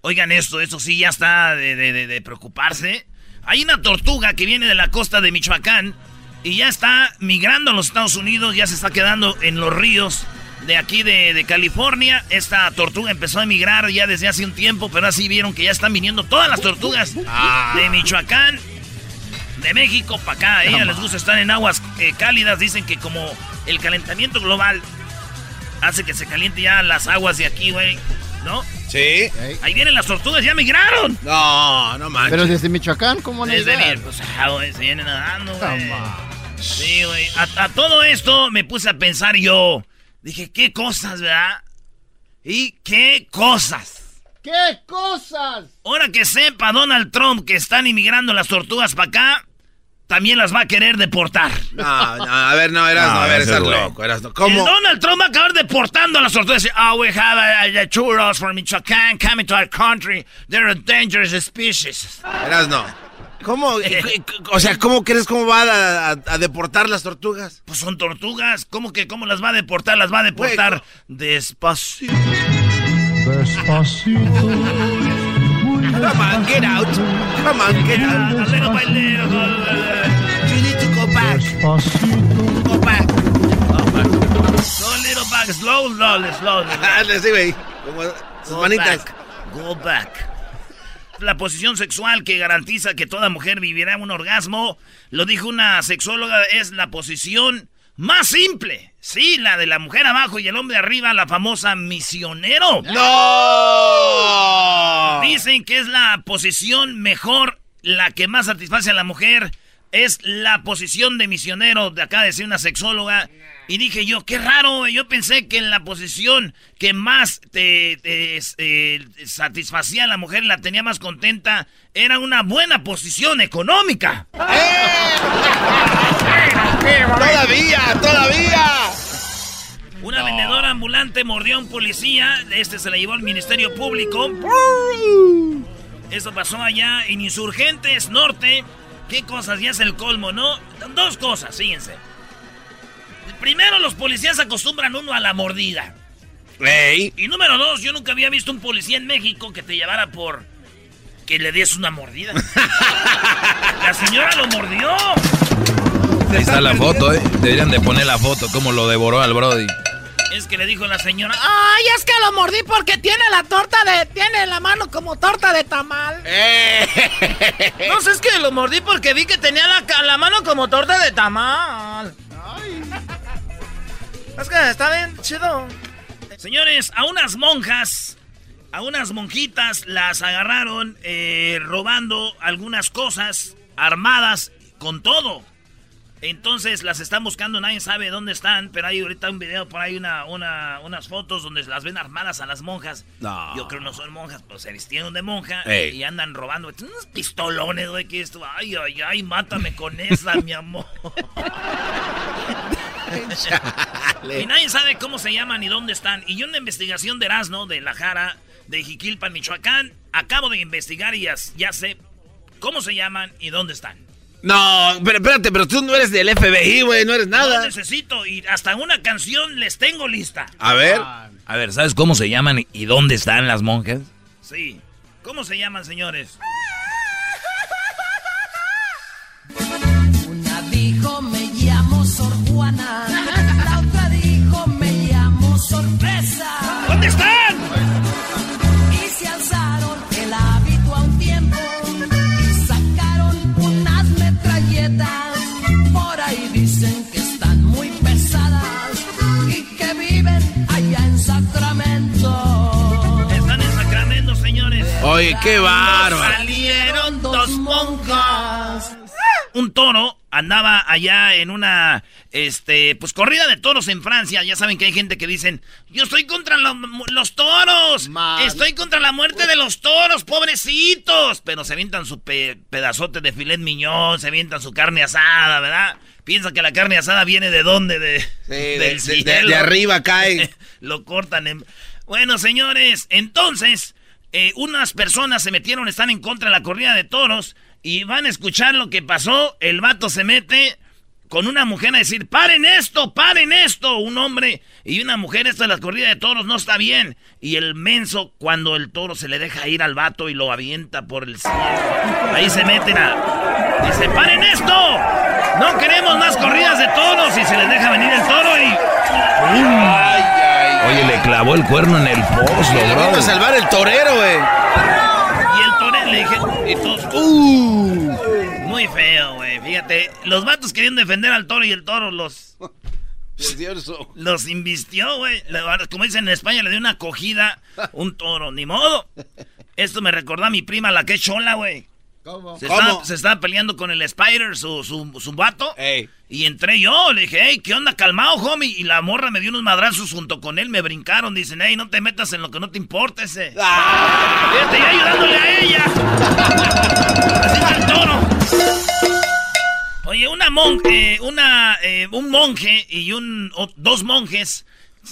Oigan esto, esto sí ya está de, de- de preocuparse. Hay una tortuga que viene de la costa de Michoacán y ya está migrando a los Estados Unidos, ya se está quedando en los ríos de aquí de, de California. Esta tortuga empezó a emigrar ya desde hace un tiempo, pero así vieron que ya están viniendo todas las tortugas de Michoacán, de México para acá. A ellas les gusta estar en aguas eh, cálidas. Dicen que como el calentamiento global hace que se caliente ya las aguas de aquí, güey. ¿No? Sí. Ahí vienen las tortugas, ya migraron. No, no manches. Pero desde Michoacán, ¿cómo no Desde bien, pues, ah, güey, se vienen nadando, güey. Sí, güey. A, a todo esto me puse a pensar yo. Dije, qué cosas, ¿verdad? ¿Y qué cosas? ¿Qué cosas? Ahora que sepa Donald Trump que están inmigrando las tortugas para acá, también las va a querer deportar. No, no, a ver, no, eras, no, No, a ver, estás güey. loco, eras, El ¿cómo? Donald Trump va a acabar deportando a las tortugas. Ah, we have a, a- a churros from Michoacán coming to our country. They're a dangerous species. Eras, no. ¿Cómo? O sea, ¿cómo crees cómo va a, a- a deportar las tortugas? Pues son tortugas. ¿Cómo que cómo las va a deportar? Las va a deportar despacito. Come on, get out. Come on, get A out. little by little. You need to go back. Go back. Go a little back. Slow, slow, slow. Hazle así, güey. Como sus Go manitas. back. Go back. La posición sexual que garantiza que toda mujer vivirá un orgasmo, lo dijo una sexóloga, es la posición más simple. Sí, la de la mujer abajo y el hombre arriba, la famosa misionero. ¡No! Dicen que es la posición mejor, la que más satisface a la mujer. Es la posición de misionero, de acá decía una sexóloga. Y dije yo, qué raro, yo pensé que la posición que más te, te, eh, satisfacía a la mujer, la tenía más contenta, era una buena posición económica. ¡Todavía! ¡Todavía! Una vendedora ambulante mordió a un policía, este se la llevó al Ministerio Público. Eso pasó allá en Insurgentes Norte. ¿Qué cosas? Ya es el colmo, ¿no? Dos cosas, fíjense. Primero, los policías acostumbran uno a la mordida. Y número dos, yo nunca había visto un policía en México que te llevara por... que le des una mordida. la señora lo mordió. Ahí está la foto, ¿eh? Deberían de poner la foto, cómo lo devoró al Brody. Es que le dijo la señora... Ay, es que lo mordí porque tiene la torta de. Tiene la mano como torta de tamal. No sé, es que lo mordí porque vi que tenía la, la mano como torta de tamal. Es que está bien chido. Señores, a unas monjas, a unas monjitas las agarraron eh, robando algunas cosas armadas con todo. Entonces las están buscando, nadie sabe dónde están, pero hay ahorita un video por ahí, una, una, unas fotos donde las ven armadas a las monjas. No. Yo creo no son monjas, pero se vistieron de monja Ey. y andan robando. Unos pistolones, güey, que esto. Ay, ay, ay, mátame con esa, mi amor. y nadie sabe cómo se llaman ni dónde están. Y yo una investigación de Erasmo, de La Jara, de Jiquilpan, Michoacán, acabo de investigar y ya, ya sé cómo se llaman y dónde están. No, pero espérate, pero tú no eres del FBI, güey, no eres No nada. necesito y hasta una canción les tengo lista. A ver. A ver, ¿sabes cómo se llaman y dónde están las monjas? Sí. ¿Cómo se llaman, señores? Una dijo me llamo Sor Juana. La otra dijo me llamo Sorpresa. ¿Dónde están? Oye, qué bárbaro. Salieron dos monjas. Un toro andaba allá en una, este, pues corrida de toros en Francia. Ya saben que hay gente que dicen, yo estoy contra lo- los toros, estoy contra la muerte de los toros, pobrecitos. Pero se avientan su pe- pedazote de filet miñón, se avientan su carne asada, ¿verdad? Piensan que la carne asada viene de dónde, de, Sí, de, del de- de arriba cae. Lo cortan en... Bueno, señores, entonces, eh, unas personas se metieron, están en contra de la corrida de toros y van a escuchar lo que pasó. El vato se mete con una mujer a decir, paren esto, paren esto. Un hombre y una mujer, esto de la corrida de toros no está bien. Y el menso, cuando el toro se le deja ir al vato y lo avienta por el cielo. Ahí se meten a... Dice, paren esto. No queremos más corridas de toros y se les deja venir el toro y... Oye, le clavó el cuerno en el pozo, Le vino a bro. salvar el torero, güey. Y el torero le dije, y todos, "Uh". muy feo, güey. Fíjate, los vatos querían defender al toro y el toro los, los invistió, güey. Como dicen en España, le dio una acogida un toro, ni modo. Esto me recordó a mi prima, la que es chola, güey. ¿Cómo? Se, estaba, se estaba peleando con el Spider, su, su, su vato. Ey. Y entré yo, le dije, hey, ¿qué onda? Calmado, homie. Y la morra me dio unos madrazos junto con él, me brincaron. Dicen, hey, no te metas en lo que no te importa ese. Ah. Ayudándole a ella. Así está el toro. Oye, una monje, una, eh, un monje y un, o- dos monjes.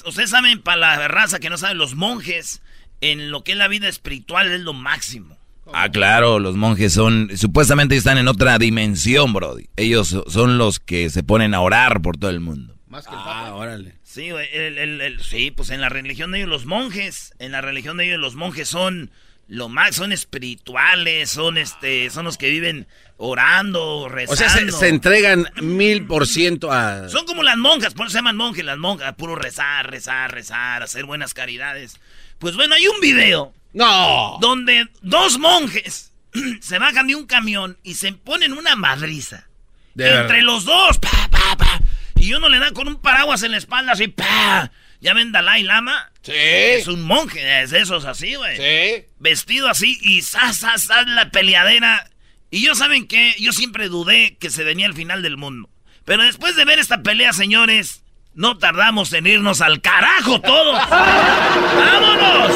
Ustedes saben, para la raza que no saben, los monjes en lo que es la vida espiritual es lo máximo. Ah, claro, los monjes son, supuestamente están en otra dimensión, Brody. Ellos so- son los que se ponen a orar por todo el mundo. Más que el Ah, Papa. órale. Sí, güey, el- el- el- sí, pues en la religión de ellos los monjes, en la religión de ellos los monjes son lo más, son espirituales, son este, son los que viven orando, rezando. O sea, se, se entregan mil por ciento a... Son como las monjas, por eso se llaman monjes, las monjas, puro rezar, rezar, rezar, hacer buenas caridades. Pues bueno, hay un video ¡No! donde dos monjes se bajan de un camión y se ponen una madriza. De Entre los dos, pa, pa, pa. Y uno le da con un paraguas en la espalda así, pa. ¿Ya ven Dalai Lama? Sí. Es un monje, es esos así, güey. Sí. Vestido así y sas, sas, sas, la peleadera. Y yo, ¿saben qué? Yo siempre dudé que se venía el final del mundo. Pero después de ver esta pelea, señores, no tardamos en irnos al carajo todos. ¡Vámonos!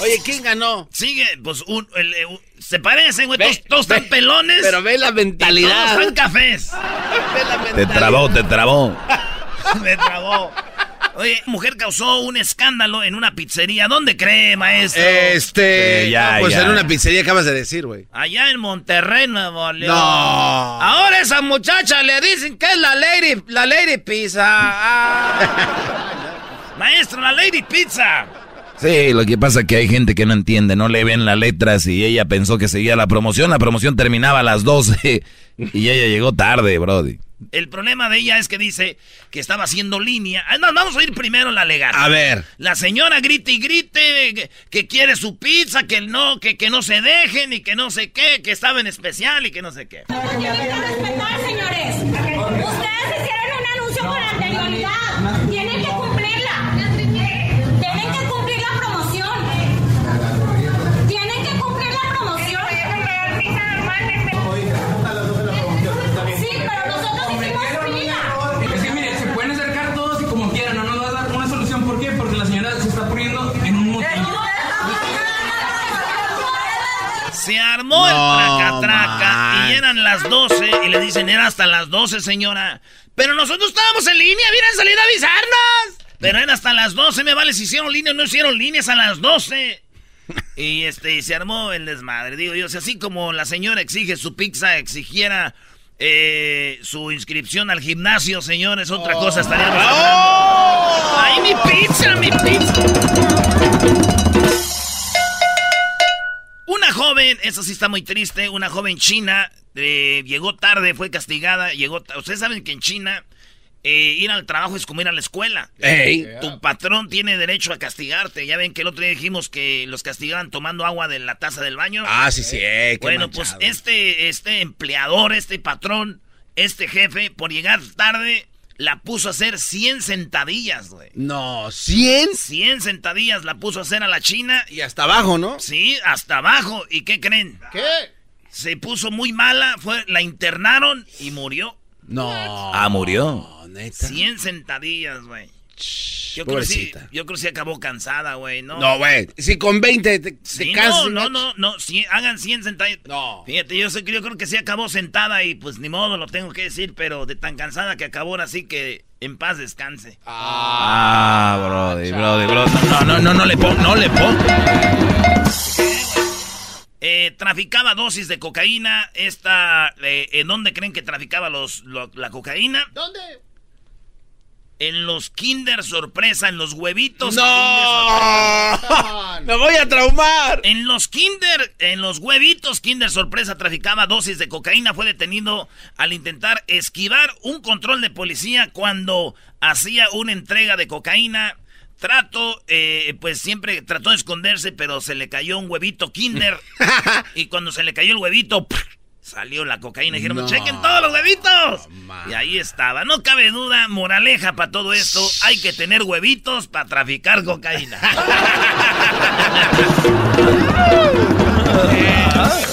Oye, ¿quién ganó? Sigue, pues, un, el- eh, un- se parecen, güey. Todos, todos están ve, pelones. Pero ve la y mentalidad. Todos están cafés. Ve la Te mentalidad. trabó, te trabó. Me trabó. Oye, mujer causó un escándalo en una pizzería. ¿Dónde cree, maestro? Este... Sí, ya, no, pues ya. en una pizzería acabas de decir, güey. Allá en Monterrey, Nuevo León. No. Ahora esa muchacha le dicen que es la Lady, la lady Pizza. Ah. Maestro, la Lady Pizza. Sí, lo que pasa es que hay gente que no entiende, no le ven las letras y ella pensó que seguía la promoción. La promoción terminaba a las 12 y ella llegó tarde, Brody. El problema de ella es que dice que estaba haciendo línea. Ah, no, vamos a ir primero la legal. A ver. La señora grite y grite que, que quiere su pizza, que no, que, que no se dejen y que no sé qué, que estaba en especial y que no sé qué. Tienen que respetar, señores. Se armó el No, traca-traca y eran las 12 y le dicen, era hasta las 12, señora. Pero nosotros estábamos en línea, hubieran salido a avisarnos. Pero era hasta las 12, me vale si hicieron línea o no hicieron líneas a las 12. Y este, se armó el desmadre. Digo yo, si así como la señora exige su pizza, exigiera eh, su inscripción al gimnasio, señores, otra cosa estaríamos hablando. ¡Ay, mi pizza, mi pizza! Joven, eso sí está muy triste, una joven china eh, llegó tarde, fue castigada, llegó... Ustedes saben que en China eh, ir al trabajo es como ir a la escuela. Tu patrón tiene derecho a castigarte. Ya ven que el otro día dijimos que los castigaban tomando agua de la taza del baño. Ah, sí, sí. eh, bueno, manchado. pues este, este empleador, este patrón, este jefe, por llegar tarde, la puso a hacer 100 sentadillas, güey. No, 100 100 sentadillas la puso a hacer a la china. y hasta abajo, ¿no? Sí, hasta abajo. ¿Y qué creen? ¿Qué? se puso muy mala, fue, la internaron y murió. No. Ah, murió. No, neta. 100 sentadillas, güey. Yo creo, que sí, yo creo que sí acabó cansada, güey, ¿no? No, güey. Si con 20 te, te Sí, cansas, no, no, no, no, hagan 100 sentadillas. No. Fíjate, yo, sé que yo creo que sí acabó sentada y pues ni modo, lo tengo que decir, pero de tan cansada que acabó ahora sí que en paz descanse. Ah, brody, brody, brody. No, no, no, no le pon, no le pon. Eh, traficaba dosis de cocaína. Esta, eh, ¿En dónde creen que traficaba los, lo- la cocaína? ¿Dónde? En los Kinder Sorpresa, en los huevitos. ¡No! ¡Me voy a traumar! En los Kinder, en los huevitos Kinder Sorpresa traficaba dosis de cocaína. Fue detenido al intentar esquivar un control de policía cuando hacía una entrega de cocaína. Trato, eh, pues siempre trató de esconderse, pero se le cayó un huevito Kinder. y cuando se le cayó el huevito, ¡puf! Salió la cocaína. Dijeron, No. chequen todos los huevitos. y ahí estaba. No cabe duda, moraleja para todo esto. Hay que tener huevitos para traficar cocaína.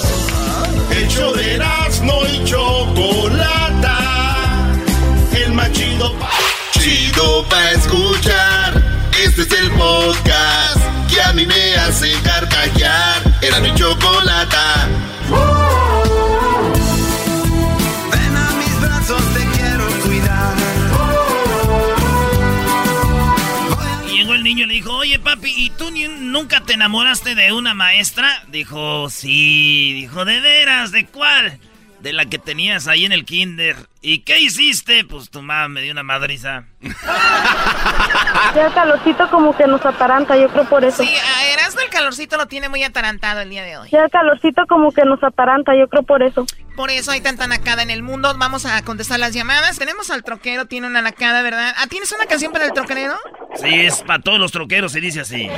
nunca te enamoraste de una maestra? Dijo, sí. Dijo, ¿de veras? ¿De cuál? De la que tenías ahí en el kinder. ¿Y qué hiciste? Pues tu mamá me dio una madriza. Ya el calorcito como que nos ataranta, yo creo por eso. Sí, a Erasmo el calorcito lo tiene muy atarantado el día de hoy. Ya el calorcito como que nos ataranta, yo creo por eso. Por eso hay tanta nacada en el mundo. Vamos a contestar las llamadas. Tenemos al troquero, tiene una nacada, ¿verdad? Ah, ¿tienes una canción para el troquero? Sí, es para todos los troqueros, se dice así.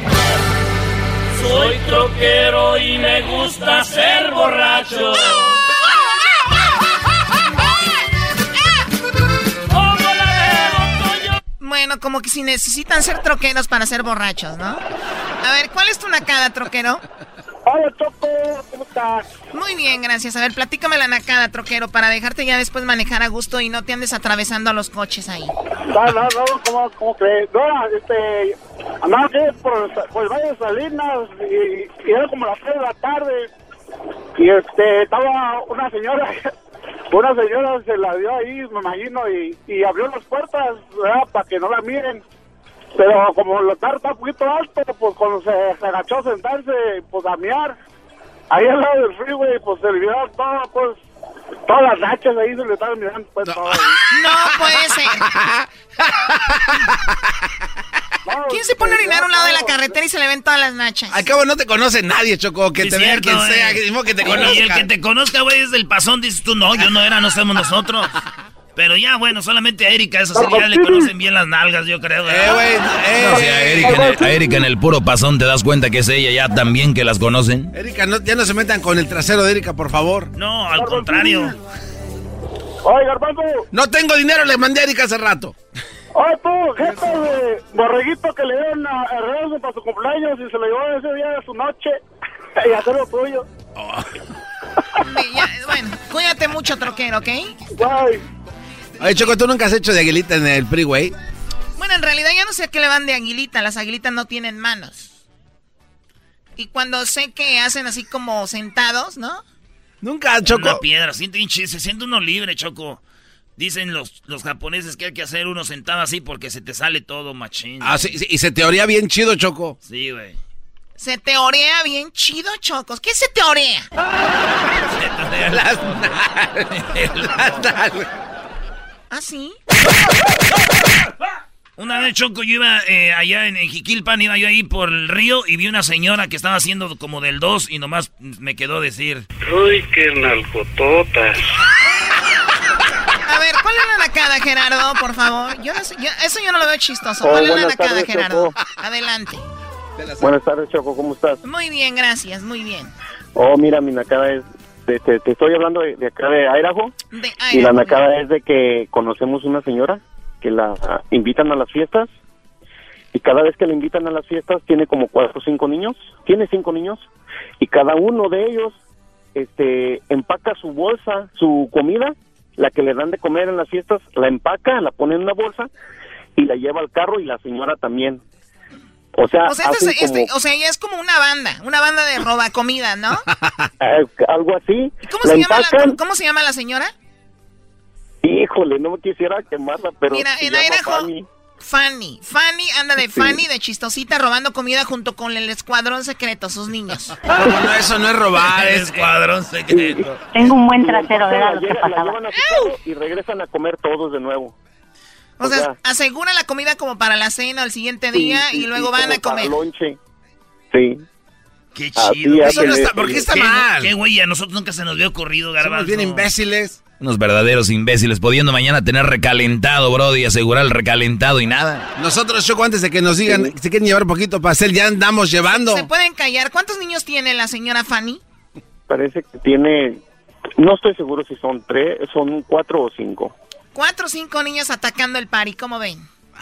Soy troquero y me gusta ser borracho. Como Bueno, como que si necesitan ser troqueros para ser borrachos, ¿no? A ver, ¿cuál es tu nacada, troquero? Hola, Choco, ¿cómo estás? Muy bien, gracias. A ver, platícame la nacada, troquero, para dejarte ya después manejar a gusto y no te andes atravesando a los coches ahí. No, no, no, ¿cómo, cómo crees? No, este, andaba por, por el Valle de Salinas y, y era como las 3 de la tarde y este, estaba una señora, una señora se la dio ahí, me imagino, y, y abrió las puertas. Para que no la miren. Pero como el está un poquito alto, pues cuando se, agachó a sentarse, pues a miar, ahí al lado del freeway, pues se le todo, pues, todas las nachas ahí se le estaban mirando, pues, todo ahí. No puede ser. ¿Quién se pone a orinar a un lado de la carretera y se le ven todas las nachas? Al cabo no te conoce nadie, Choco. Que Sí, te vea quien sea, eh. que, mismo que te Y el que conozca. te conozca, güey, es del pasón, dices tú, no, yo no era, no somos nosotros. Pero ya, bueno, solamente a Erika, eso sí, ya le conocen bien las nalgas, yo creo. Eh, güey, eh. O sea, a Erika, en el, a Erika en el puro pasón te das cuenta que es ella ya también que las conocen. Erika, no, ya no se metan con el trasero de Erika, por favor. No, al contrario. Oye, Garbanzo, No tengo dinero, le mandé a Erika hace rato. oye tú, gente de borreguito que le dieron a Ernesto para su cumpleaños y se lo llevó ese día de su noche y hacer lo tuyo. Me- ya, bueno, cuídate mucho, troquero, ¿ok? Bye. Oye, Choco, ¿tú nunca has hecho de aguilita en el freeway? Bueno, en realidad yo no sé a qué le van de aguilita. Las aguilitas no tienen manos. Y cuando sé que hacen así como sentados, ¿no? Nunca, Una piedra, siente, hinche, se siente uno libre, Choco. Dicen los, los japoneses que hay que hacer uno sentado así porque se te sale todo machín. Ah, sí, sí, y se te oría bien chido, Choco. Sí, güey. Se teorea bien chido, chocos. ¿Qué se teorea? Las nalgas. Las nalgas. ¿Ah, sí? Una vez, Choco, yo iba eh, allá en, en Jiquilpan, iba yo ahí por el río y vi una señora que estaba haciendo como del 2 y nomás me quedó decir... Uy, qué nalgototas. A ver, ¿cuál es la nacada, Gerardo, por favor? Yo no sé, yo- eso yo no lo veo chistoso. Oh, ¿Cuál es la nacada, tardes, Gerardo? Choco. Adelante. Buenas tardes, Choco, ¿cómo estás? Muy bien, gracias, muy bien. Oh, mira, mi nacada es, te, te estoy hablando de, de acá de Idaho, De y la nacada es de que conocemos una señora que la ah, invitan a las fiestas, y cada vez que la invitan a las fiestas tiene como cuatro o cinco niños, tiene cinco niños, y cada uno de ellos este, empaca su bolsa, su comida, la que le dan de comer en las fiestas, la empaca, la pone en una bolsa y la lleva al carro y la señora también. O sea, O sea, este es, este- como, o sea, ya es como una banda, una banda de roba comida, ¿no? eh, algo así. ¿Cómo se, llama la, ¿Cómo se llama la señora? híjole, no me quisiera quemarla, pero Mira, se en llama Fanny. Fanny. Fanny anda de Sí. Fanny, de chistosita, robando comida junto con el escuadrón secreto, sus niños. No, eso no es robar, es escuadrón secreto. Tengo un buen trasero, era lo que pasaba. y regresan a comer todos de nuevo. O sea, asegura la comida como para la cena al siguiente Sí, día sí, y luego sí, van a comer. lonche. Sí. Qué chido. Eso no está, eso. ¿Por qué está Qué- mal? Qué güey, a nosotros nunca se nos había ocurrido, garbanzo. bien imbéciles. Unos verdaderos imbéciles, pudiendo mañana tener recalentado, Brody, y asegurar el recalentado y nada. Nosotros, Choco, antes de que nos digan que se quieren llevar un poquito pastel, ya andamos llevando. ¿Se pueden callar? ¿Cuántos niños tiene la señora Fanny? Parece que tiene, no estoy seguro si son tres, son cuatro o cinco. Cuatro o cinco niños atacando el party, ¿cómo ven?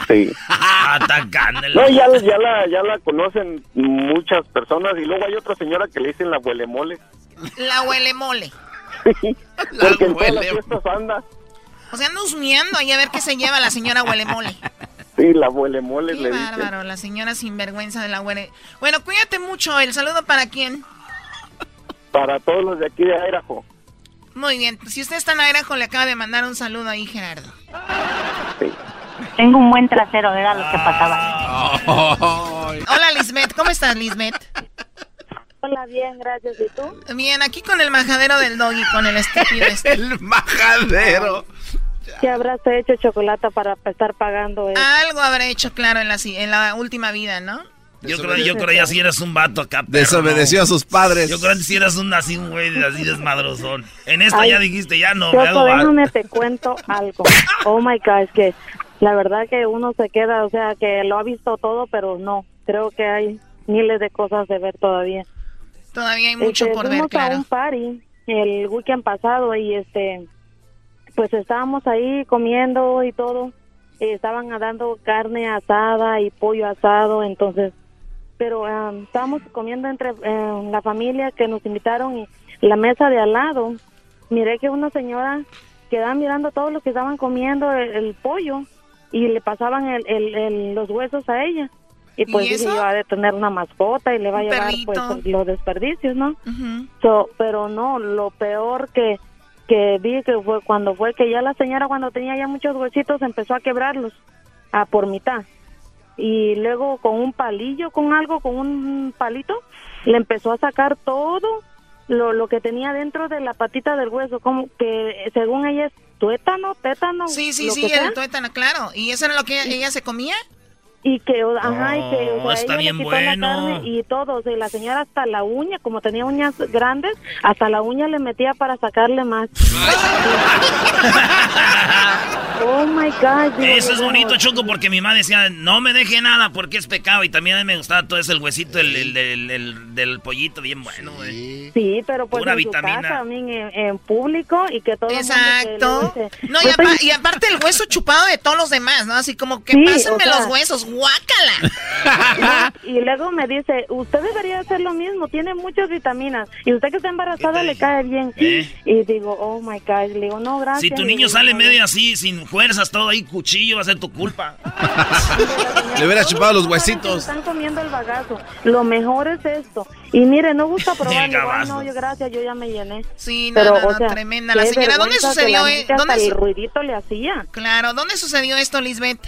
Sí. Atacándole. No, ya, ya, la, ya la conocen muchas personas y luego hay otra señora que le dicen la huele mole. La huele mole. Porque en todas las fiestas anda. O sea, anda husmeando ahí a ver qué se lleva la señora huele mole. Sí, la huele mole Qué le dicen. bárbaro, la señora sinvergüenza de la huele. Bueno, cuídate mucho. ¿El saludo para quién? Para todos los de aquí de Idaho. Muy bien. Si usted está en Idaho, le acaba de mandar un saludo ahí, Gerardo. Tengo un buen trasero, era lo que pasaba. Hola, Lisbeth. ¿Cómo estás, Lisbeth? Hola, bien, gracias. ¿Y tú? Bien, aquí con el majadero del doggy, con el estúpido este. el majadero. ¿Qué habrás hecho, Chocolata, para estar pagando eso? Algo habrá hecho, claro, en la, en la última vida, ¿no? Yo creo, yo creo ya si eras un vato acá. perro, Desobedeció ¿no? a sus padres. Yo creo que si eras un así, un güey así desmadrozón. En esta Ay, ya dijiste, ya no, me Choco, hago déjame te cuento algo. Oh my God, es que la verdad que uno se queda, o sea, que lo ha visto todo, pero no. Creo que hay miles de cosas de ver todavía. Todavía hay mucho Este, por ver, fuimos a claro. un party el weekend pasado y este, pues estábamos ahí comiendo y todo. y estaban dando carne asada y pollo asado, entonces, pero ah, estábamos comiendo entre eh, la familia que nos invitaron y la mesa de al lado. Miré que una señora quedaba mirando todo lo que estaban comiendo el, el pollo y le pasaban el, el- el- los huesos a ella. Y pues ¿Y dije, eso? yo ha de tener una mascota y le va a llevar pues los desperdicios, ¿no? Ujú. So, pero no, lo peor que, que vi que fue cuando fue que ya la señora cuando tenía ya muchos huesitos empezó a quebrarlos a por mitad. Y luego con un palillo, con algo, con un palito, le empezó a sacar todo lo, lo que tenía dentro de la patita del hueso, como que eh, según ella es tuétano, tétano. Sí, sí, lo sí, que sea. el tuétano, claro. ¿Y eso era lo que ella se comía? Y que, ajá, y que, o sea, está ella bien le quitó bueno. la carne y todo, o sea, y la señora hasta la uña, como tenía uñas grandes, hasta la uña le metía para sacarle más. oh my God. Eso es bonito, Choco, porque mi mamá decía, no me deje nada porque es pecado. Y también a mí me gustaba todo ese el huesito el, el- el- el- del pollito, bien bueno, güey. Sí, pero pues Pura en vitamina. su casa, también en, en público y que todo el mundo que Exacto. No, y, "Pues, apa- y aparte el hueso chupado de todos los demás, ¿no? Así como que Sí, pásenme o sea- los huesos, guácala. Y luego me dice, usted debería hacer lo mismo, tiene muchas vitaminas. Y usted que está embarazada le cae bien. ¿Eh? Y digo, oh my God, le digo, no, gracias. Si tu niño sale "No, medio así, sin fuerzas, todo ahí, cuchillo, va a ser tu culpa. Le hubiera chupado los huesitos. Están comiendo el bagazo. Lo mejor es esto. Y mire, no gusta probar. El le digo, "Ay, gabazo. no, yo gracias, yo ya me llené. Sí, no, Pero, no, o no, sea, tremenda. La señora, ¿dónde que sucedió? eh? hasta ¿Dónde el ruidito le hacía. Claro, ¿dónde sucedió esto, Lisbeth?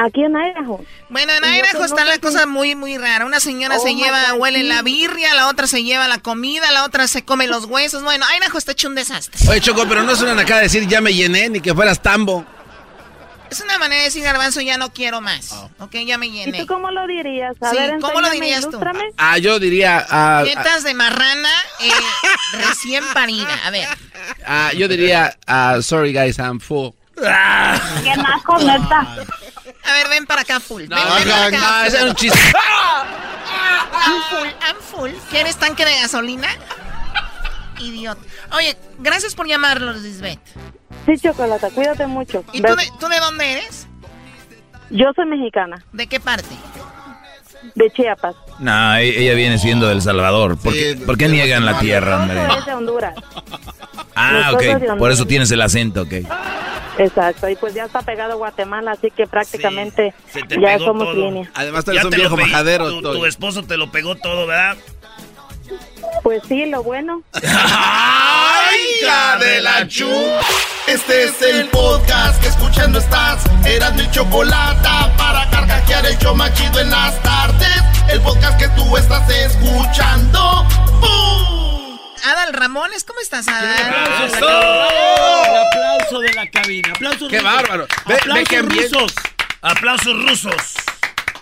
Aquí en Idaho. Bueno, en Y Idaho está la cosa muy, muy rara. Una señora Oh se lleva, God, huele sí. la birria, la otra se lleva la comida, la otra se come los huesos. Bueno, Idaho está hecho un desastre. Oye, Choco, pero no suenan acá a decir ya me llené, ni que fueras tambo. Es una manera de decir, garbanzo, ya no quiero más. Ok, ya me ¿Y llené. tú cómo lo dirías? A Sí, ver, ¿cómo lo dirías tú? ilústrame. Ah, yo diría. ah, Tetas de marrana eh, recién parida. A ver. ah, yo diría. ah, sorry, guys, I'm full. Qué naco, neta. A ver, ven para acá, full. Ven, No, ven para acá. no, ese era un chiste. I'm full, I'm full. ¿Quieres tanque de gasolina? Idiota. Oye, gracias por llamarlos, Lisbeth. Sí, Chocolata, cuídate mucho. ¿Y tú de, tú de dónde eres? Yo soy mexicana. ¿De qué parte? De Chiapas. No, e- ella viene siendo de El Salvador. ¿Por qué, ¿por qué niegan la tierra, hombre? Es de Honduras. Ah, de ok. Por eso tienes el acento, ok. Exacto, y pues ya está pegado Guatemala, así que prácticamente ya somos todo. línea. Además, tú Ya eres un te lo viejo majadero. Tu esposo te lo pegó todo, ¿verdad? Pues sí, lo bueno. ¡Ay, hija de la chu! Este es el podcast que escuchando estás. Eran mi chocolate para carcajear el show más chido en las tardes. El podcast que tú estás escuchando. ¡Bum! Adal Ramones, ¿cómo estás, Adal? El aplauso de la cabina. Aplausos ¡Qué rusos. bárbaro! Ve- ve Aplausos que rusos. Aplausos rusos.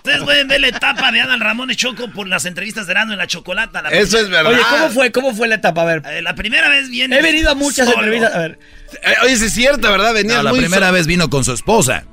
Ustedes pueden ver la etapa de Adal Ramones Choco por las entrevistas de Erasmo en la Chocolata. La Eso es verdad. Oye, ¿cómo fue? ¿Cómo fue la etapa? A ver. Eh, La primera vez viene. He venido a muchas solo. entrevistas. A ver. Eh, oye, sí es cierto, ¿verdad? Venías No, la muy primera vez vino con su esposa.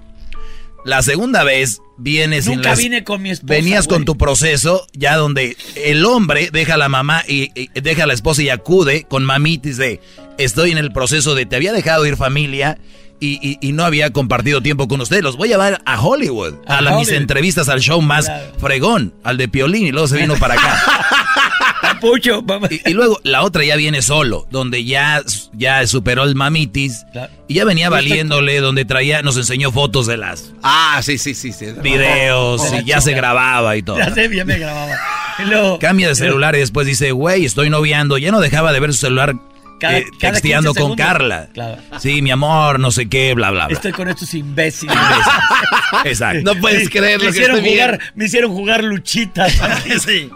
La segunda vez viene sin Nunca las- vine con mi esposa. Venías güey. con tu proceso ya donde el hombre deja a la mamá y, y deja a la esposa y acude con mamitis de estoy en el proceso de te había dejado ir familia y, y- y no había compartido tiempo con ustedes. Los voy a llevar a Hollywood, a, A la- mis entrevistas al show más Claro. fregón, al de Piolín y luego se vino para acá. Papucho. Y, y luego la otra ya viene solo, donde ya, ya superó el mamitis Claro. y ya venía valiéndole, donde traía, nos enseñó fotos de las Ah, sí, sí, sí. sí. videos y ya se grababa y todo. Ya sé, ya me grababa. Luego- Cambia de celular y después dice, güey, estoy noviando. Ya no dejaba de ver su celular Cada- eh, cada texteando 15 con. Carla. Claro. Sí, mi amor, no sé qué, bla, bla, bla. Estoy con estos imbéciles. Exacto. No puedes creer me lo que hicieron estoy jugar. Me hicieron jugar luchitas. Sí.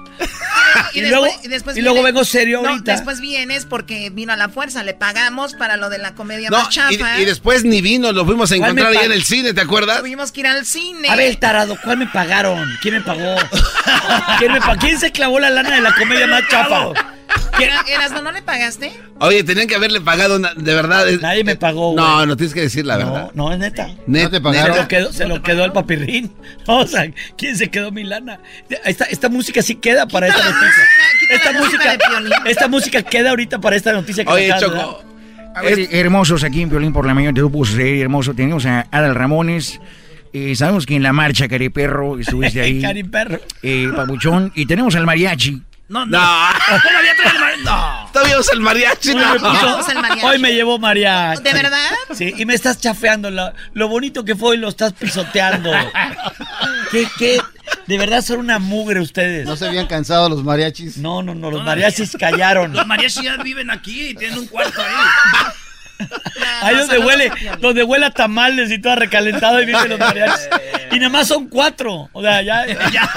Y luego- y luego vengo serio no, ahorita. después vienes porque vino a la fuerza. Le pagamos para lo de la comedia No, más chafa. y, y después ni vino, lo fuimos a ¿Cuál me encontrar ahí en el cine, ¿te acuerdas? Tuvimos que ir al cine. A ver, tarado, ¿cuál me pagaron? ¿Quién me pagó? ¿Quién, me pa- ¿Quién se clavó la lana de la comedia más chafa? ¿Quién? Era- Erasmo, ¿no le pagaste? Oye, tenían que haberle pagado, una- de verdad. Nadie me pagó, No, güey. no tienes que decir la No, verdad. no, es neta. Net- ¿No te Se pagaron? lo quedó, se lo quedó el papirrín. O sea, ¿quién se quedó mi lana? Esta, esta música sí queda para esta noticia. música, Esta música música, de Piolín. esta música queda ahorita para esta noticia que Oye, Choco. dar. A ver, hermosos aquí en Violín por la mañana, te lo puedo ser hermoso. Tenemos a Adal Ramones. eh, sabemos que en la marcha, Cariperro, estuviste ahí. Cari perro. eh, Pabuchón. Y tenemos al mariachi. No, no. No. Todavía trae el mar- No. Todavía usa el mariachi, Hoy no. me, puso- Vamos al mariachi. hoy me llevó mariachi. ¿De verdad? Sí, y me estás chafeando. Lo, lo bonito que fue y lo estás pisoteando. ¿Qué, qué? De verdad son una mugre ustedes. ¿No se habían cansado los mariachis? No, no, no, los mariachis callaron. Los mariachis ya viven aquí y tienen un cuarto ahí. Ahí No, donde huele, donde huele a tamales y todo recalentado y vienen los mariachis. Y nada más son cuatro. O sea, ya. Ya,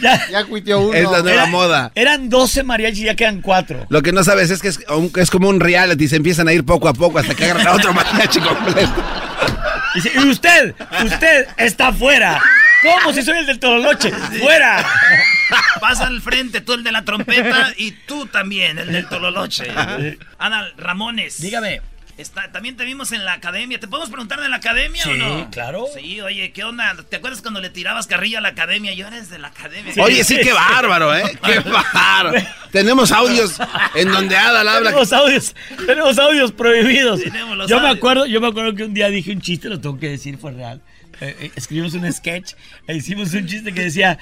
ya- Ya cuiteó uno. Es la nueva Era- moda. Eran 12 mariachis y ya quedan cuatro. Lo que no sabes es que es, un- es como un reality, se empiezan a ir poco a poco hasta que agarran a otro mariachi completo. Dice, y usted, usted está fuera. ¿Cómo si soy el del Tololoche? ¡Fuera! Pasa al frente tú el de la trompeta y tú también, el del tololoche. Ana Ramones. Dígame. Está, también te vimos en la academia. ¿Te podemos preguntar de la academia o Sí, no? claro. Sí, oye, ¿qué onda? ¿Te acuerdas cuando le tirabas carrilla a la academia? Yo eres de la academia. Oye, sí, qué bárbaro, ¿eh? Qué bárbaro. Tenemos audios en donde Adal habla. Tenemos audios, tenemos audios prohibidos. Tenemos los Yo me audios. acuerdo, yo me acuerdo que un día dije un chiste, lo tengo que decir, fue real. Eh, eh, escribimos un sketch e hicimos un chiste que decía,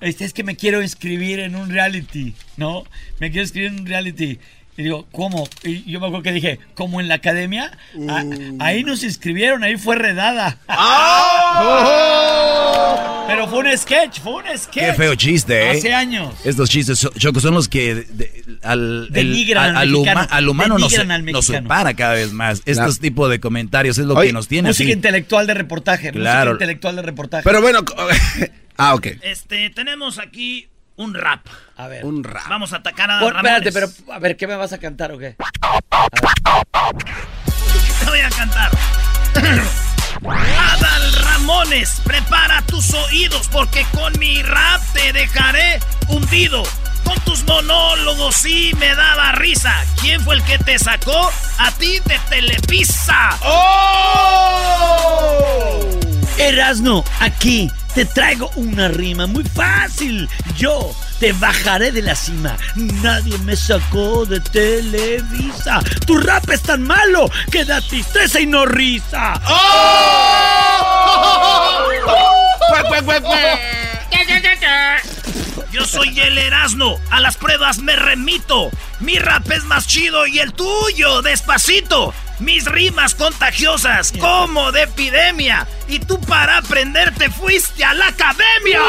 este es que me quiero inscribir en un reality, ¿no? Me quiero inscribir en un reality. Y digo, ¿cómo? Y yo me acuerdo que dije, ¿cómo en la academia? Ah, ahí nos inscribieron, ahí fue redada. Pero fue un sketch, fue un sketch. Qué feo chiste, ¿eh? Hace años. Estos chistes, Choco, son los que de- al, el- al al, huma- al humano nos, al nos separa cada vez más. Estos Claro. tipos de comentarios es lo Oye, que nos tiene Música así. intelectual de reportaje. Claro. Música intelectual de reportaje. Pero bueno, ah, ok. Este, tenemos aquí un rap. a ver. Un rap. Vamos a atacar a Por- Ramones. espérate, pero a ver, ¿qué me vas a cantar o qué? Te voy a cantar. Adal Ramones, prepara tus oídos porque con mi rap te dejaré hundido. Con tus monólogos sí me daba risa. ¿Quién fue el que te sacó? A ti de Telepisa. Erasno, aquí te traigo una rima muy fácil. Yo te bajaré de la cima. Nadie me sacó de Televisa. Tu rap es tan malo que da tristeza y no risa. Yo soy el Erasmo, a las pruebas me remito. Mi rap es más chido y el tuyo, despacito. Mis rimas contagiosas, como de epidemia. Y tú para aprender te fuiste a la academia.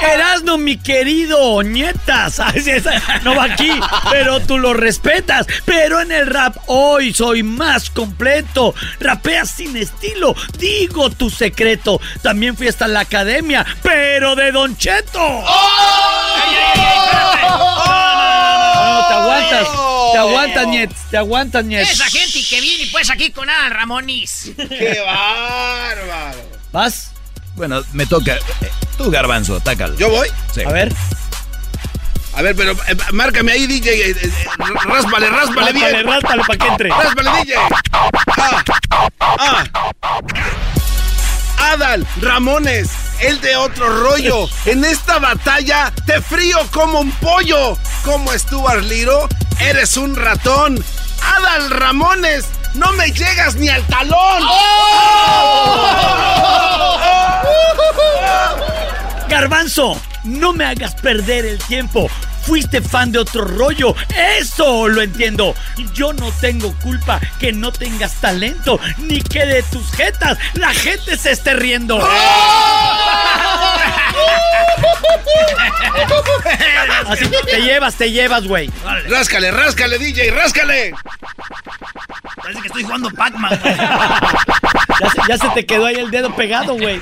Erasno, mi querido Ñetas. No va aquí, pero tú lo respetas. Pero en el rap hoy soy más completo. Rapeas sin estilo, digo tu secreto. También fui hasta la academia, pero de Don Cheto. No, te aguantas, te aguantas, Ñet, te aguantas, Ñet. Esa gente que viene pues aquí con Al Ramonis. ¡Qué bárbaro! ¿Vas? Bueno, me toca. Eh, Tú, Garbanzo, tácalo. ¿Yo voy? Sí. A ver. A ver, pero eh, márcame ahí, DJ. eh, eh, ráspale, ráspale bien. Ráspale para que entre. Ráspale, DJ. Ah, ah. Adal, Ramones, el de otro rollo. En esta batalla te frío como un pollo. Como Stuart Liro, eres un ratón. Adal Ramones, no me llegas ni al talón. Garbanzo, no me hagas perder el tiempo. Fuiste fan de otro rollo, eso lo entiendo. Yo no tengo culpa que no tengas talento, ni que de tus jetas la gente se esté riendo. Así te llevas, te llevas, güey. Ráscale, ráscale, DJ, ráscale. Parece que estoy jugando Pac-Man. Ya ya se te quedó ahí el dedo pegado, güey.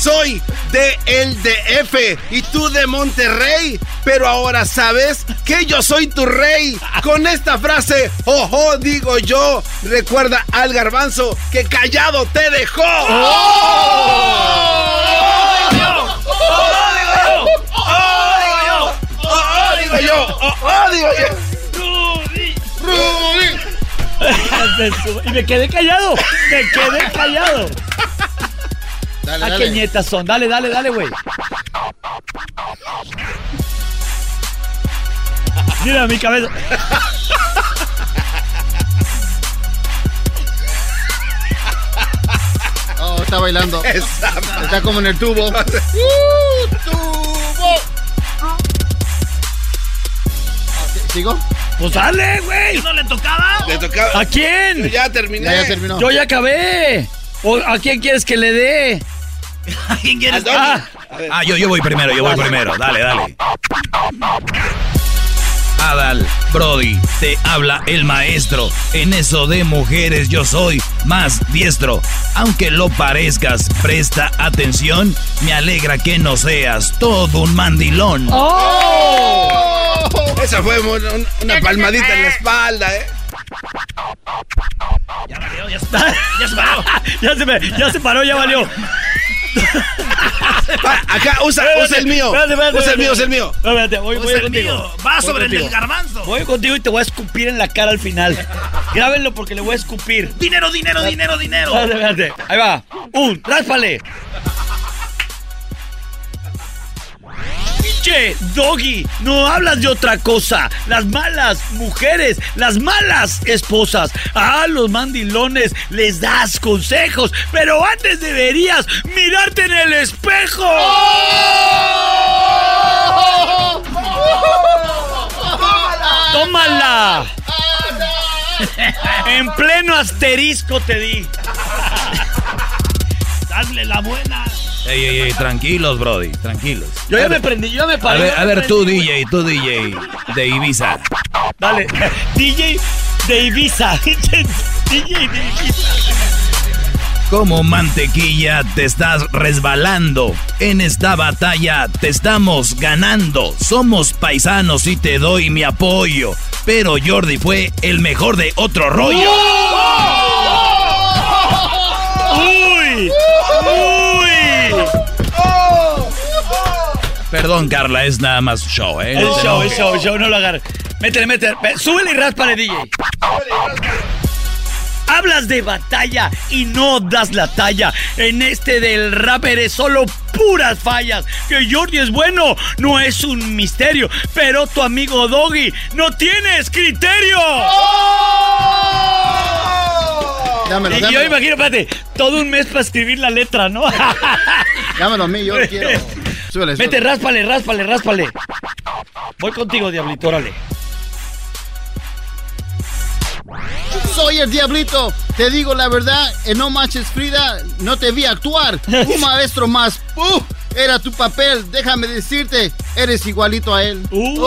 Soy de el DF y tú de Monterrey, pero ahora sabes que yo soy tu rey. Con esta frase, ojo, digo yo, recuerda al garbanzo que callado te dejó. ¡Oh, digo yo! ¡Oh, digo yo! ¡Rudy! y me quedé callado, me quedé callado. Dale, ¿A dale. qué nietas son? Dale, dale, dale, güey. Mira mi cabeza. Oh, está bailando. Está como en el tubo. ¡Uh, tubo! ¿Sigo? Pues dale, güey. ¿No le tocaba? Le tocaba. ¿A quién? Yo ya terminé. Ya, ya terminó. Yo ya acabé. ¿O ¿A quién quieres que le dé? ¿A quién quieres? Ah, Ah, yo, yo voy primero, yo voy primero. Dale, dale. Adal, Brody, te habla el maestro. En eso de mujeres yo soy más diestro. Aunque lo parezcas, presta atención. Me alegra que no seas todo un mandilón. ¡Oh! Esa fue un- un- una palmadita en la espalda, ¿eh? Ya valió, ya se paró. Ya se paró. ya, se me- ya se paró, ya valió. Acá, usa, usa el mío. Espérate, espérate, Usa el mío, usa el mío. Voy, voy contigo. Va sobre el del garbanzo. Voy contigo y te voy a escupir en la cara al final. Grábenlo porque le voy a escupir. Dinero, dinero, dinero, dinero. Espérate, espérate. Ahí va. Un, ráspale. Pinche Doggy, no hablas de otra cosa. Las malas mujeres, las malas esposas. A los mandilones les das consejos, pero antes deberías mirarte en el espejo. ¡Tómala! En pleno asterisco te di. Dale la buena. Ey, ey, ey, tranquilos, Brody, tranquilos. Yo ya me prendí, yo ya me A paré. ver, yo a ver tú. DJ, tú, DJ, de Ibiza. Dale, DJ de Ibiza. DJ de Ibiza. Como mantequilla te estás resbalando. En esta batalla te estamos ganando. Somos paisanos y te doy mi apoyo. Pero Jordi fue el mejor de otro rollo. ¡Uy! Perdón, Carla, es nada más show, ¿eh? El No show, el enojes. show, el show, no lo agarres. Métele, métele. Súbele y ráspale, DJ. Hablas de batalla y no das la talla. En este del rap eres solo puras fallas. Que Jordi es bueno no es un misterio. Pero tu amigo Doggy no tienes criterio. Dámelo, y yo imagino, espérate, todo un mes para escribir la letra, ¿no? Dámelo a mí, yo lo quiero. Súbele, Vete, súbele. ráspale, ráspale, ráspale. Voy contigo, diablito, órale. Soy el diablito. Te digo la verdad, en No Manches Frida no te vi actuar. Un maestro más. ¡Uf! Era tu papel. Déjame decirte, eres igualito a él. Uh.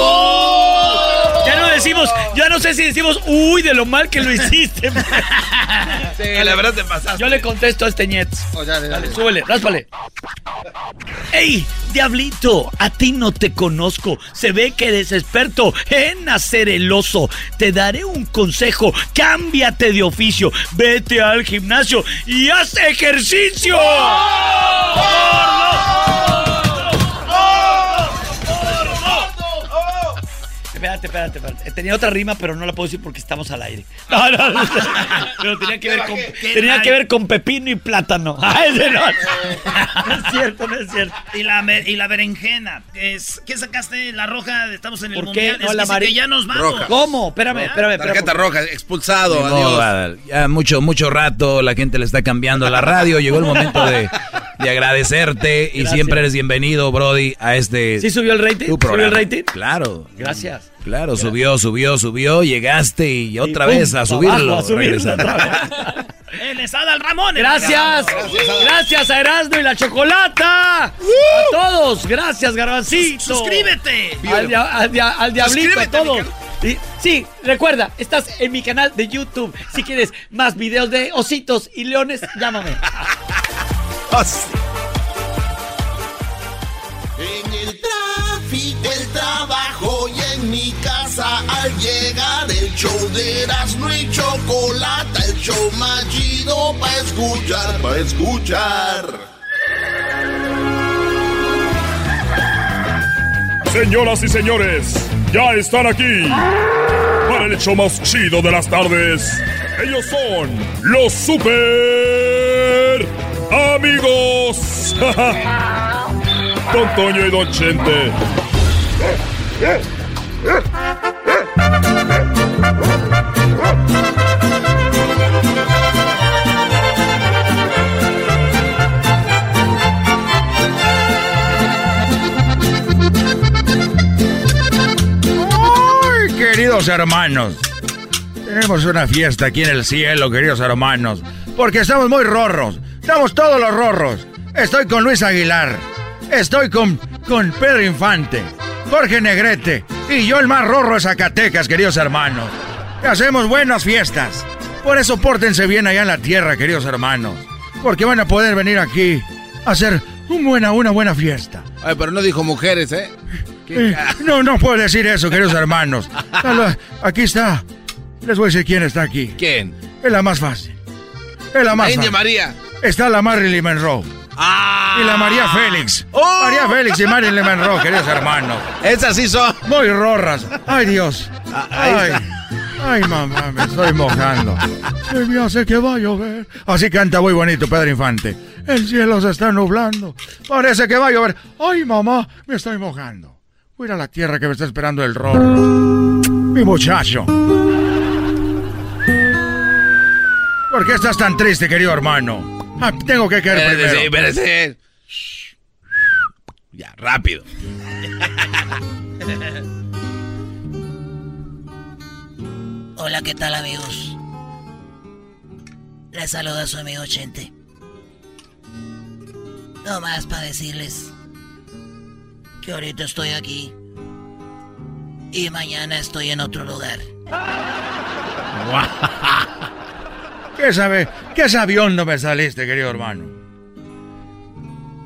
Ya no decimos, ya no sé si decimos, uy, de lo mal que lo hiciste. Sí, la verdad te pasaste. Yo le contesto a este Ñetz. Oh, dale, dale. Dale, súbele, ráspale. ¡Ey, diablito! A ti no te conozco. Se ve que eres experto en hacer el oso. Te daré un consejo. Cámbiate de oficio. Vete al gimnasio y haz ejercicio. Espérate, espérate, espérate. Tenía otra rima, pero no la puedo decir porque estamos al aire. No, no, no. Pero tenía que ver con, tenía que ver con pepino y plátano. Ah, ese no. No es cierto, no es cierto. Y la, y la berenjena. Es, ¿Qué sacaste? La roja, estamos en el ¿Por qué? mundial. No, es la que, que ya nos vamos. Roja. ¿Cómo? Espérame, espérame, espérame. Tarjeta roja, expulsado, modo, adiós. Ya mucho, mucho rato la gente le está cambiando la radio. Llegó el momento de, de agradecerte y siempre eres bienvenido, Brody, a este. ¿Sí subió el rating? ¿Subió el rating? Claro. Gracias. Claro, subió, subió, subió, llegaste y otra pum, vez a subirlo. abajo, a subirlo es Adal Ramón. el Gracias. Gracias a Erasmo y la Chocolata. A todos. Gracias, Garbancito. Suscríbete. Al, dia- al dia- al diablito, a Suscríbete a mi todos. Y- sí, recuerda, estás en mi canal de YouTube. Si quieres más videos de ositos y leones, llámame. mi casa al llegar el show de Erasmo y Chocolata, el show más chido para escuchar, para escuchar. Señoras y señores, ya están aquí para el hecho más chido de las tardes. Ellos son los super amigos. Don Toño y Don Chente. ¡Ay, queridos hermanos! Tenemos una fiesta aquí en el cielo, queridos hermanos. Porque estamos muy rorros. Estamos todos los rorros. Estoy con Luis Aguilar. Estoy con, con Pedro Infante. Jorge Negrete. Y yo el más rorro de Zacatecas, queridos hermanos. Hacemos buenas fiestas. Por eso pórtense bien allá en la tierra, queridos hermanos. Porque van a poder venir aquí a hacer un buena, una buena fiesta. Ay, pero no dijo mujeres, ¿eh? ¿Qué Eh, no, no puedo decir eso, queridos hermanos. Aquí está. Les voy a decir quién está aquí. ¿Quién? Es la más fácil. Es la más La India fácil. María. Está la Marilyn Monroe. ¡Ah! Y la María Félix. ¡Oh! María Félix y Marilyn Monroe, queridos hermanos. Esas sí son. Muy rorras. Ay, Dios. Ah, Ay. Ay, mamá, me estoy mojando. Se me hace que va a llover. Así canta muy bonito Pedro Infante. El cielo se está nublando. Parece que va a llover. Ay, mamá, me estoy mojando. Voy a la tierra que me está esperando el rorro. Mi muchacho. ¿Por qué estás tan triste, querido hermano? Ah, tengo que caer Espérese, primero. espérese. Ya, rápido. Hola, ¿qué tal amigos? Les saluda su amigo Chente. No más para decirles que ahorita estoy aquí y mañana estoy en otro lugar. ¿Qué sabe? ¿Qué sabión no me saliste, querido hermano?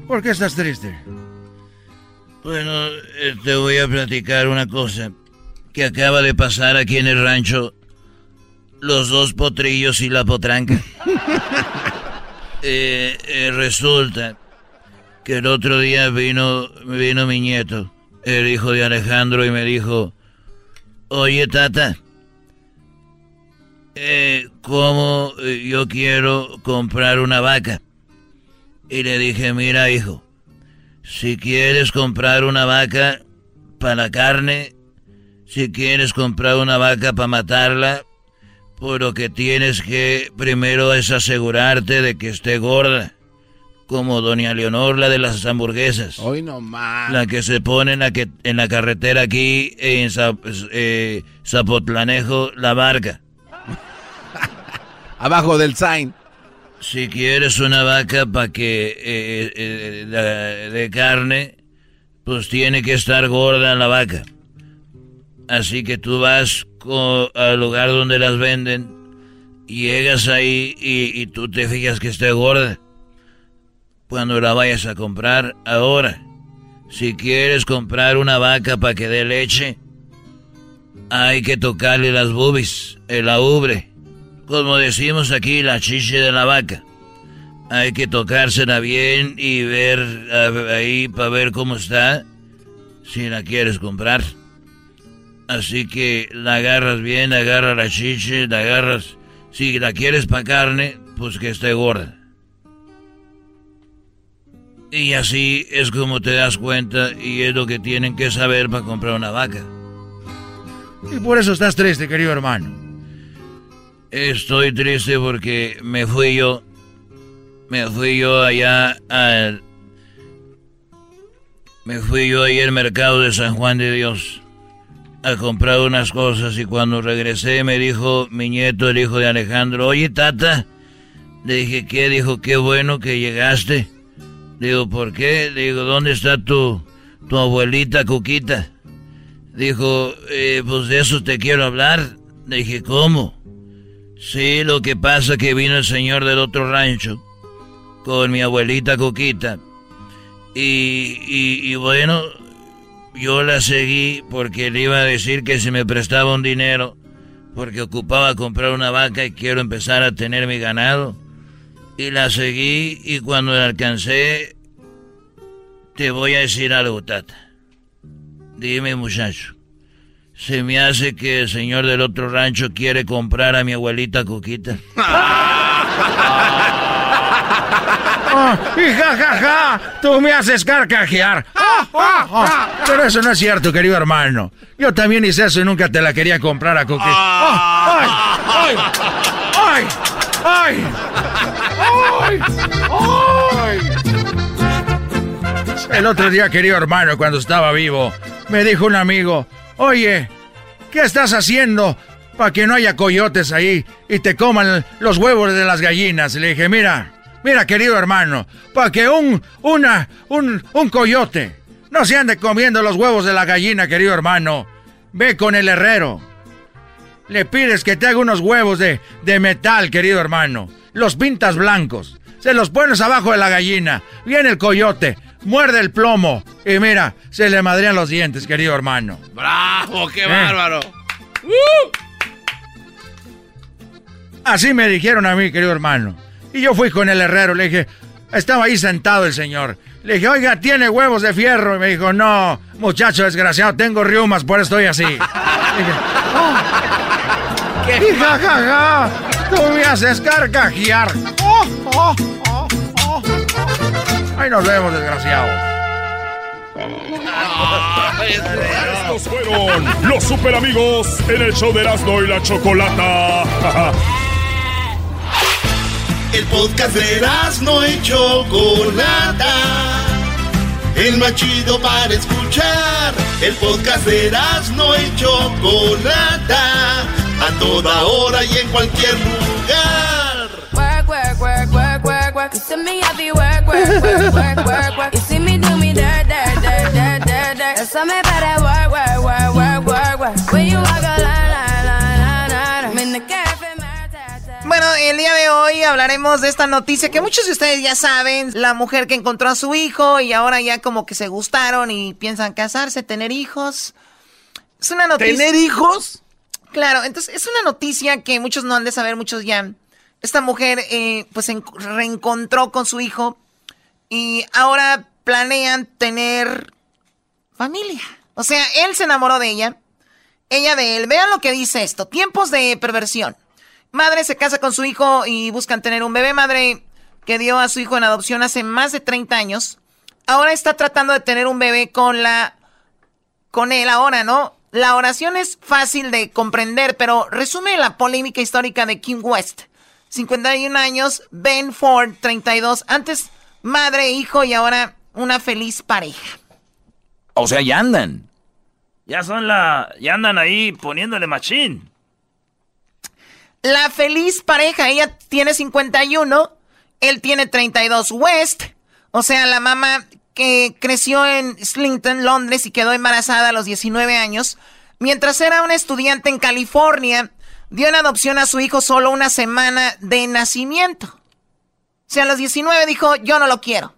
¿Por qué estás triste? Bueno, eh, te voy a platicar una cosa que acaba de pasar aquí en el rancho. Los dos potrillos y la potranca. Eh, eh, resulta que el otro día vino, vino mi nieto, el hijo de Alejandro, y me dijo, oye tata, eh, ¿cómo eh, yo quiero comprar una vaca? Y le dije, mira hijo, si quieres comprar una vaca para la carne, si quieres comprar una vaca para matarla, Pues lo que tienes que primero es asegurarte de que esté gorda. Como doña Leonor, la de las hamburguesas. Hoy no más. La que se pone en la, que, en la carretera aquí en Zap- eh, Zapotlanejo, la barca. Abajo del sign. Si quieres una vaca para que eh, eh, la- de carne, pues tiene que estar gorda la vaca. Así que tú vas al lugar donde las venden, llegas ahí y, y tú te fijas que esté gorda. Cuando la vayas a comprar, ahora, si quieres comprar una vaca para que dé leche, hay que tocarle las boobies, el ubre. Como decimos aquí, la chiche de la vaca. Hay que tocársela bien y ver ahí para ver cómo está, si la quieres comprar. Así que la agarras bien, agarra la chiche, la agarras. Si la quieres para carne, pues que esté gorda. Y así es como te das cuenta y es lo que tienen que saber para comprar una vaca. Y por eso estás triste, querido hermano. Estoy triste porque me fui yo. Me fui yo allá al. Me fui yo ahí al mercado de San Juan de Dios a comprar unas cosas y cuando regresé me dijo mi nieto, el hijo de Alejandro, oye tata, le dije, ¿qué? Dijo, qué bueno que llegaste. Digo, ¿por qué? Digo, ¿dónde está tu, tu abuelita Cuquita? Dijo, "Eh, pues de eso te quiero hablar. Le dije, ¿cómo? Sí, lo que pasa que vino el señor del otro rancho con mi abuelita Coquita. Y, y, y bueno, yo la seguí porque le iba a decir que si me prestaba un dinero, porque ocupaba comprar una vaca y quiero empezar a tener mi ganado. Y la seguí y cuando la alcancé, te voy a decir algo, tata. Dime, muchacho. Se me hace que el señor del otro rancho quiere comprar a mi abuelita Coquita. Ah, y ja, ja, ja, tú me haces carcajear. Ah. Pero eso no es cierto, querido hermano. Yo también hice eso y nunca te la quería comprar a Coqui. Ah, ¡Ay! ¡Ay! ¡Ay! ¡Ay! ¡Ay! El otro día, querido hermano, cuando estaba vivo, me dijo un amigo, oye, ¿qué estás haciendo para que no haya coyotes ahí y te coman los huevos de las gallinas? Le dije, mira, mira, querido hermano, para que un, una, un, un coyote no se ande comiendo los huevos de la gallina, querido hermano, ve con el herrero. Le pides que te haga unos huevos de, de metal, querido hermano. Los pintas blancos. Se los pones abajo de la gallina. Viene el coyote. Muerde el plomo. Y mira, se le madrean los dientes, querido hermano. ¡Bravo! ¡Qué Eh. bárbaro! Así me dijeron a mí, querido hermano. Y yo fui con el herrero. Le dije, estaba ahí sentado el señor. Le dije, oiga, ¿tiene huevos de fierro? Y me dijo, no, muchacho desgraciado, tengo riumas, por eso estoy así. Dije, Y ja, ja, ja, tú me haces carcajear. Oh, oh, oh, oh. Ahí nos vemos, desgraciados. Estos fueron los super amigos en el show de Erasmo y la Chocolata. El podcast de no y Chocolata. El más chido para escuchar. El podcast de no y Chocolata. A toda hora y en cualquier lugar. Work, work, work, work, work, work. You see me happy work, work, work, work, work, work. You see me do me dirt, dirt, dirt, dirt, dirt, dirt. That's me better work, work, work, work, work, work. When you walk a line, line, line, line, line. I'm in the cafe, Bueno, el día de hoy hablaremos de esta noticia que muchos de ustedes ya saben. La mujer que encontró a su hijo y ahora ya como que se gustaron y piensan casarse, tener hijos. Es una noticia. ¿Tener hijos? Claro, entonces es una noticia que muchos no han de saber, muchos ya. Esta mujer eh, pues se en- reencontró con su hijo y ahora planean tener familia. O sea, él se enamoró de ella, ella de él. Vean lo que dice esto. Tiempos de perversión. Madre se casa con su hijo y buscan tener un bebé. Madre que dio a su hijo en adopción hace más de 30 años. Ahora está tratando de tener un bebé con la... Con él ahora, ¿no? La oración es fácil de comprender, pero resume la polémica histórica de Kim West. 51 años, Ben Ford, 32. Antes madre, hijo y ahora una feliz pareja. O sea, ya andan. Ya son la. Ya andan ahí poniéndole machín. La feliz pareja, ella tiene 51, él tiene 32. West, o sea, la mamá que creció en Slington, Londres y quedó embarazada a los 19 años, mientras era una estudiante en California, dio en adopción a su hijo solo una semana de nacimiento. O sea, a los 19 dijo, yo no lo quiero.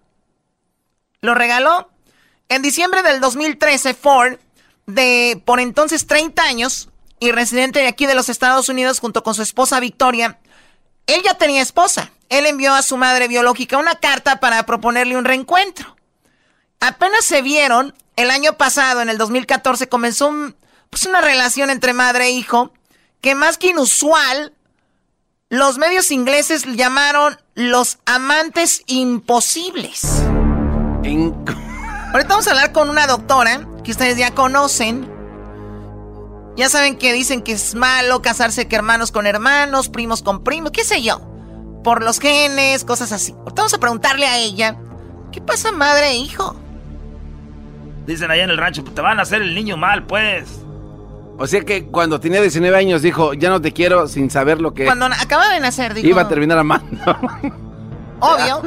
Lo regaló. En diciembre del 2013, Ford, de por entonces 30 años y residente de aquí de los Estados Unidos junto con su esposa Victoria, él ya tenía esposa. Él envió a su madre biológica una carta para proponerle un reencuentro. Apenas se vieron, el año pasado, en el 2014, comenzó pues una relación entre madre e hijo que más que inusual, los medios ingleses llamaron los amantes imposibles. Ahorita vamos a hablar con una doctora que ustedes ya conocen. Ya saben que dicen que es malo casarse que hermanos con hermanos, primos con primos, qué sé yo. Por los genes, cosas así. Ahorita vamos a preguntarle a ella, ¿qué pasa madre e hijo? Dicen allá en el rancho, te van a hacer el niño mal, pues. O sea que cuando tenía 19 años dijo, ya no te quiero sin saber lo que... Cuando acaba de nacer, dijo... Iba a terminar amando. Obvio.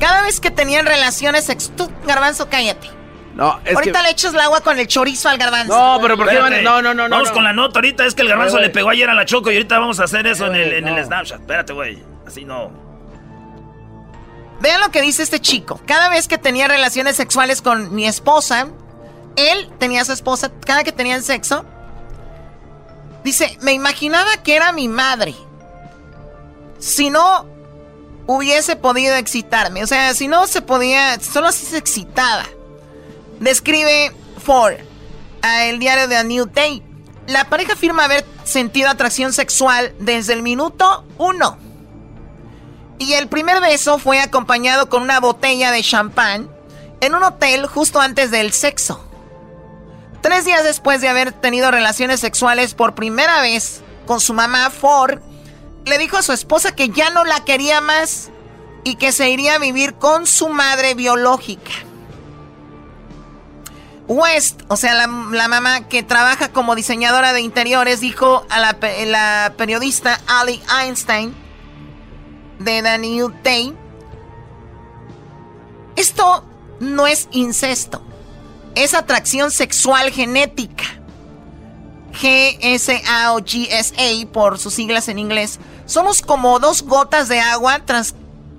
Cada vez que tenían relaciones sex... Tú, garbanzo, cállate. No, es ahorita le echas el agua con el chorizo al garbanzo. No, pero ¿por qué van? No, no, no, no. Vamos con la nota ahorita. Es que el garbanzo le pegó ayer a la Choco y ahorita vamos a hacer eso en, el, en el Snapchat. Espérate, güey. Así no. Vean lo que dice este chico. Cada vez que tenía relaciones sexuales con mi esposa, él tenía a su esposa, cada que tenían sexo, dice, me imaginaba que era mi madre. Si no hubiese podido excitarme, o sea, si no se podía, solo si se excitaba. Describe Ford a el diario de A New Day. La pareja afirma haber sentido atracción sexual desde el minuto uno. Y el primer beso fue acompañado con una botella de champán en un hotel justo antes del sexo. Tres días después de haber tenido relaciones sexuales por primera vez con su mamá, Ford le dijo a su esposa que ya no la quería más y que se iría a vivir con su madre biológica. West, o sea, la, mamá que trabaja como diseñadora de interiores, dijo a la, periodista Ali Einstein de The New Day, esto no es incesto, es atracción sexual genética. GSA o GSA por sus siglas en inglés. Somos como dos gotas de agua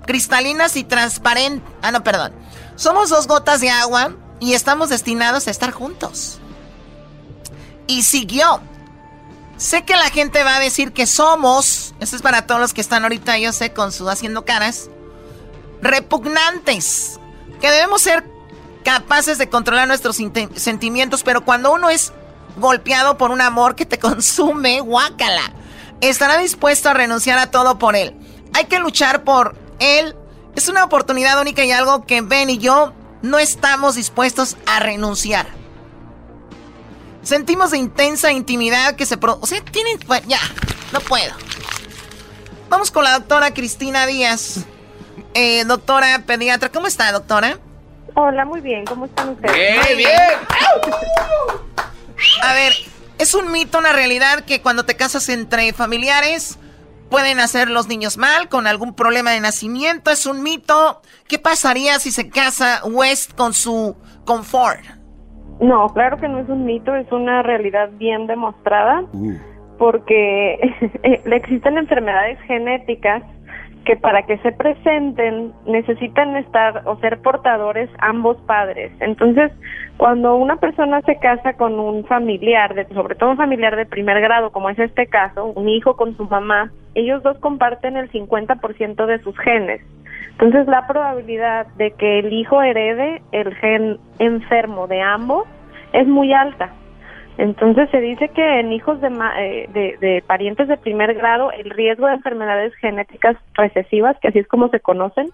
cristalinas y transparentes. Ah, no, perdón. Somos dos gotas de agua y estamos destinados a estar juntos. Y siguió. Sé que la gente va a decir que somos, esto es para todos los que están ahorita, yo sé, con su haciendo caras, repugnantes, que debemos ser capaces de controlar nuestros sentimientos, pero cuando uno es golpeado por un amor que te consume, guácala, estará dispuesto a renunciar a todo por él. Hay que luchar por él. Es una oportunidad única y algo que Ben y yo no estamos dispuestos a renunciar. Sentimos de intensa intimidad que se... Pro o sea, tienen... Ya, no puedo. Vamos con la doctora Cristina Díaz. Eh, doctora pediatra, ¿cómo está, doctora? Hola, muy bien. ¿Cómo están ustedes? Bien, bien. A ver, es un mito, una realidad que cuando te casas entre familiares pueden hacer los niños mal, con algún problema de nacimiento. Es un mito. ¿Qué pasaría si se casa West con su confort? No, claro que no es un mito, es una realidad bien demostrada, porque existen enfermedades genéticas que para que se presenten necesitan estar o ser portadores ambos padres. Entonces, cuando una persona se casa con un familiar, de, sobre todo un familiar de primer grado, como es este caso, un hijo con su mamá, ellos dos comparten el 50% de sus genes. Entonces, la probabilidad de que el hijo herede el gen enfermo de ambos es muy alta. Entonces se dice que en hijos eh, de, de, parientes de primer grado el riesgo de enfermedades genéticas recesivas, que así es como se conocen,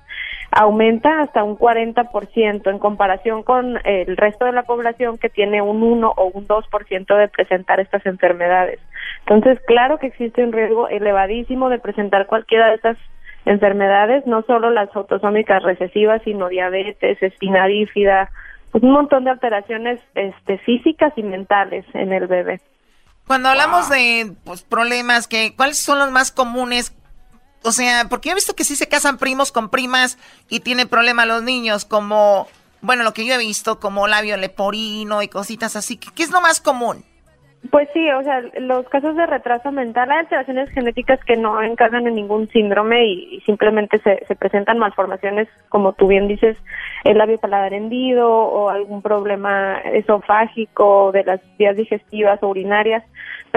aumenta hasta un 40% en comparación con el resto de la población que tiene un 1 o un 2% de presentar estas enfermedades. Entonces, claro que existe un riesgo elevadísimo de presentar cualquiera de estas enfermedades, no solo las autosómicas recesivas, sino diabetes, espina bífida, pues un montón de alteraciones este, físicas y mentales en el bebé. Cuando hablamos de pues, problemas, que, ¿cuáles son los más comunes? O sea, porque yo he visto que sí se casan primos con primas y tienen problemas los niños, como, bueno, lo que yo he visto, como labio leporino y cositas así. ¿Qué es lo más común? Pues sí, o sea, los casos de retraso mental, hay alteraciones genéticas que no encajan en ningún síndrome y, simplemente se, se, presentan malformaciones, como tú bien dices, el labio paladar hendido o algún problema esofágico de las vías digestivas o urinarias,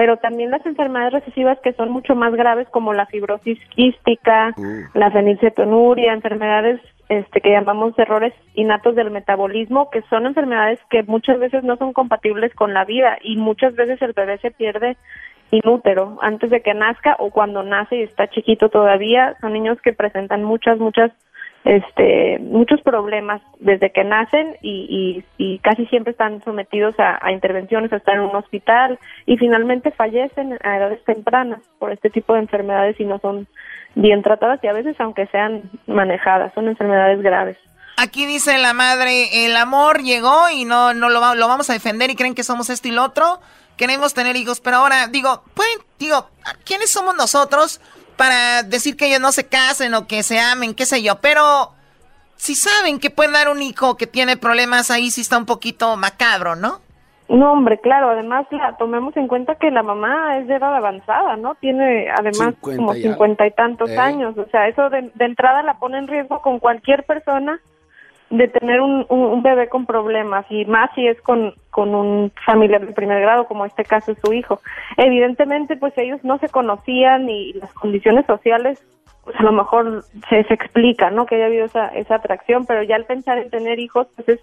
pero también las enfermedades recesivas que son mucho más graves como la fibrosis quística, la fenilcetonuria, enfermedades este, que llamamos errores innatos del metabolismo, que son enfermedades que muchas veces no son compatibles con la vida y muchas veces el bebé se pierde inútero antes de que nazca o cuando nace y está chiquito todavía. Son niños que presentan muchas, muchas, este, muchos problemas desde que nacen y, y, casi siempre están sometidos a, intervenciones, a estar en un hospital y finalmente fallecen a edades tempranas por este tipo de enfermedades y no son bien tratadas y a veces aunque sean manejadas, son enfermedades graves. Aquí dice la madre, el amor llegó y no, no lo, lo vamos a defender y creen que somos esto y lo otro. Queremos tener hijos, pero ahora digo, pueden, digo, ¿quiénes somos nosotros para decir que ellos no se casen o que se amen, qué sé yo? Pero si saben que pueden dar un hijo que tiene problemas ahí, sí está un poquito macabro, ¿no? No, hombre, claro, además la tomemos en cuenta que la mamá es de edad avanzada, ¿no? Tiene además como cincuenta y tantos Eh. años, o sea, eso de, de entrada la pone en riesgo con cualquier persona de tener un, un, un bebé con problemas y más si es con, con un familiar de primer grado, como este caso es su hijo. Evidentemente, pues ellos no se conocían y las condiciones sociales, pues a lo mejor se, se explica, ¿no? Que haya habido esa, esa atracción, pero ya al pensar en tener hijos, pues es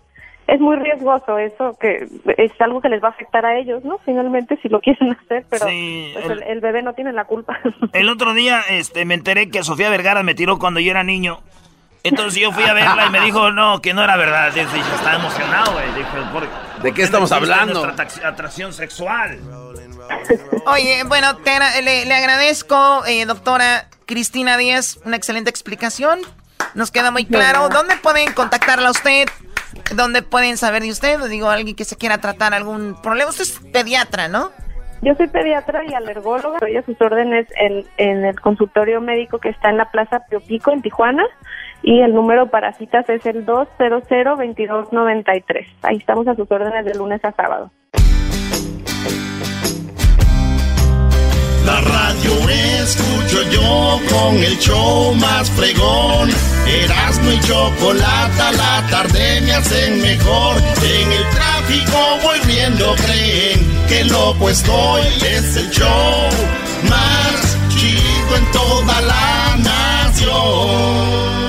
es muy riesgoso eso, que es algo que les va a afectar a ellos, ¿no? Finalmente, si lo quieren hacer, pero Sí, pues, el- el, el bebé no tiene la culpa. El otro día este, me enteré que Sofía Vergara me tiró cuando yo era niño. Entonces yo fui a verla y me dijo, no, que no era verdad. Dije, estaba emocionado, güey. Dije, ¿por- ¿De qué estamos hablando? atracción sexual. Oye, bueno, te le, le agradezco, eh, doctora Cristina Díaz, una excelente explicación. Nos queda muy claro. ¿Dónde pueden contactarla a usted? ¿Dónde pueden saber de usted? Digo, alguien que se quiera tratar algún problema. Usted es pediatra, ¿no? Yo soy pediatra y alergóloga, estoy a sus órdenes en, en el consultorio médico que está en la Plaza Pio Pico, en Tijuana, y el número para citas es el 200-2293. Ahí estamos a sus órdenes de lunes a sábado. La radio escucho yo con el show más fregón. Erasmo y chocolate la tarde me hacen mejor. En el tráfico voy viendo, creen que loco estoy. Es el show más chido en toda la nación.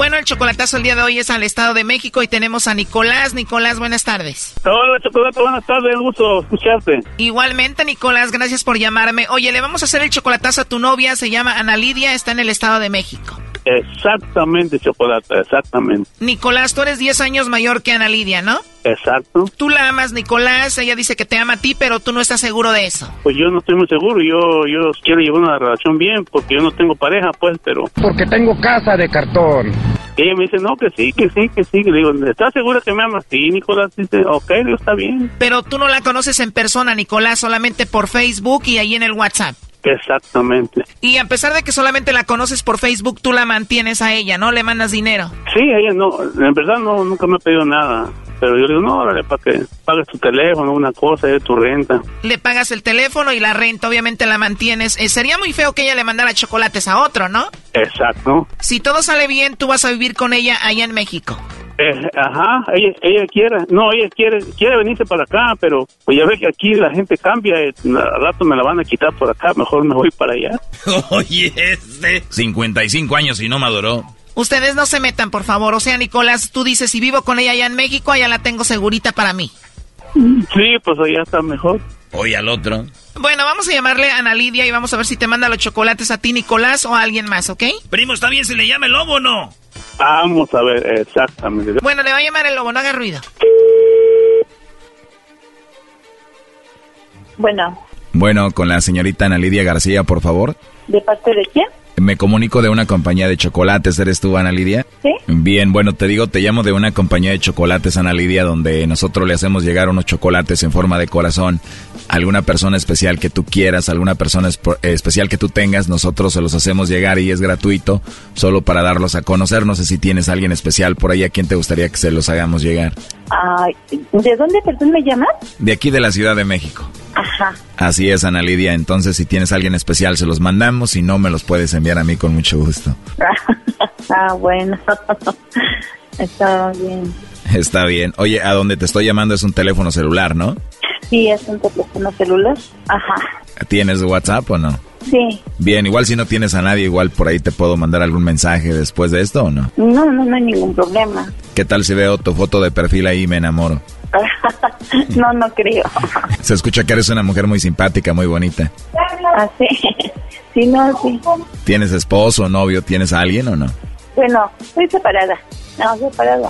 Bueno, el chocolatazo el día de hoy es al Estado de México y tenemos a Nicolás. Nicolás, buenas tardes. Hola, Chocolate, buenas tardes, un gusto escucharte. Igualmente, Nicolás, gracias por llamarme. Oye, le vamos a hacer el chocolatazo a tu novia, se llama Ana Lidia, está en el Estado de México. Exactamente, Chocolate, exactamente. Nicolás, tú eres 10 años mayor que Ana Lidia, ¿no? Exacto. Tú la amas, Nicolás, ella dice que te ama a ti, pero tú no estás seguro de eso. Pues yo no estoy muy seguro, yo, yo quiero llevar una relación bien, porque yo no tengo pareja, pues, pero... Porque tengo casa de cartón. Ella me dice, no, que sí, que sí, que sí. Le digo, ¿estás segura que me amas? Sí, Nicolás dice, ok, digo, está bien. Pero tú no la conoces en persona, Nicolás, solamente por Facebook y ahí en el WhatsApp. Exactamente. Y a pesar de que solamente la conoces por Facebook, tú la mantienes a ella, ¿no? Le mandas dinero. Sí, ella no, en verdad no, nunca me ha pedido nada. Pero yo le digo, no, órale, para que pagues tu teléfono, una cosa, es tu renta. Le pagas el teléfono y la renta obviamente la mantienes. Eh, sería muy feo que ella le mandara chocolates a otro, ¿no? Exacto. Si todo sale bien, tú vas a vivir con ella allá en México. Eh, ajá, ella, ella quiere, no, ella quiere, quiere venirse para acá, pero pues ya ve que aquí la gente cambia, eh, al rato me la van a quitar por acá, mejor me voy para allá. Oye, este. 55 años y no maduró. Ustedes no se metan, por favor. O sea, Nicolás, tú dices, si vivo con ella allá en México, allá la tengo segurita para mí. Sí, pues allá está mejor. Oye al otro. Bueno, vamos a llamarle a Ana Lidia y vamos a ver si te manda los chocolates a ti, Nicolás, o a alguien más, ¿ok? Primo, ¿está bien si le llama el lobo o no? Vamos a ver, exactamente. Bueno, le va a llamar el lobo, no haga ruido. Bueno, Bueno, con la señorita Ana Lidia García, por favor. ¿de parte de quién? Me comunico de una compañía de chocolates. ¿Eres tú, Ana Lidia? Sí. Bien, bueno, te digo, te llamo de una compañía de chocolates, Ana Lidia, donde nosotros le hacemos llegar unos chocolates en forma de corazón. Alguna persona especial que tú quieras, alguna persona eh, especial que tú tengas, nosotros se los hacemos llegar y es gratuito, solo para darlos a conocer. No sé si tienes a alguien especial por ahí a quien te gustaría que se los hagamos llegar. Ay, ¿De dónde, perdón, me llamas? De aquí de la Ciudad de México. Ajá. Así es, Ana Lidia. Entonces, si tienes a alguien especial, se los mandamos. Si no, me los puedes enviar a mí con mucho gusto. ah, bueno. Está bien. Está bien. Oye, a donde te estoy llamando es un teléfono celular, ¿no? Sí, es un teléfono celular. Ajá. ¿Tienes WhatsApp o no? Sí. Bien, igual si no tienes a nadie, igual por ahí te puedo mandar algún mensaje después de esto o no. No, no, no hay ningún problema. ¿Qué tal si veo tu foto de perfil ahí y me enamoro? no, no creo. Se escucha que eres una mujer muy simpática, muy bonita. Ah, sí. No, sí. ¿Tienes esposo, novio, tienes a alguien o no? Bueno, estoy separada. No, separada.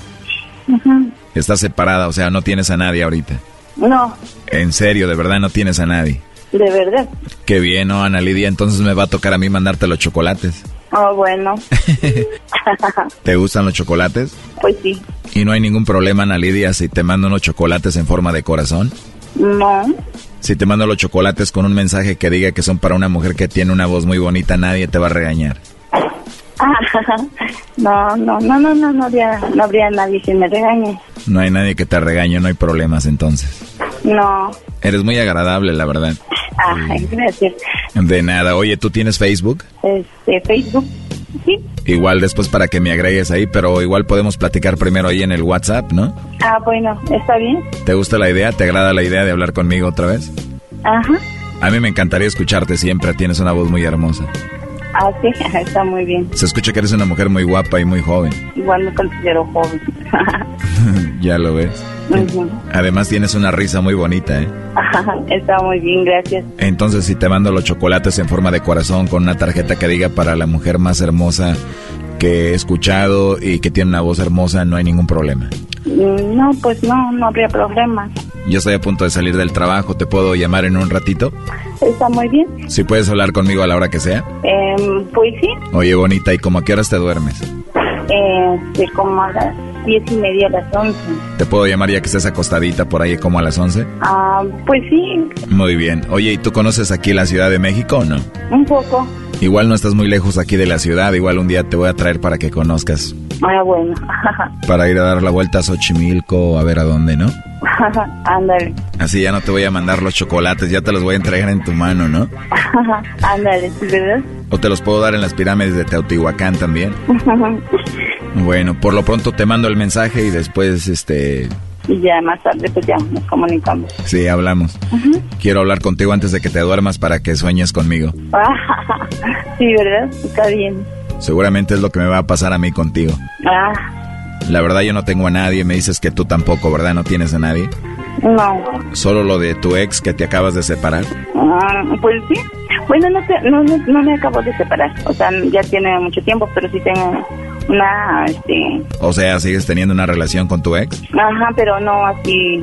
Ujú. Estás separada, o sea, no tienes a nadie ahorita. No, En serio, de verdad no tienes a nadie. de verdad. Qué bien, ¿no, Ana Lidia? Entonces me va a tocar a mí mandarte los chocolates. Oh, bueno. ¿Te gustan los chocolates? pues sí. ¿Y no hay ningún problema, Ana Lidia, si te mando unos chocolates en forma de corazón? No. Si te mando los chocolates con un mensaje que diga que son para una mujer que tiene una voz muy bonita, nadie te va a regañar. no, no, no, no, no, no habría, no habría nadie que me regañe. No hay nadie que te regañe, no hay problemas entonces. No. Eres muy agradable, la verdad. Ay, gracias. De nada. Oye, ¿tú tienes Facebook? Este, Facebook. Sí. Igual después para que me agregues ahí, pero igual podemos platicar primero ahí en el WhatsApp, ¿no? Ah, bueno, está bien. ¿Te gusta la idea? ¿Te agrada la idea de hablar conmigo otra vez? Ajá. A mí me encantaría escucharte siempre, tienes una voz muy hermosa. Ah, sí, está muy bien. Se escucha que eres una mujer muy guapa y muy joven. Igual me considero joven. ya lo ves. Además tienes una risa muy bonita, ¿eh? Está muy bien, gracias. Entonces si te mando los chocolates en forma de corazón con una tarjeta que diga para la mujer más hermosa que he escuchado y que tiene una voz hermosa, no hay ningún problema. Mm, No, pues no, no habría problema. Yo estoy a punto de salir del trabajo, ¿te puedo llamar en un ratito? Está muy bien. Si puedes hablar conmigo a la hora que sea. Em, pues sí, Oye, bonita, ¿y como a qué horas te duermes? este, como a las diez y media, a las once. ¿Te puedo llamar ya que estés acostadita por ahí como a las 11? Ah, pues sí, Muy bien. Oye, ¿y tú conoces aquí la Ciudad de México o no? un poco. Igual no estás muy lejos aquí de la ciudad, igual un día te voy a traer para que conozcas. Ah, bueno. Para ir a dar la vuelta a Xochimilco, a ver a dónde, ¿no? Ándale. Así ya no te voy a mandar los chocolates, ya te los voy a entregar en tu mano, ¿no? Ándale, ¿sí, ¿verdad? O te los puedo dar en las pirámides de Teotihuacán también. Bueno, por lo pronto te mando el mensaje y después, este, y ya más tarde, pues ya nos comunicamos. sí, hablamos. Quiero hablar contigo antes de que te duermas para que sueñes conmigo. sí, ¿verdad? Está bien. Seguramente es lo que me va a pasar a mí contigo. Ah, La verdad yo no tengo a nadie, me dices que tú tampoco, ¿verdad? No tienes a nadie. no. Solo lo de tu ex que te acabas de separar. Ah, pues sí. Bueno, no, te- no, no, no me acabo de separar. O sea, ya tiene mucho tiempo, pero sí tengo una, este... O sea, sigues teniendo una relación con tu ex. Ajá, pero no así...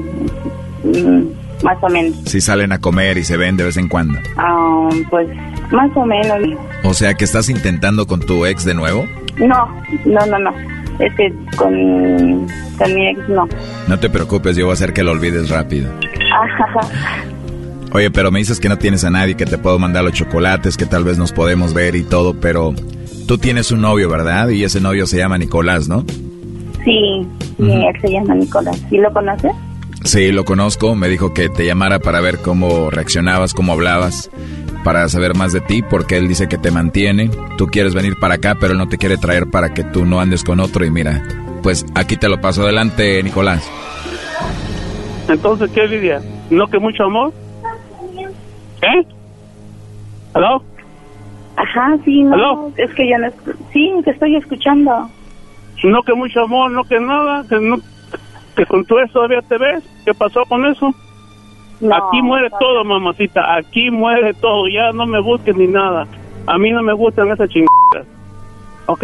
mm, más o menos. Si salen a comer y se ven de vez en cuando. Ah, pues más o menos. O sea, que estás intentando con tu ex de nuevo. No, no, no, no. Es que con, con mi ex no. No te preocupes, yo voy a hacer que lo olvides rápido. Oye, pero me dices que no tienes a nadie, que te puedo mandar los chocolates, que tal vez nos podemos ver y todo, pero tú tienes un novio, ¿verdad? Y ese novio se llama Nicolás, ¿no? Sí. Sí, él se llama Nicolás. ¿Y lo conoces? Sí, lo conozco. Me dijo que te llamara para ver cómo reaccionabas, cómo hablabas, para saber más de ti, porque él dice que te mantiene. Tú quieres venir para acá, pero él no te quiere traer para que tú no andes con otro. Y mira, pues aquí te lo paso adelante, Nicolás. Entonces, ¿qué, Lidia? ¿No que mucho amor? ¿Eh? ¿Aló? Ajá, sí, no. Es que yo no. Sí, te estoy escuchando. No que mucho amor, no que nada, que no que con tu eso todavía te ves. ¿Qué pasó con eso? Aquí muere todo, mamacita. Aquí muere todo. Ya no me busques ni nada. A mí no me gustan esas chingadas. ¿Ok?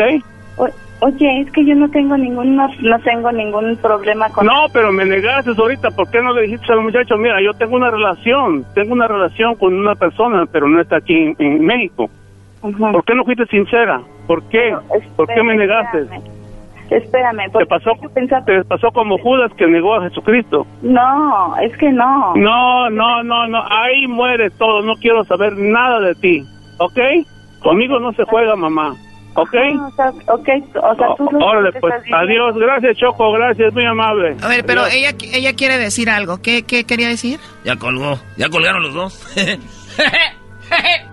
O- oye, es que yo no tengo ningún. No, no tengo ningún problema con. No, pero me negaste ahorita. ¿Por qué no le dijiste al muchacho? Mira, yo tengo una relación. Tengo una relación con una persona, pero no está aquí en, en México. ¿Por qué no fuiste sincera? ¿Por qué? ¿Por qué me negaste? Espérame, Te porque pasó, te pasó como Judas que negó a Jesucristo. No, es que no. No, no, no, no. Ahí muere todo. No quiero saber nada de ti. ¿Ok? Conmigo no se juega, mamá. ¿Ok? No, o sea, ok, o sea, tú lo Órale, pues. Adiós. Gracias, Choco. Gracias. Muy amable. A ver, pero Adiós. ella, ella quiere decir algo. ¿Qué, qué quería decir? Ya colgó. Ya colgaron los dos.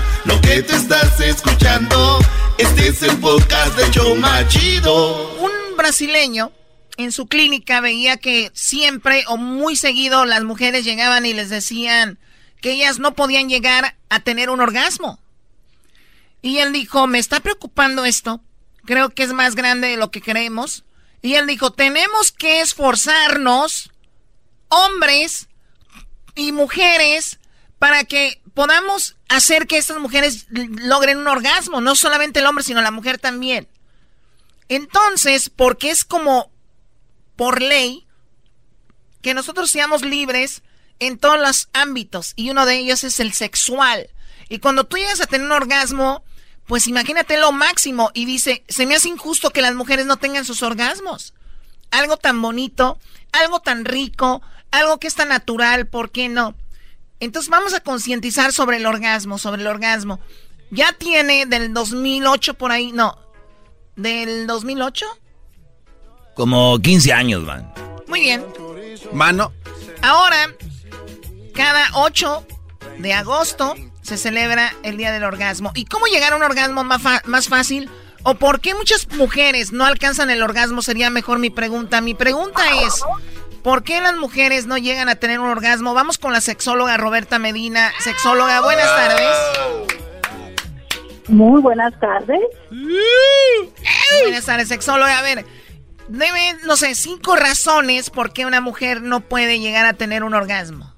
Lo que te estás escuchando, este es el podcast de Choma Chido. Un brasileño en su clínica veía que siempre o muy seguido las mujeres llegaban y les decían que ellas no podían llegar a tener un orgasmo. Y él dijo, me está preocupando esto, creo que es más grande de lo que creemos. Y él dijo, tenemos que esforzarnos, hombres y mujeres, para que podamos hacer que estas mujeres logren un orgasmo, no solamente el hombre, sino la mujer también. Entonces, porque es como por ley que nosotros seamos libres en todos los ámbitos y uno de ellos es el sexual. Y cuando tú llegas a tener un orgasmo, pues imagínate lo máximo y dice, se me hace injusto que las mujeres no tengan sus orgasmos. Algo tan bonito, algo tan rico, algo que es tan natural, ¿por qué no? Entonces vamos a concientizar sobre el orgasmo, sobre el orgasmo. Ya tiene del 2008 por ahí, no, del 2008. Como 15 años, man. Muy bien. Mano. Ahora, cada 8 de agosto se celebra el Día del Orgasmo. ¿Y cómo llegar a un orgasmo más, más fácil? ¿O por qué muchas mujeres no alcanzan el orgasmo? Sería mejor mi pregunta. Mi pregunta es, ¿por qué las mujeres no llegan a tener un orgasmo? Vamos con la sexóloga Roberta Medina. Sexóloga, buenas tardes. Muy buenas tardes. Buenas tardes, sexóloga. A ver, debe, no sé, cinco razones por qué una mujer no puede llegar a tener un orgasmo.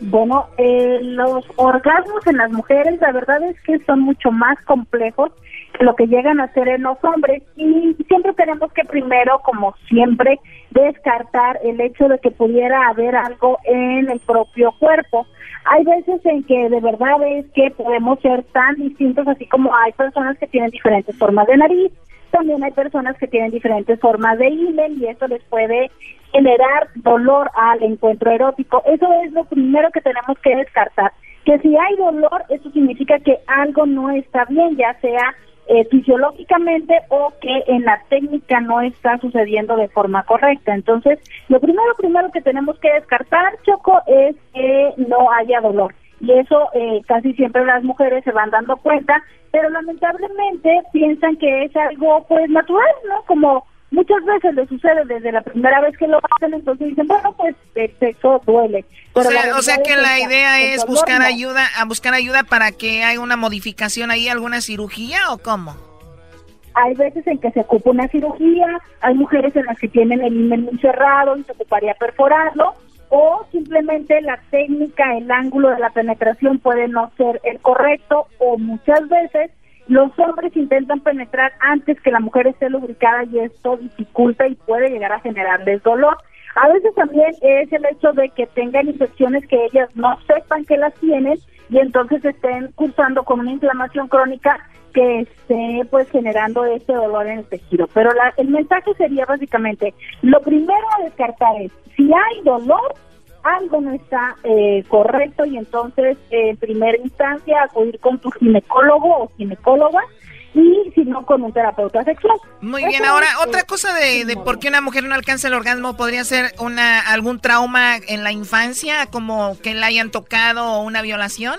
Bueno, eh, los orgasmos en las mujeres, la verdad es que son mucho más complejos lo que llegan a ser en los hombres y siempre tenemos que primero, como siempre, descartar el hecho de que pudiera haber algo en el propio cuerpo. Hay veces en que de verdad es que podemos ser tan distintos, así como hay personas que tienen diferentes formas de nariz, también hay personas que tienen diferentes formas de himen y eso les puede generar dolor al encuentro erótico. Eso es lo primero que tenemos que descartar. Que si hay dolor, eso significa que algo no está bien, ya sea eh, fisiológicamente o que en la técnica no está sucediendo de forma correcta. Entonces, lo primero, primero que tenemos que descartar, Choco, es que no haya dolor. Y eso eh, casi siempre las mujeres se van dando cuenta, pero lamentablemente piensan que es algo pues natural, ¿no? Como muchas veces les sucede desde la primera vez que lo hacen, entonces dicen, bueno, pues el sexo duele. O sea, o sea que es la idea es buscar no. ayuda, a buscar ayuda para que haya una modificación ahí, alguna cirugía o cómo? Hay veces en que se ocupa una cirugía, hay mujeres en las que tienen el himen muy cerrado y se ocuparía perforarlo, o simplemente la técnica, el ángulo de la penetración puede no ser el correcto, o muchas veces los hombres intentan penetrar antes que la mujer esté lubricada y esto dificulta y puede llegar a generarles dolor. A veces también es el hecho de que tengan infecciones que ellas no sepan que las tienen y entonces estén cursando con una inflamación crónica que esté pues generando este dolor en el tejido. Pero la- el mensaje sería básicamente, lo primero a descartar es, si hay dolor, algo no está eh, correcto y entonces eh, en primera instancia acudir con tu ginecólogo o ginecóloga y si no con un terapeuta sexual. Muy Eso bien, ahora es, otra eh, cosa de, de por qué una mujer no alcanza el orgasmo podría ser una algún trauma en la infancia, como que la hayan tocado o una violación.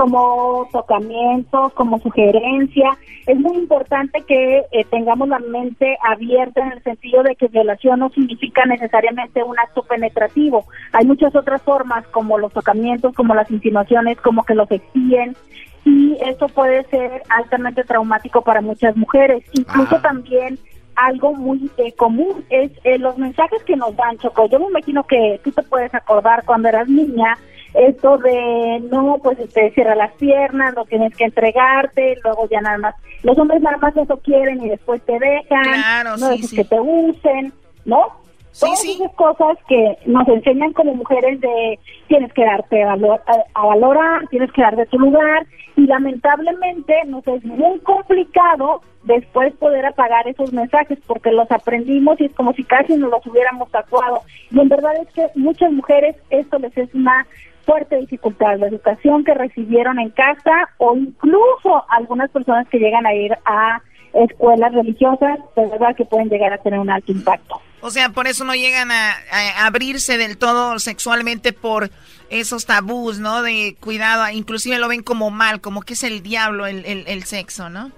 Como tocamientos, como sugerencia. Es muy importante que eh, tengamos la mente abierta en el sentido de que violación no significa necesariamente un acto penetrativo. Hay muchas otras formas como los tocamientos, como las insinuaciones, como que los exiguen y eso puede ser altamente traumático para muchas mujeres. Incluso también algo muy eh, común es eh, los mensajes que nos dan, Choco. Yo me imagino que tú te puedes acordar cuando eras niña, esto de no, pues te cierra las piernas, no tienes que entregarte, luego ya nada más. Los hombres nada más eso quieren y después te dejan, Claro, no sí, sí. que te usen, ¿no? Todas esas cosas que nos enseñan como mujeres de tienes que darte a, valor- a- a valorar, tienes que darte tu lugar y lamentablemente nos es muy complicado después poder apagar esos mensajes porque los aprendimos y es como si casi nos los hubiéramos tatuado. Y en verdad es que muchas mujeres esto les es una fuerte dificultad, la educación que recibieron en casa o incluso algunas personas que llegan a ir a escuelas religiosas, de verdad que pueden llegar a tener un alto impacto. O sea, por eso no llegan a, a abrirse del todo sexualmente por esos tabús, ¿no? De cuidado, inclusive lo ven como mal, como que es el diablo el, el, el sexo, ¿no?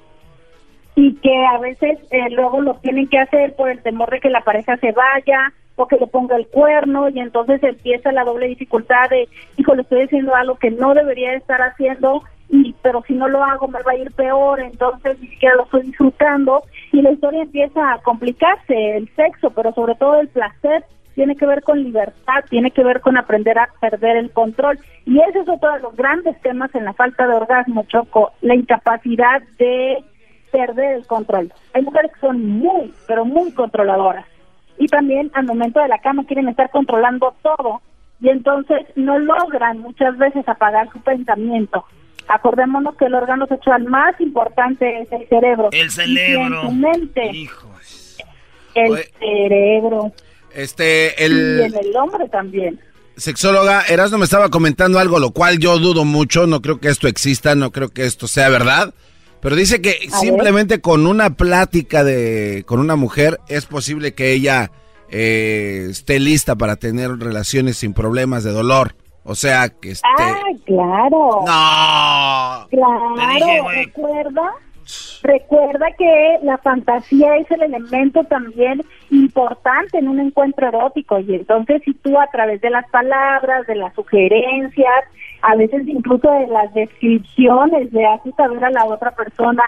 y que a veces eh, luego lo tienen que hacer por el temor de que la pareja se vaya o que le ponga el cuerno y entonces empieza la doble dificultad de, hijo, le estoy haciendo algo que no debería estar haciendo y pero si no lo hago me va a ir peor, entonces ni siquiera lo estoy disfrutando y la historia empieza a complicarse, el sexo, pero sobre todo el placer tiene que ver con libertad, tiene que ver con aprender a perder el control. Y ese es otro de los grandes temas en la falta de orgasmo, Choco, la incapacidad de perder el control. Hay mujeres que son muy, pero muy controladoras. Y también al momento de la cama quieren estar controlando todo y entonces no logran muchas veces apagar su pensamiento. Acordémonos que el órgano sexual más importante es el cerebro. El Y en cerebro. tu mente, el cerebro. Este, Y el en el hombre también. sexóloga Erasmo me estaba comentando algo, lo cual yo dudo mucho, no creo que esto exista, no creo que esto sea verdad. Pero dice que A simplemente con una plática de con una mujer es posible que ella eh, esté lista para tener relaciones sin problemas de dolor. O sea, que esté... Ah, claro. No. Claro, Te dije, recuerda, recuerda que la fantasía es el elemento también importante en un encuentro erótico y entonces si tú a través de las palabras, de las sugerencias, a veces incluso de las descripciones le haces saber a la otra persona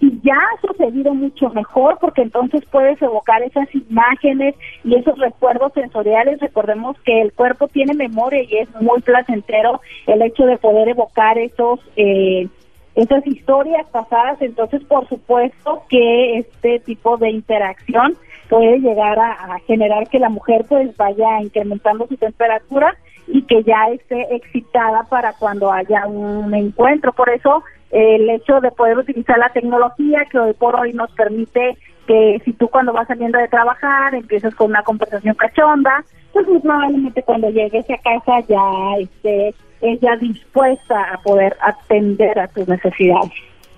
y ya ha sucedido mucho mejor porque entonces puedes evocar esas imágenes y esos recuerdos sensoriales. Recordemos que el cuerpo tiene memoria y es muy placentero el hecho de poder evocar esos eh, esas historias pasadas. Entonces, por supuesto que este tipo de interacción puede llegar a, generar que la mujer pues vaya incrementando su temperatura y que ya esté excitada para cuando haya un encuentro. Por eso el hecho de poder utilizar la tecnología que hoy por hoy nos permite que si tú cuando vas saliendo de trabajar empiezas con una conversación cachonda, pues muy probablemente cuando llegues a casa ya esté ella dispuesta a poder atender a tus necesidades.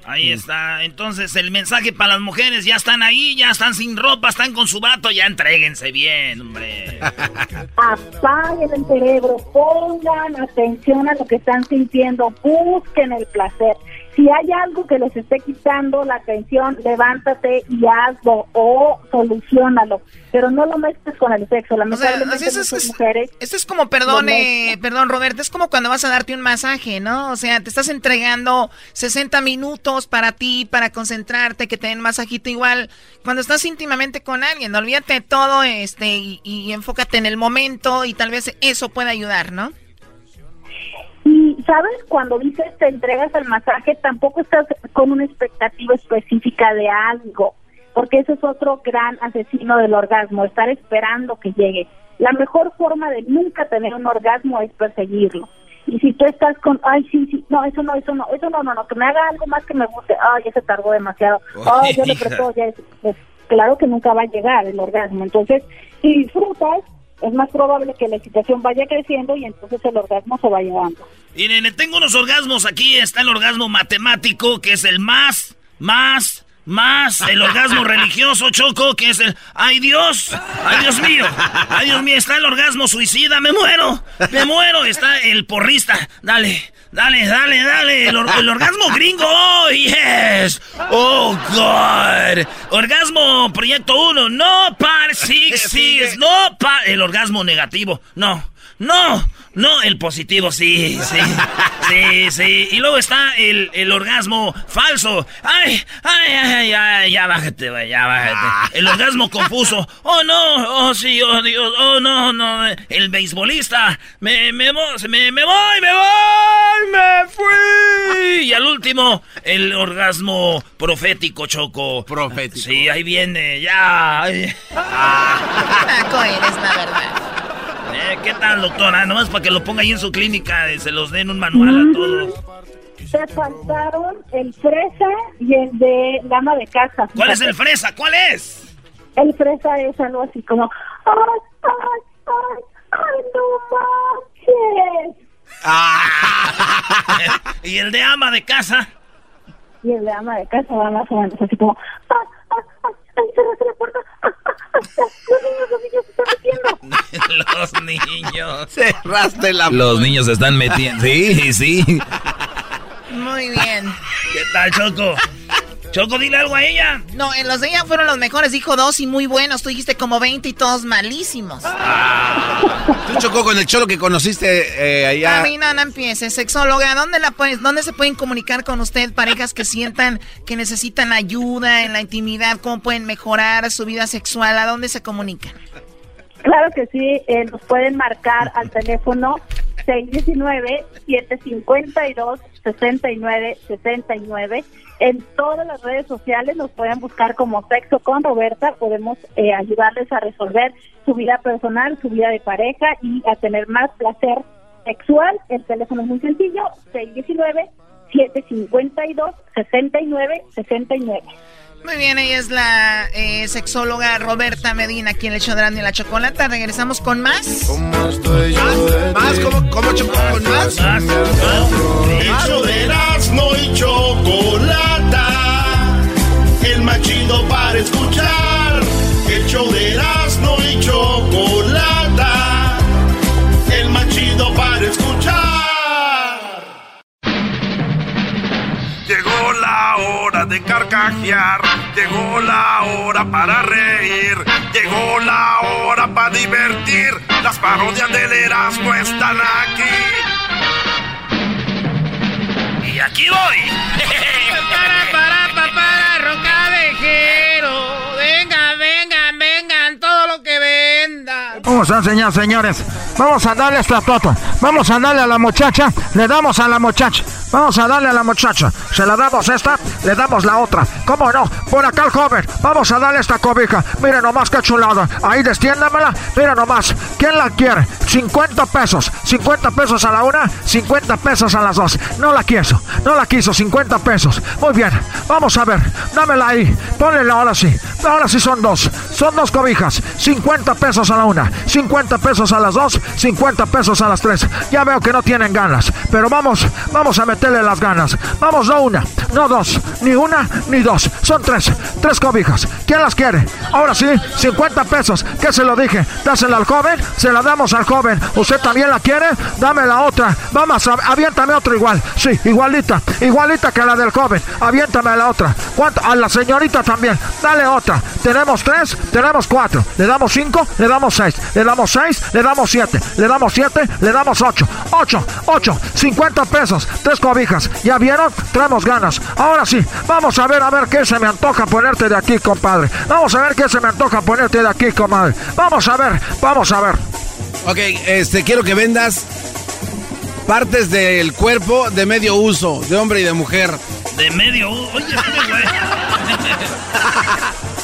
Ahí está. Entonces, el mensaje para las mujeres, ya están ahí, ya están sin ropa, están con su vato, ya entréguense bien, hombre. apaguen el cerebro, pongan atención a lo que están sintiendo, busquen el placer. Si hay algo que les esté quitando la atención, levántate y hazlo o solucionalo. Pero no lo mezcles con el sexo. Lamentablemente eso es- mujeres... Esto es como, perdón, eh, perdón, Roberto, es como cuando vas a darte un masaje, ¿no? O sea, te estás entregando 60 minutos para ti, para concentrarte, que te den masajito igual. Cuando estás íntimamente con alguien, olvídate de todo este y, y enfócate en el momento y tal vez eso pueda ayudar, ¿no? ¿Sabes? Cuando dices te entregas al masaje, tampoco estás con una expectativa específica de algo, porque ese es otro gran asesino del orgasmo, estar esperando que llegue. La mejor forma de nunca tener un orgasmo es perseguirlo. Y si tú estás con, ay, sí, sí, no, eso no, eso no, eso no, no, no, que me haga algo más que me guste, ay, ya se tardó demasiado, ay, yo le presto, ya es, pues, claro que nunca va a llegar el orgasmo. Entonces, si disfrutas, es más probable que la excitación vaya creciendo y entonces el orgasmo se va llevando. Miren, tengo unos orgasmos aquí, está el orgasmo matemático, que es el más, más, más el orgasmo religioso, Choco, que es el ¡Ay Dios! ¡Ay Dios mío! ¡Ay Dios mío! Está el orgasmo suicida, me muero, me muero. Está el porrista, dale, dale, dale, dale. El, or- el orgasmo gringo, oh yes. Oh God. Orgasmo proyecto 1, no par six, six, no par. El orgasmo negativo, no, no. No, el positivo, sí, sí, sí, sí. Y luego está el, el orgasmo falso. Ay, ay, ay, ay, ya bájate, güey, ya bájate. El orgasmo confuso. Oh, no, oh, sí, oh, Dios, oh, no, no. El beisbolista. Me, me, me, me voy, me voy, me fui. Y al último, el orgasmo profético, Choco. Profético. Sí, ahí viene, ya. ay. Taco eres, la verdad. Eh, ¿Qué tal, doctora? Nomás para que lo ponga ahí en su clínica, eh, se los den un manual a todos. Te faltaron el fresa y el de dama de casa. ¿Cuál es el fresa? ¿Cuál es? El fresa es algo así como, ay, ay, ay, ay, no manches. ¿Y el de ama de casa? Y el de ama de casa va más o menos así como, ay, ay, ay, ay, cerraste la puerta, ay, ay, los niños, los niños se están metiendo. Los niños. Cerraste la Los niños se están metiendo. Sí, sí. Muy bien. ¿Qué tal, Choco? Choco, dile algo a ella. No, en los de ella fueron los mejores. Dijo dos y muy buenos. Tú dijiste como 20 y todos malísimos. Tú chocó con el cholo que conociste eh, allá. A mí no, no empieces. Sexóloga, ¿dónde, la puedes, ¿dónde se pueden comunicar con usted parejas que sientan que necesitan ayuda en la intimidad? ¿Cómo pueden mejorar su vida sexual? ¿A dónde se comunican? Claro que sí, eh, nos pueden marcar al teléfono 619-752-6969. En todas las redes sociales nos pueden buscar como Sexo con Roberta. Podemos eh, ayudarles a resolver su vida personal, su vida de pareja y a tener más placer sexual. El teléfono es muy sencillo, 619-752-6969. Muy bien, ella es la eh, sexóloga Roberta Medina, aquí en el Erasmo y la Chocolata. Regresamos con más. Más, ¿cómo, cómo chocó con más? El show de Erasmo y Chocolata. El más chido para escuchar. El show de Erasmo y Chocolata. El más chido para la hora de carcajear, llegó la hora para reír, llegó la hora para divertir. Las parodias del Erasmo están aquí. Y aquí voy. Para, para, para, para, rocavejero. Venga, vengan, venda. Vamos a enseñar, señores. Vamos a darle esta tota. Vamos a darle a la muchacha. Le damos a la muchacha. Vamos a darle a la muchacha. Se la damos esta, le damos la otra. ¿Cómo no? Por acá el joven. Vamos a darle esta cobija. Mira nomás qué chulada. Ahí destiéndamela. Mira nomás. ¿Quién la quiere? 50 pesos. 50 pesos a la una, 50 pesos a las dos. No la quiso. No la quiso. 50 pesos. Muy bien. Vamos a ver. Dámela ahí. Ponle ahora sí. Ahora sí son dos. Son dos cobijas. 50 pesos a la una, 50 pesos a las dos, 50 pesos a las tres. Ya veo que no tienen ganas. Pero vamos, vamos a meterle las ganas. Vamos, no una, no dos, ni una, ni dos. Son tres, tres cobijas. ¿Quién las quiere? Ahora sí, 50 pesos. ¿Qué se lo dije? Dásela al joven, se la damos al joven. ¿Usted también la quiere? Dame la otra. Vamos, aviéntame otra igual. Sí, igualita, igualita que la del joven. Aviéntame la otra. ¿Cuánto? A la señorita también. Dale otra. Tenemos tres, tenemos cuatro. Le damos cinco, le damos seis. Le damos seis, le damos siete. Le damos siete, le damos ocho. Ocho, ocho, 50 pesos. Tres cobijas. ¿Ya vieron? Traemos ganas. Ahora sí, vamos a ver, a ver qué se me antoja ponerte de aquí, compadre. Vamos a ver qué se me antoja ponerte de aquí, comadre. Vamos a ver, vamos a ver. Ok, este, quiero que vendas partes del cuerpo de medio uso, de hombre y de mujer. De medio uso. Oye, este güey.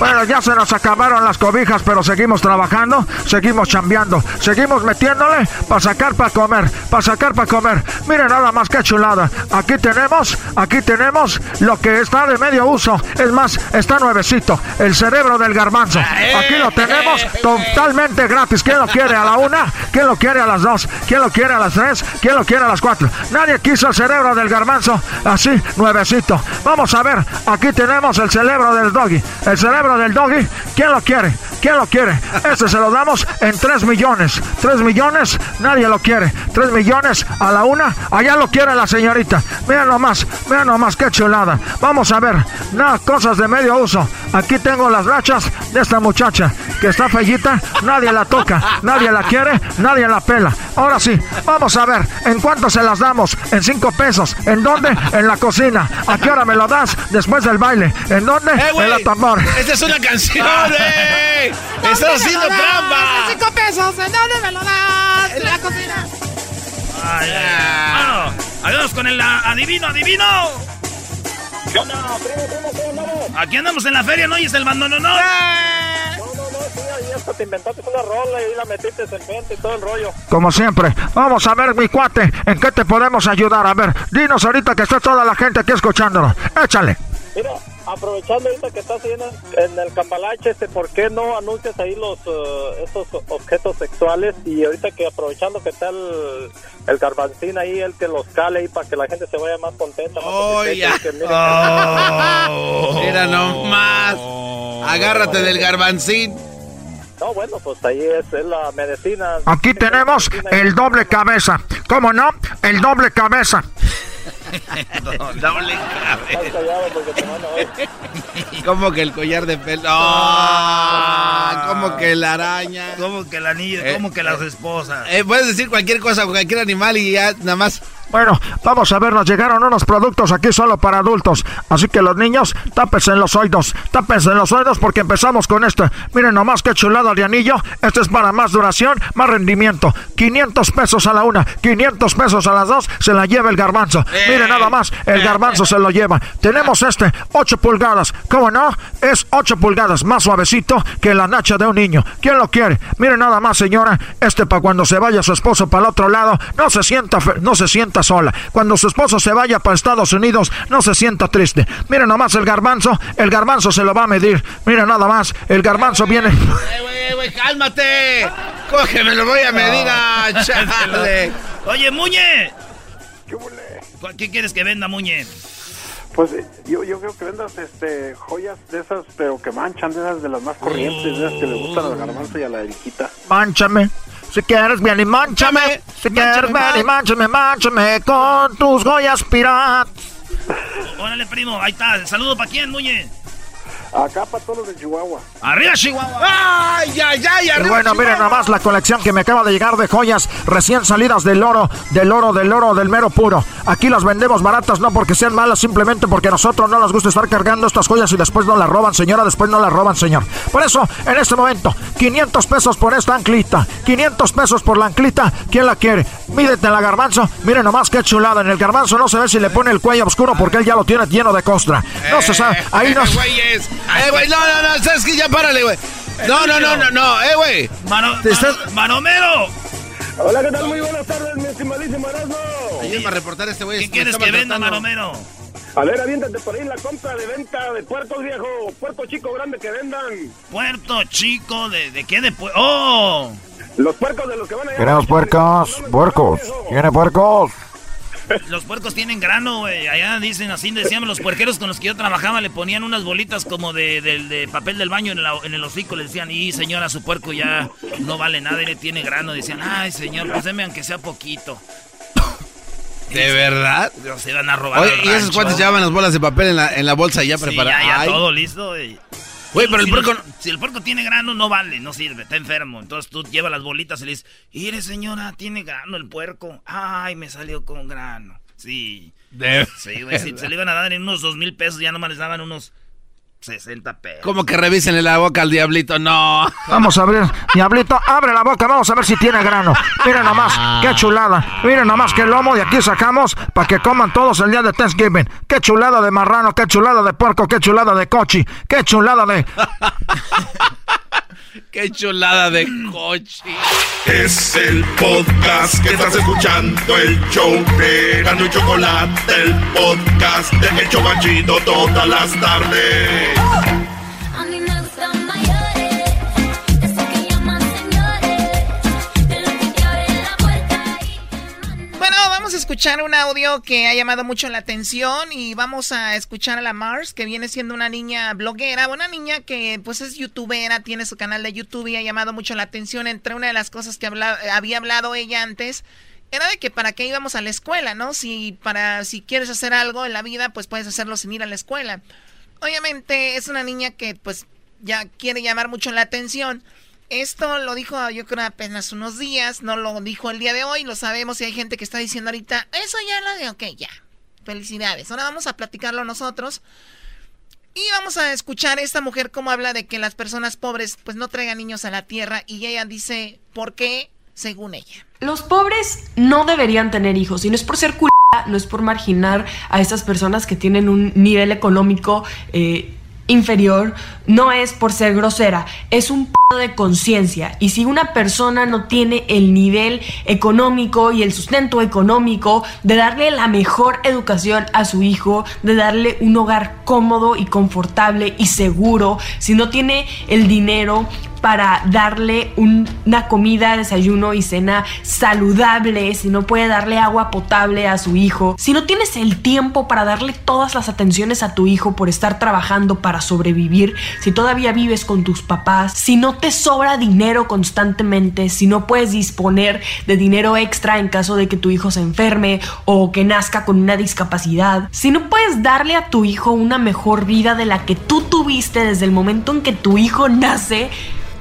Bueno, ya se nos acabaron las cobijas, pero seguimos trabajando, seguimos chambeando, seguimos metiéndole para sacar para comer, para sacar para comer. Miren nada más que chulada. Aquí tenemos, aquí tenemos lo que está de medio uso. Es más, está nuevecito, el cerebro del garbanzo. Aquí lo tenemos totalmente gratis. ¿Quién lo quiere a la una? ¿Quién lo quiere a las dos? ¿Quién lo quiere a las tres? ¿Quién lo quiere a las cuatro? Nadie quiso el cerebro del garbanzo así, nuevecito. Vamos a ver, aquí tenemos el cerebro del doggy, el cerebro del doggy. ¿Quién lo quiere? ¿Quién lo quiere? Este se lo damos en 3 millones. 3 millones, nadie lo quiere. 3 millones a la una, allá lo quiere la señorita. Mira nomás, mira nomás, qué chulada. Vamos a ver, nada, cosas de medio uso. Aquí tengo las rachas de esta muchacha que está fellita, nadie la toca, nadie la quiere, nadie la pela. Ahora sí, vamos a ver, ¿en cuánto se las damos? En 5 pesos. ¿En dónde? En la cocina. ¿A qué hora me lo das? Después del baile. ¿En dónde? Eh, en la tambor. Esta es una canción, eh. Estás haciendo trampa. cinco pesos, ¿en dónde me lo das? En la cocina. Ay, ay. Vámonos. Adiós con el ah, adivino, adivino. Aquí andamos en la feria, ¿no? Y es el bandono, ¿no? Y hasta te inventaste una rola y la metiste en frente y todo el rollo. Como siempre, vamos a ver, mi cuate, ¿en qué te podemos ayudar? A ver, dinos ahorita que está toda la gente aquí escuchándolo. Échale. Mira, aprovechando ahorita que estás ahí en el, en el cambalache, este, ¿por qué no anuncias ahí los eh, estos objetos sexuales? Y ahorita que aprovechando que está el, el garbancín ahí, el que los cale ahí para que la gente se vaya más contenta. Más Oh, satisfecha, ya. que miren Oh. Mira nomás. Agárrate del garbancín. No, bueno, pues ahí es, es la medicina. Aquí tenemos el doble cabeza. ¿Cómo no? El doble cabeza. Doble. Como que el collar de pelo. Ah, como que la araña. Como que el anillo, como que las esposas. Eh, puedes decir cualquier cosa, cualquier animal y ya nada más. Bueno, vamos a ver, nos llegaron unos productos aquí solo para adultos. Así que los niños, tápense en los oídos. Tápense en los oídos porque empezamos con este. Miren nomás qué chulada de anillo. Este es para más duración, más rendimiento. 500 pesos a la una, 500 pesos a las dos. Se la lleva el garbanzo. Miren nada más, el garbanzo se lo lleva. Tenemos este, 8 pulgadas. ¿Cómo no? Es 8 pulgadas, más suavecito que la nacha de un niño. ¿Quién lo quiere? Miren nada más, señora. Este para cuando se vaya su esposo para el otro lado, no se sienta, no se sienta sola. Cuando su esposo se vaya para Estados Unidos, no se sienta triste. Miren nomás el garbanzo, el garbanzo se lo va a medir. Miren nada más, el garbanzo viene. Güey, eh, güey, cálmate. Cógeme, lo voy a medir a chale. Oye, Muñe. ¿Cu- ¿Qué quieres que venda, Muñe? Pues eh, yo, yo creo que vendas este, joyas de esas, pero que manchan, de esas de las más corrientes, de esas que le gustan al garbanzo y a la eriquita. Mánchame. Si quieres bien y mánchame. Si quieres bien y mánchame, mánchame con tus joyas piratas. Órale, primo, ahí está. Saludo para quién, Muñe. Acá para todos los de Chihuahua. Arriba, Chihuahua. ¡Ay, ay, ay! Y arriba, bueno, miren Chihuahua! nada más la colección que me acaba de llegar de joyas recién salidas del oro, del oro, del oro, del mero puro. Aquí las vendemos baratas no porque sean malas, simplemente porque a nosotros no nos gusta estar cargando estas joyas y después no las roban, señora, después no las roban, señor. Por eso, en este momento, 500 pesos por esta anclita, 500 pesos por la anclita, ¿quién la quiere? Mídete en la garbanzo, miren nomás qué chulada, en el garbanzo no se ve si le pone el cuello oscuro porque él ya lo tiene lleno de costra. No se sabe, ahí no... Eh, güeyes. Eh, güey, no, no, no, sabes que ya párale, güey. No, no, no, no, no, eh, güey. Mano, Te estás- Mano- Manomero. Hola, ¿qué tal? Muy buenas tardes, mi estimadísimo Erasmo. Ayúdame a reportar a este güey. ¿Qué me quieres que venda. Manomero? A ver, aviéntate por ahí la compra de venta de puercos, viejo. Puerco chico grande que vendan. Puerto Chico, ¿de, de qué de pu- ¡Oh! Los puercos de los que van a Queremos puercos, puercos, ¿tiene puercos? Los puercos tienen grano, güey. Allá dicen así, decíamos los puerqueros con los que yo trabajaba, le ponían unas bolitas como de, de- de papel del baño en, la- en el hocico. Le decían, y señora, su puerco ya no vale nada, y tiene grano. Decían, ay, señor, pues deme aunque sea poquito. ¿De verdad? Se iban a robar. Oye, y esos cuates llevaban las bolas de papel en la, en la bolsa ya Sí, preparadas. ya, ya todo listo, güey. Güey, pero el si puerco Si el puerco tiene grano, no vale, no sirve, está enfermo. Entonces tú llevas las bolitas y le dices, mire señora, tiene grano el puerco. Ay, me salió con grano. Sí. De Sí, güey, si se le iban a dar en unos dos mil pesos, ya nomás les daban unos 60 pesos. Como que revisen la boca al diablito, no. Vamos a abrir, diablito, abre la boca, vamos a ver si tiene grano. Miren nomás, qué chulada. Miren nomás qué lomo de aquí sacamos para que coman todos el día de Thanksgiving. Qué chulada de marrano, qué chulada de puerco, qué chulada de cochi, qué chulada de... Qué chulada de coche. Es el podcast que estás escuchando, el show de y Chocolate, el podcast de Hecho Machito todas las tardes. Escuchar un audio que ha llamado mucho la atención y vamos a escuchar a la Mars, que viene siendo una niña bloguera, una niña que pues es youtubera, tiene su canal de YouTube y ha llamado mucho la atención. Entre una de las cosas que habla- había hablado ella antes era de que para qué íbamos a la escuela, ¿no? Si para si quieres hacer algo en la vida, pues puedes hacerlo sin ir a la escuela. Obviamente es una niña que pues ya quiere llamar mucho la atención. Esto lo dijo yo creo apenas unos días, no lo dijo el día de hoy, lo sabemos y hay gente que está diciendo ahorita, eso ya lo de, ok, ya, felicidades. Ahora vamos a platicarlo nosotros y vamos a escuchar a esta mujer cómo habla de que las personas pobres pues no traigan niños a la tierra y ella dice, ¿por qué? Según ella. Los pobres no deberían tener hijos, y no es por ser culpa, no es por marginar a estas personas que tienen un nivel económico eh, inferior, no es por ser grosera, es un de conciencia. Y si una persona no tiene el nivel económico y el sustento económico de darle la mejor educación a su hijo, de darle un hogar cómodo y confortable y seguro, si no tiene el dinero para darle un- una comida, desayuno y cena saludable, si no puede darle agua potable a su hijo, si no tienes el tiempo para darle todas las atenciones a tu hijo por estar trabajando para sobrevivir, si todavía vives con tus papás, si no te sobra dinero constantemente, si no puedes disponer de dinero extra en caso de que tu hijo se enferme o que nazca con una discapacidad, si no puedes darle a tu hijo una mejor vida de la que tú tuviste desde el momento en que tu hijo nace,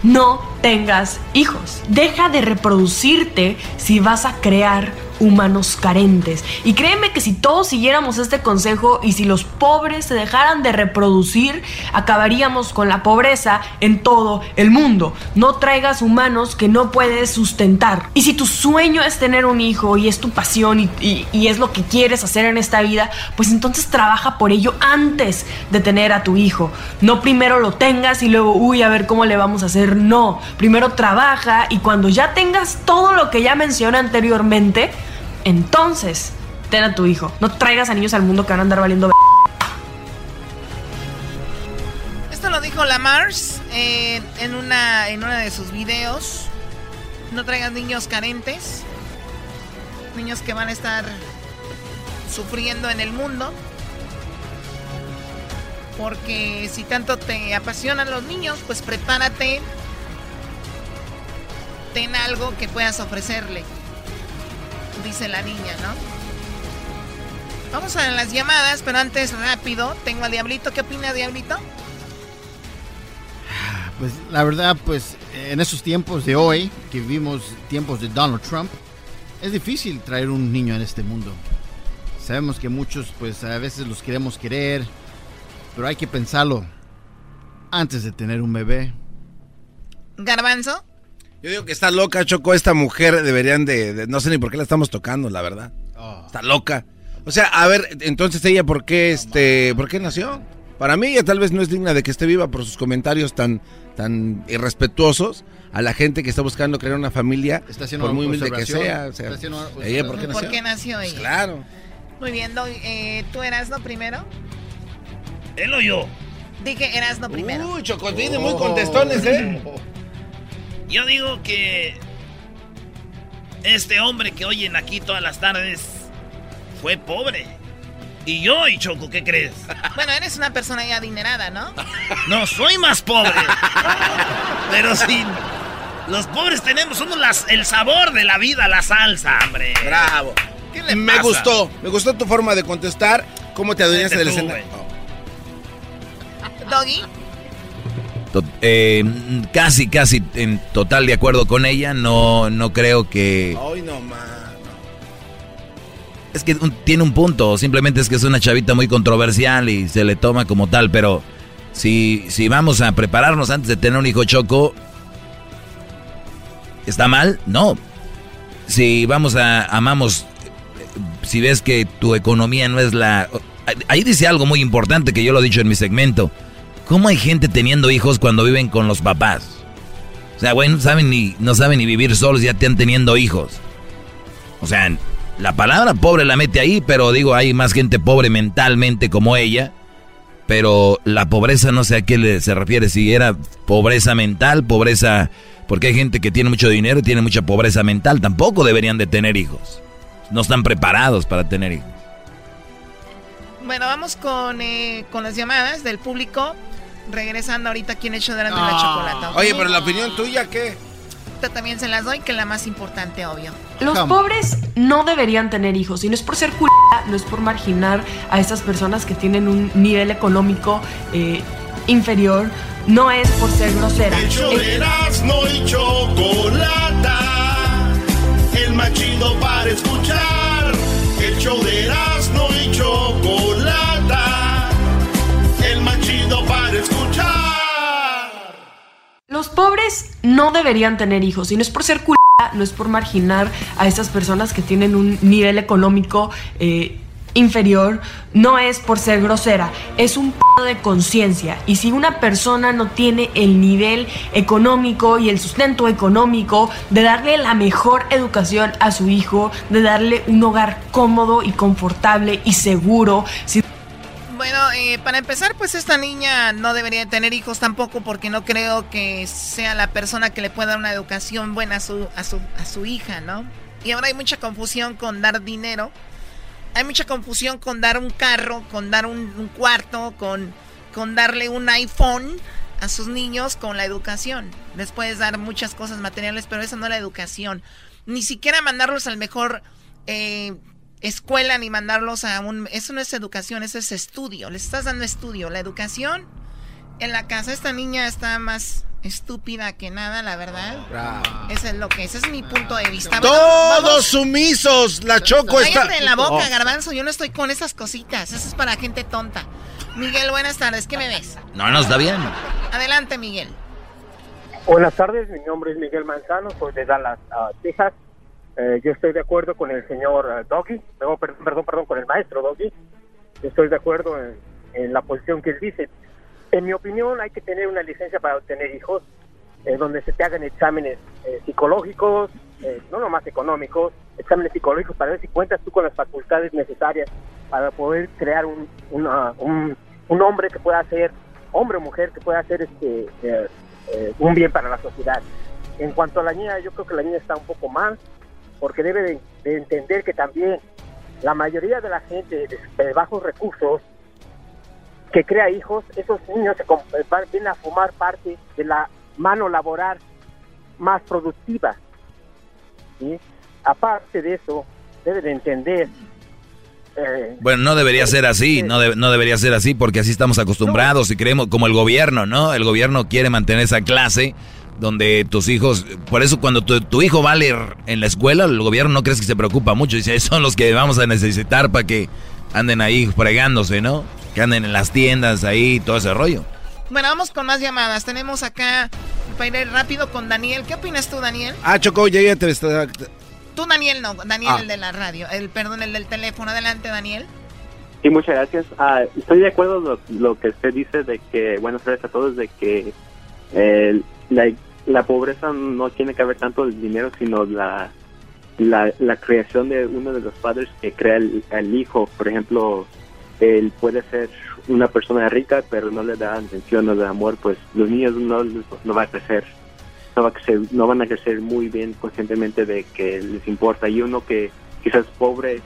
no tengas hijos. Deja de reproducirte si vas a crear humanos carentes. Y créeme que si todos siguiéramos este consejo y si los pobres se dejaran de reproducir, acabaríamos con la pobreza en todo el mundo. No traigas humanos que no puedes sustentar. Y si tu sueño es tener un hijo y es tu pasión y, es lo que quieres hacer en esta vida, pues entonces trabaja por ello antes de tener a tu hijo. No primero lo tengas y luego, uy, a ver cómo le vamos a hacer. No, primero trabaja y cuando ya tengas todo lo que ya mencioné anteriormente, entonces ten a tu hijo. No traigas a niños al mundo que van a andar valiendo. Esto lo dijo la Mars eh, en, una, en uno de sus videos. No traigas niños carentes. Niños que van a estar sufriendo en el mundo. Porque si tanto te apasionan los niños, pues prepárate. Ten algo que puedas ofrecerle. Dice la niña, ¿no? Vamos a las llamadas, pero antes rápido. Tengo al Diablito. ¿Qué opina Diablito? Pues la verdad, pues en esos tiempos de hoy, que vivimos tiempos de Donald Trump, es difícil traer un niño en este mundo. Sabemos que muchos, pues a veces los queremos querer, pero hay que pensarlo antes de tener un bebé. Garbanzo. Yo digo que está loca, Choco. Esta mujer deberían de, de- No sé ni por qué la estamos tocando, la verdad. Está loca. O sea, a ver, entonces ella, ¿por qué, este, ¿por qué nació? Para mí ella tal vez no es digna de que esté viva por sus comentarios tan, tan irrespetuosos a la gente que está buscando crear una familia, Está haciendo por muy humilde que observación. sea. o sea, Está haciendo una ella, ¿por qué nació? ¿Por qué nació ella? Claro. Muy bien, Doggy, eh, ¿tú Erasno primero? ¿Él o yo? Dije Erasno primero. Uy, Choco, viene muy contestones, ¿eh? Yo digo que este hombre que oyen aquí todas las tardes fue pobre. Y yo, y Choco, ¿qué crees? Bueno, eres una persona ya adinerada, ¿no? No, soy más pobre. Pero sí, los pobres tenemos somos las, el sabor de la vida, la salsa, hombre. Bravo. ¿Qué le Me pasa? gustó, me gustó tu forma de contestar. ¿Cómo te adueñaste Vete del escenario? Doggy. Eh, casi, casi en total de acuerdo con ella. No, no creo que. Ay, no, man. Es que un- tiene un punto. Simplemente es que es una chavita muy controversial y se le toma como tal. Pero Si, si vamos a prepararnos antes de tener un hijo choco, ¿está mal? No. Si vamos a, amamos, si ves que tu economía no es la... Ahí dice algo muy importante que yo lo he dicho en mi segmento. ¿Cómo hay gente teniendo hijos cuando viven con los papás? O sea, güey, no saben ni, no saben ni vivir solos, ya están teniendo hijos. O sea, la palabra pobre la mete ahí, pero digo, hay más gente pobre mentalmente como ella. Pero la pobreza no sé a qué se refiere, si era pobreza mental, pobreza... Porque hay gente que tiene mucho dinero y tiene mucha pobreza mental, tampoco deberían de tener hijos. No están preparados para tener hijos. Bueno, vamos con, eh, con las llamadas del público. Regresando ahorita aquí en el show de la, la chocolata. Oye, pero la opinión tuya, ¿qué? también se las doy, que es la más importante, obvio. Los pobres no deberían tener hijos, y no es por ser culo, no es por marginar a estas personas que tienen un nivel económico eh, inferior, no es por ser grosera. El show de no y chocolata, el machido para escuchar. El show de escuchar. Los pobres no deberían tener hijos y no es por ser culo, no es por marginar a estas personas que tienen un nivel económico eh, inferior, no es por ser grosera, es un p de conciencia. Y si una persona no tiene el nivel económico y el sustento económico de darle la mejor educación a su hijo, de darle un hogar cómodo y confortable y seguro, si bueno, eh, para empezar, pues esta niña no debería tener hijos tampoco porque no creo que sea la persona que le pueda dar una educación buena a su, a su, a su hija, ¿no? Y ahora hay mucha confusión con dar dinero. Hay mucha confusión con dar un carro, con dar un, cuarto, con, con darle un iPhone a sus niños con la educación. Les puedes dar muchas cosas materiales, pero esa no es la educación. Ni siquiera mandarlos al mejor eh, escuela ni mandarlos a un... Eso no es educación, eso es estudio. Les estás dando estudio. La educación en la casa, esta niña está más estúpida que nada, la verdad. Eso es lo que es, ese es mi punto de vista. Todos sumisos, la Choco está... En la boca, oh. garbanzo, yo no estoy con esas cositas, eso es para gente tonta. Miguel, buenas tardes, ¿qué me ves? No, no, está bien. Adelante, Miguel. Buenas tardes, mi nombre es Miguel Manzano, soy de Dallas, uh, Texas. Eh, yo estoy de acuerdo con el señor uh, Doggy, perdón, perdón, con el maestro Doggy. Estoy de acuerdo en, la posición que él dice. En mi opinión, hay que tener una licencia para obtener hijos, eh, donde se te hagan exámenes eh, psicológicos, no nomás económicos, exámenes psicológicos para ver si cuentas tú con las facultades necesarias para poder crear un, un, un hombre que pueda ser, hombre o mujer, que pueda hacer este, un bien para la sociedad. En cuanto a la niña, yo creo que la niña está un poco mal porque debe de, entender que también la mayoría de la gente de, bajos recursos que crea hijos, esos niños se vienen a formar parte de la mano laboral más productiva. Aparte de eso, debe de entender eh, bueno, no debería ser así, no, no debería ser así porque así estamos acostumbrados y creemos como el gobierno, ¿no? El gobierno quiere mantener esa clase donde tus hijos, por eso cuando tu, hijo va a leer en la escuela, el gobierno no crees que se preocupa mucho, dice, son los que vamos a necesitar para que anden ahí fregándose, ¿no? Que anden en las tiendas ahí, todo ese rollo. Bueno, vamos con más llamadas. Tenemos acá, para ir rápido con Daniel. ¿Qué opinas tú, Daniel? Ah, Choco, ya te... Tú, Daniel, no, Daniel, ah. el de la radio, el perdón, el del teléfono. Adelante, Daniel. Sí, muchas gracias. Ah, estoy de acuerdo lo, lo que usted dice de que, bueno, gracias a todos, de que el, la, la pobreza no tiene que ver tanto el dinero, sino la, la, creación de uno de los padres que crea el, hijo. Por ejemplo, él puede ser una persona rica, pero no le da atención, no le da amor, pues los niños no, no van a crecer. No, va a crecer, no van a crecer muy bien conscientemente de que les importa. Y uno que quizás pobre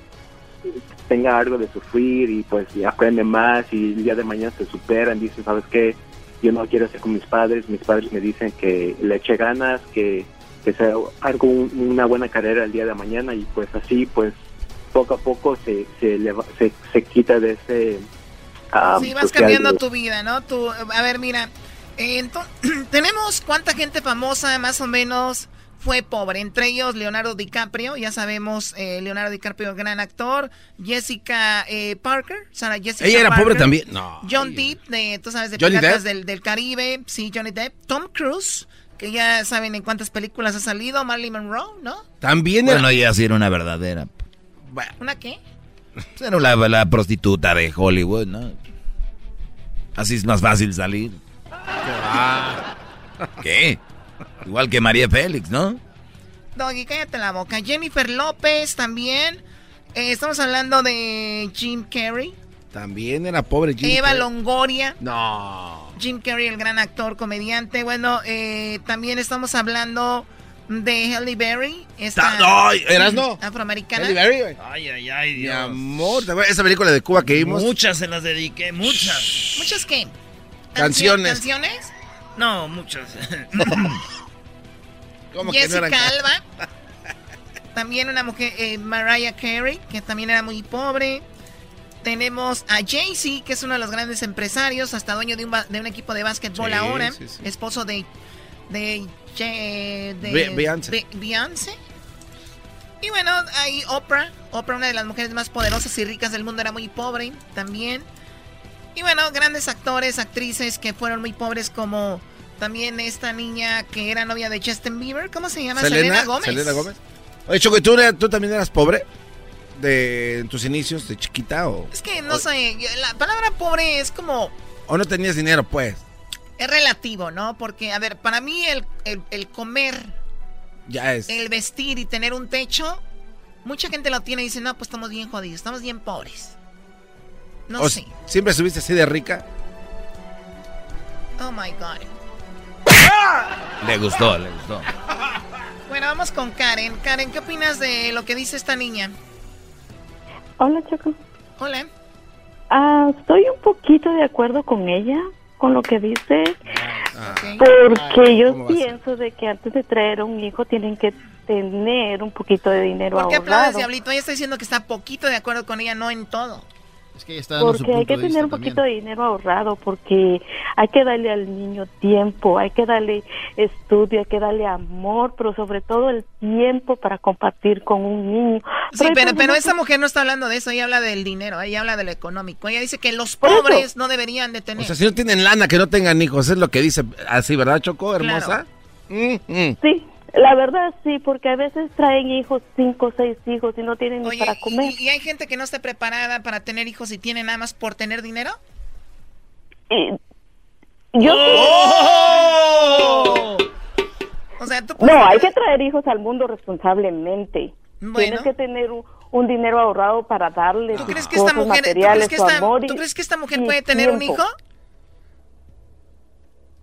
tenga algo de sufrir y pues aprende más y el día de mañana se superan, dicen, ¿sabes qué? Yo no quiero ser con mis padres, mis padres me dicen que le eche ganas, que, que sea algo, una buena carrera el día de mañana y pues así pues poco a poco se, se, se, se quita de ese... Um, sí, vas cambiando tu vida, ¿no? a ver, mira, eh, tenemos cuánta gente famosa más o menos fue pobre. Entre ellos Leonardo DiCaprio, ya sabemos, eh, Leonardo DiCaprio, gran actor. Jessica eh, Parker, Sarah Jessica Ella era Parker. pobre también. No. John Depp, de, tú sabes, de Johnny Piratas Depp. del, del Caribe. Sí, Johnny Depp. Tom Cruise, que ya saben en cuántas películas ha salido. Marilyn Monroe, ¿no? También Bueno, ella sí era una verdadera. ¿Una qué? Pues Era la, la prostituta de Hollywood, ¿no? Así es más fácil salir. ¿Qué? Igual que María Félix, ¿no? Doggy, cállate la boca. Jennifer López también. Eh, estamos hablando de Jim Carrey. También era pobre Jim Eva Carrey. Longoria. No. Jim Carrey, el gran actor, comediante. Bueno, eh, también estamos hablando de Halle Berry. Esta Ta- Ay, Erasno. Afroamericana. Halle Berry, güey. Ay, ay, ay, Mi Dios. amor, ¿te acuerdas de esa película de Cuba que vimos? Muchas se las dediqué, muchas. ¿Muchas qué? Canciones. ¿Canciones? No, muchas. ¿Cómo que no Jessica Alba. También una mujer, eh, Mariah Carey, que también era muy pobre. Tenemos a Jay-Z, que es uno de los grandes empresarios, hasta dueño de un, ba- de un equipo de básquetbol Sí, ahora. sí, sí. Esposo de, de, de Be- Beyoncé. Be- Beyoncé. Y bueno, hay Oprah. Oprah, una de las mujeres más poderosas y ricas del mundo, era muy pobre también. Y bueno, grandes actores, actrices que fueron muy pobres como también esta niña que era novia de Justin Bieber. ¿Cómo se llama? Selena, Gómez. Selena Gómez. Oye, Choco, ¿y ¿tú, ¿tú también eras pobre? De en tus inicios, de chiquita o, Es que no sé, la palabra pobre es como, o no tenías dinero, pues. es relativo, ¿no? Porque, a ver, para mí el, el- el comer, Ya es. el vestir y tener un techo, mucha gente lo tiene y dice, no, pues estamos bien jodidos, estamos bien pobres. No O sé. ¿Siempre estuviste así de rica? Oh my God. Le gustó, le gustó. Bueno, vamos con Karen. Karen, ¿qué opinas de lo que dice esta niña? Hola, Choco. Hola. Ah, estoy un poquito de acuerdo con ella, con lo que dice, porque yo pienso de que antes de traer un hijo tienen que tener un poquito de dinero ¿Por qué aplaudes, ahorrado. Diablito? Ella está diciendo que está poquito de acuerdo con ella, no en todo. Es que ella está dando su Porque hay que de tener un también. poquito de dinero ahorrado, porque hay que darle al niño tiempo, hay que darle estudio, hay que darle amor, pero sobre todo el tiempo para compartir con un niño. Sí, pero, pero esa mujer no está hablando de eso, ella habla del dinero, ella habla de lo económico. Ella dice que los eso. pobres no deberían de O tener. sea, si no tienen lana, que no tengan hijos, es lo que dice así, ¿verdad, Choco, hermosa? Mm, mm. Sí, la verdad sí, porque a veces traen hijos, cinco o seis hijos y no tienen ni Oye, para comer. ¿y, y hay gente que no esté preparada para tener hijos y tiene nada más por tener dinero? Y- yo ¡Oh! O sea, tú No, hay que traer hijos al mundo responsablemente. Bueno. Tienes que tener un, un dinero ahorrado para darle ¿Tú crees que esta mujer, ¿tú materiales, crees que esta, tú crees que esta mujer puede tener un tiempo. hijo?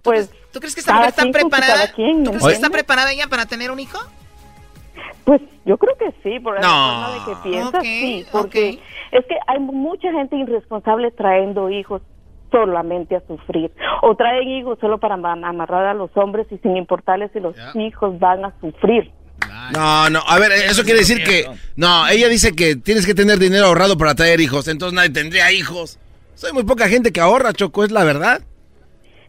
Pues, ¿Tú crees que esta mujer está preparada? quien, ¿me ¿Tú crees que está preparada ella para tener un hijo? Pues yo creo que sí, por la No. forma de que piensas, Ok, sí, porque es que hay mucha gente irresponsable trayendo hijos solamente a sufrir o traen hijos solo para am- amarrar a los hombres y sin importarles si los hijos van a sufrir. No, no, a ver, eso quiere decir que... No, ella dice que tienes que tener dinero ahorrado para traer hijos, entonces nadie tendría hijos. Soy muy poca gente que ahorra, Choco, es la verdad.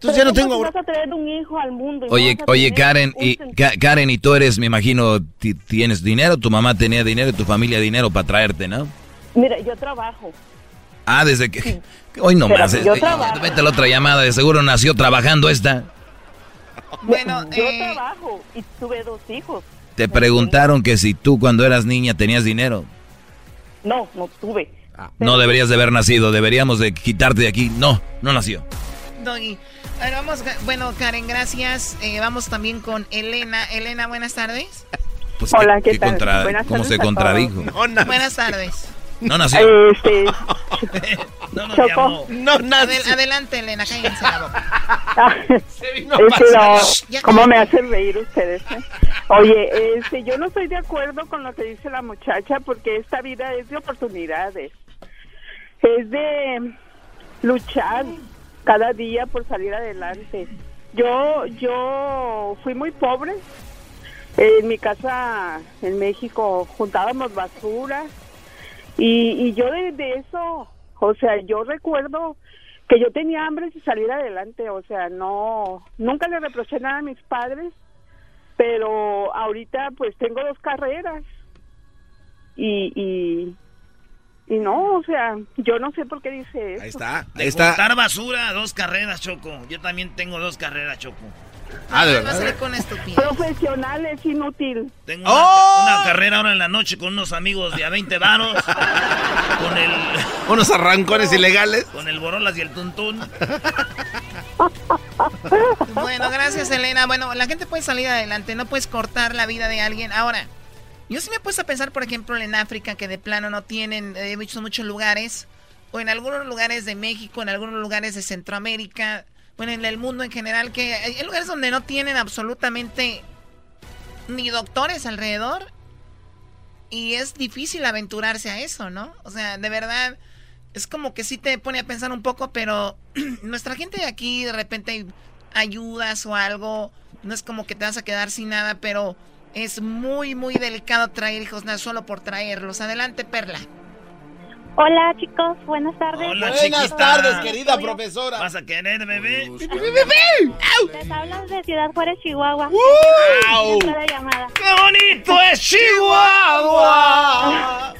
Entonces ya no tengo... ¿cómo vas a traer un hijo al mundo? y no Oye, oye, Karen, y Karen, y tú eres, me imagino, ti- tienes dinero, tu mamá tenía dinero y tu familia dinero para traerte, ¿no? Mira, yo trabajo. Ah, desde que... Hoy no Pero más. yo eh, trabajo. Vete a la otra llamada, de seguro nació trabajando esta. Bueno, yo eh, trabajo y tuve dos hijos. Te preguntaron que si tú cuando eras niña tenías dinero. No, no tuve. No deberías de haber nacido, deberíamos de quitarte de aquí. No, no nació. Doggy. Vamos, bueno, Karen, gracias. Eh, vamos también con Elena. Elena, buenas tardes. Pues, Hola, ¿qué- ¿qué tal? contra- Buenas ¿Cómo se contradijo? Buenas tardes. No nació. Este, No Adel- adelante, Elena, cállense la boca. Ah, vino este, no, ¿Cómo me hacen reír ustedes? eh? Oye, este, yo no estoy de acuerdo con lo que dice la muchacha porque esta vida es de oportunidades. Es de luchar cada día por salir adelante. Yo, yo fui muy pobre. En mi casa en México juntábamos basura y, y yo de, eso, o sea, yo recuerdo que yo tenía hambre de salir adelante, o sea, no, nunca le reproché nada a mis padres, pero ahorita pues tengo dos carreras y, y, y no, o sea, yo no sé por qué dice eso. Ahí está, ahí está. juntar basura, dos carreras, Choco. Yo también tengo dos carreras, Choco. Ah, de Va a verdad. salir con estupidez. Profesional es inútil. Tengo una, ¡Oh! una carrera ahora en la noche con unos amigos de a 20 varos. con el Unos arrancones ilegales. con el Borolas y el Tuntún. Bueno, gracias, Elena. Bueno, la gente puede salir adelante, no puedes cortar la vida de alguien. Ahora, yo sí me he puesto a pensar, por ejemplo, en África, que de plano no tienen, he visto muchos lugares, o en algunos lugares de México, en algunos lugares de Centroamérica, bueno, en el mundo en general, que hay lugares donde no tienen absolutamente ni doctores alrededor. Y es difícil aventurarse a eso, ¿no? O sea, de verdad, es como que sí te pone a pensar un poco, pero nuestra gente de aquí de repente ayudas o algo, no es como que te vas a quedar sin nada, pero es muy, muy delicado traer hijos, no solo por traerlos. Adelante, Perla. Hola chicos, buenas tardes. Hola, Buenas chiquita. tardes, querida profesora. ¿Vas a querer, bebé? Les hablas de Ciudad Juárez, Chihuahua. Llamada. ¡Qué bonito es Chihuahua!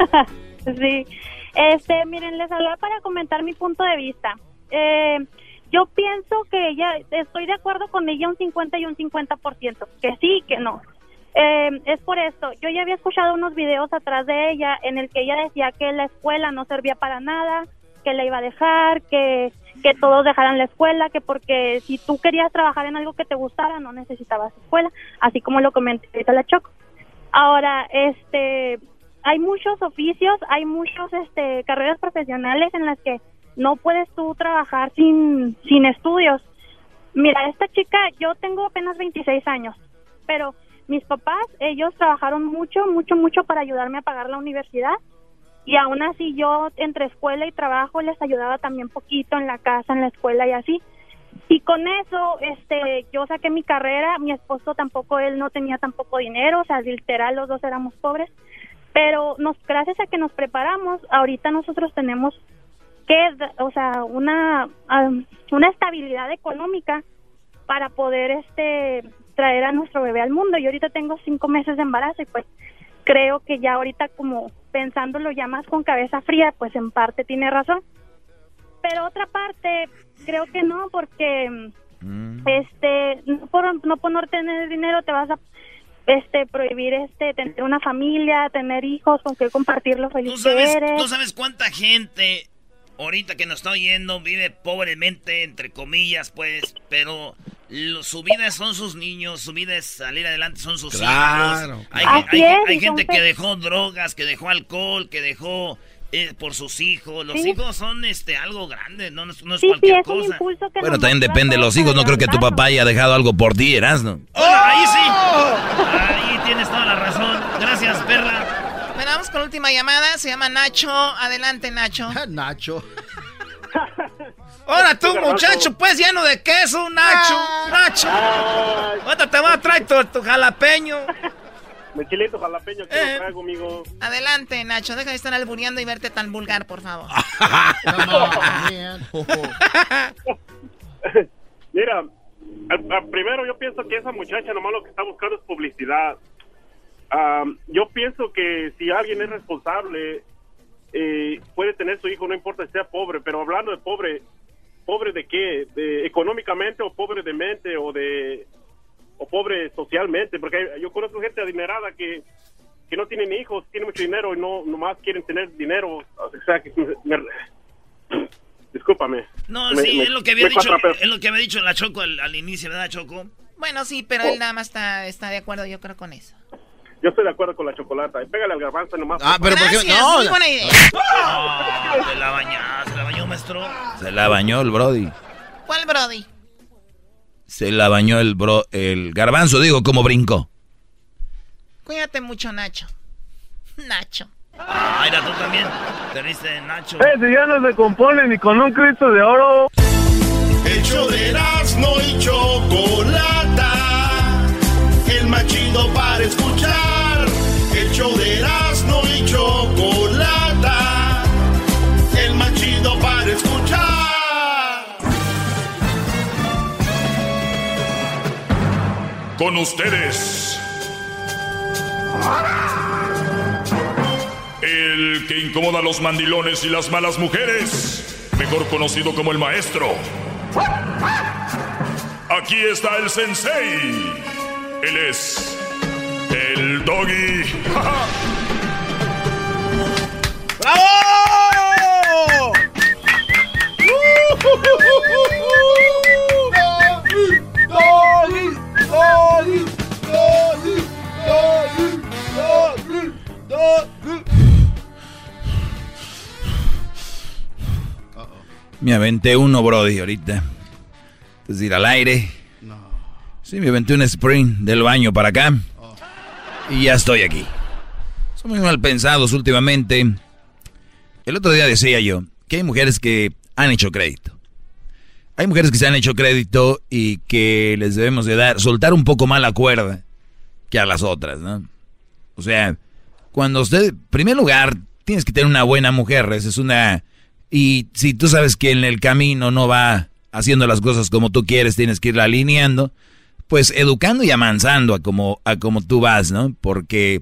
sí. Este, miren, les hablaba para comentar mi punto de vista. Eh, yo pienso que ella, estoy de acuerdo con ella un 50 y un 50%, que sí, que no. Eh, es por esto, yo ya había escuchado unos videos atrás de ella en el que ella decía que la escuela no servía para nada, que la iba a dejar, que, que todos dejaran la escuela, que porque si tú querías trabajar en algo que te gustara no necesitabas escuela, así como lo comenté ahorita la Choco. Ahora, este, hay muchos oficios, hay muchos, este, carreras profesionales en las que no puedes tú trabajar sin, sin estudios. Mira, esta chica, yo tengo apenas 26 años, pero mis papás, ellos trabajaron mucho, mucho, mucho para ayudarme a pagar la universidad y aún así yo entre escuela y trabajo les ayudaba también poquito en la casa, en la escuela y así. Y con eso, este, yo saqué mi carrera, mi esposo tampoco, él no tenía tampoco dinero, o sea, literal los dos éramos pobres, pero nos, gracias a que nos preparamos, ahorita nosotros tenemos que, o sea, una, una estabilidad económica para poder, este, traer a nuestro bebé al mundo. Yo ahorita tengo cinco meses de embarazo y pues creo que ya ahorita como pensándolo ya más con cabeza fría, pues en parte tiene razón. Pero otra parte, creo que no, porque este no por no por no tener dinero te vas a este prohibir este tener una familia, tener hijos con que compartir lo ¿Tú feliz que sabes, eres. ¿Tú sabes cuánta gente ahorita que nos está oyendo vive pobremente, entre comillas, pues, pero lo- su vida son sus niños, su vida es salir adelante, son sus Claro. hijos. Hay, Así hay- es, hay y gente que dejó drogas, que dejó alcohol, que dejó eh, por sus hijos. Los Sí. hijos son este algo grande, no, no es no es Sí, sí, cualquier es un cosa. Bueno, también depende de los hijos. No creo que tu papá haya dejado algo por ti, Erasno. Bueno, ahí sí. Ahí tienes toda la razón. Gracias, Perla. Bueno, vamos con la última llamada, se llama Nacho. Adelante, Nacho. Nacho. Ahora tú, muchacho, pues lleno de queso, Nacho. Nacho. Ahorita te voy a traer tu, tu jalapeño. Mi chilito jalapeño que Eh. lo traigo, amigo. Adelante, Nacho. Deja de estar albureando y verte tan vulgar, por favor. Mira, al- al primero yo pienso que esa muchacha nomás lo que está buscando es publicidad. Am, yo pienso que si alguien es responsable, eh, puede tener su hijo, no importa si sea pobre, pero hablando de pobre, ¿pobre de qué? ¿De económicamente o pobre de mente o de o pobre socialmente? Porque yo conozco gente adinerada que, que no tienen hijos, tienen mucho dinero y no nomás quieren tener dinero. O sea, que me- discúlpame. No, Me- sí, me- es lo que había dicho, es lo que había dicho la Choco al, al inicio, ¿verdad, Choco? Bueno, sí, pero él nada más está, está de acuerdo, yo creo, con eso. Yo estoy de acuerdo con la chocolata. Pégale al garbanzo nomás. Ah, pero ¿por qué? No, muy buena idea. Ah, se la bañó, se la bañó, maestro. Se la bañó el Brody. ¿Cuál, Brody? Se la bañó el bro, el garbanzo, digo, como brincó. Cuídate mucho, Nacho. Nacho. Ah, mira, tú también. Te viste, Nacho. si ya no se compone ni con un Cristo de oro. El show de Erasmo y Chocolata. El más chido para escuchar. Show de Erasmo y Chocolata. El más chido para escuchar. Con ustedes. El que incomoda a los mandilones y las malas mujeres, mejor conocido como el maestro. Aquí está el sensei. Él es el doggy. ¡Bravo! Me aventé uno, Brody, ahorita. Antes de ir al aire. Sí, me aventé un sprint del baño para acá. Y ya estoy aquí. Son muy mal pensados últimamente. El otro día decía yo que hay mujeres que han hecho crédito. Hay mujeres que se han hecho crédito y que les debemos de dar, soltar un poco más la cuerda que a las otras, ¿no? O sea, cuando usted, en primer lugar, tienes que tener una buena mujer, esa es una... Y si tú sabes que en el camino no va haciendo las cosas como tú quieres, tienes que irla alineando, pues educando y amansando a como, a como tú vas, ¿no? Porque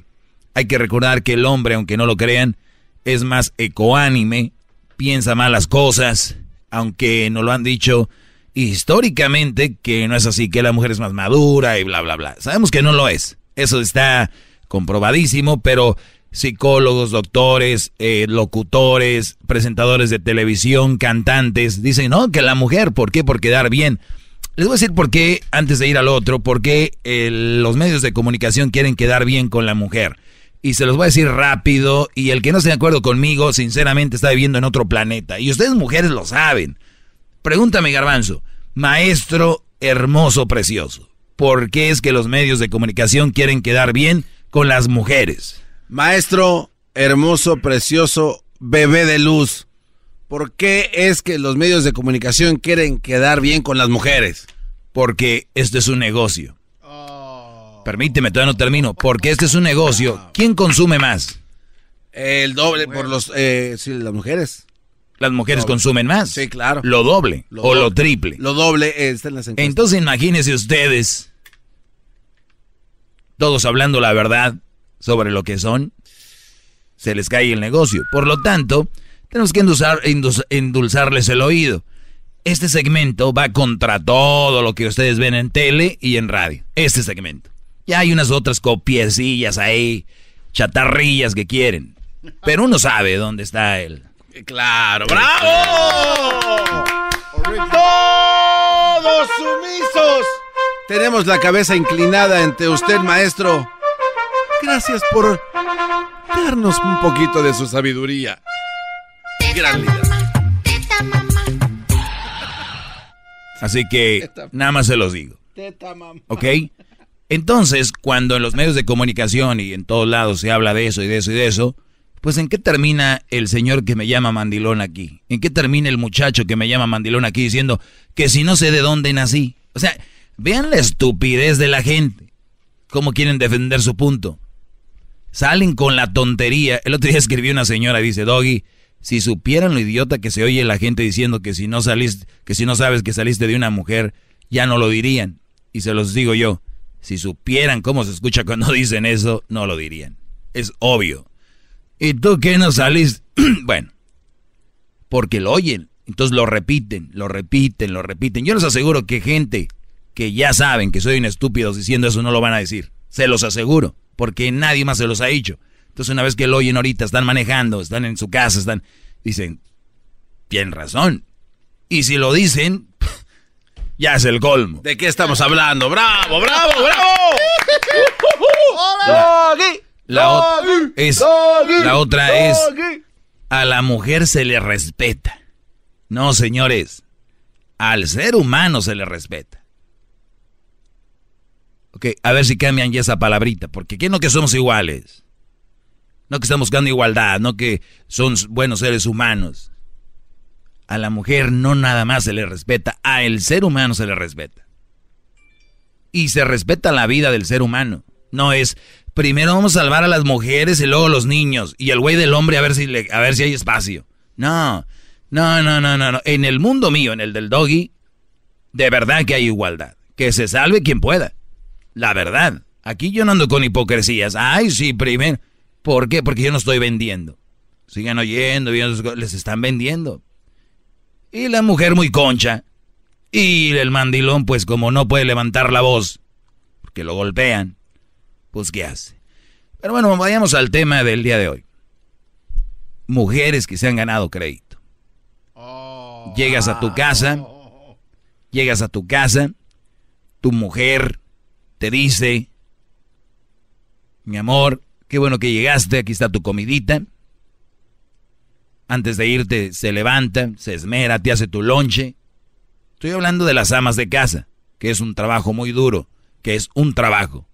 hay que recordar que el hombre, aunque no lo crean, es más ecoánime, piensa más las cosas, aunque nos lo han dicho históricamente que no es así, que la mujer es más madura y bla, bla, bla. Sabemos que no lo es. Eso está comprobadísimo, pero psicólogos, doctores, eh, locutores, presentadores de televisión, cantantes, dicen, no, que la mujer, ¿por qué? Por quedar bien. Les voy a decir por qué, antes de ir al otro, por qué los medios de comunicación quieren quedar bien con la mujer. Y se los voy a decir rápido, y el que no esté de acuerdo conmigo, sinceramente está viviendo en otro planeta. Y ustedes mujeres lo saben. Pregúntame, garbanzo, maestro hermoso, precioso, ¿por qué es que los medios de comunicación quieren quedar bien con las mujeres? Maestro hermoso, precioso, bebé de luz. ¿Por qué es que los medios de comunicación quieren quedar bien con las mujeres? Porque este es un negocio. Permíteme, todavía no termino. Porque este es un negocio. ¿Quién consume más? El doble por los eh, sí, las mujeres. Las mujeres consumen más. Sí, claro. Lo doble Lo o lo triple. Lo doble está en las encuestas. Entonces imagínense ustedes, todos hablando la verdad sobre lo que son, se les cae el negocio. Por lo tanto, tenemos que endulzar- endulzarles el oído. Este segmento va contra todo lo que ustedes ven en tele y en radio. Este segmento. Ya hay unas otras copiecillas ahí, chatarrillas que quieren. Pero uno sabe dónde está él. Claro, bravo. Todos sumisos. Tenemos la cabeza inclinada ante usted, maestro. Gracias por darnos un poquito de su sabiduría. Gran líder. Así que nada más se los digo. Teta, mamá. ¿Ok? Entonces, cuando en los medios de comunicación y en todos lados se habla de eso y de eso y de eso, pues ¿en qué termina el señor que me llama mandilón aquí? ¿En qué termina el muchacho que me llama mandilón aquí diciendo que si no sé de dónde nací? O sea, vean la estupidez de la gente. ¿Cómo quieren defender su punto? Salen con la tontería. El otro día escribió una señora, dice, Doggy, si supieran lo idiota que se oye la gente diciendo que si no saliste, que si no sabes que saliste de una mujer, ya no lo dirían. Y se los digo yo, si supieran cómo se escucha cuando dicen eso, no lo dirían. Es obvio. ¿Y tú qué no saliste? bueno, porque lo oyen. Entonces lo repiten, lo repiten, lo repiten. Yo les aseguro que gente que ya saben que soy un estúpido diciendo eso no lo van a decir. Se los aseguro, porque nadie más se los ha dicho. Entonces una vez que lo oyen ahorita, están manejando, están en su casa, están... Dicen, tienen razón. Y si lo dicen, ya es el colmo. ¿De qué estamos hablando? ¡Bravo, bravo, bravo! La, la ot- es, la otra es, a la mujer se le respeta. No, señores, al ser humano se le respeta. Ok, a ver si cambian ya esa palabrita, porque ¿qué no que somos iguales? No que estamos buscando igualdad, no que son buenos seres humanos. A la mujer no nada más se le respeta, a el ser humano se le respeta. Y se respeta la vida del ser humano. No es, primero vamos a salvar a las mujeres y luego los niños. Y el güey del hombre a ver si, a ver si hay espacio. No, no, no, no, no, no. En el mundo mío, en el del doggy, de verdad que hay igualdad. Que se salve quien pueda. La verdad. Aquí yo no ando con hipocresías. Ay, sí, primero. ¿Por qué? Porque yo no estoy vendiendo. Sigan oyendo, viendo, les están vendiendo. Y la mujer muy concha. Y el mandilón, pues como no puede levantar la voz, porque lo golpean, pues ¿qué hace? Pero bueno, vayamos al tema del día de hoy. Mujeres que se han ganado crédito. Llegas a tu casa, llegas a tu casa, tu mujer te dice, mi amor, qué bueno que llegaste, aquí está tu comidita. Antes de irte se levanta, se esmera, te hace tu lonche. Estoy hablando de las amas de casa, que es un trabajo muy duro, que es un trabajo.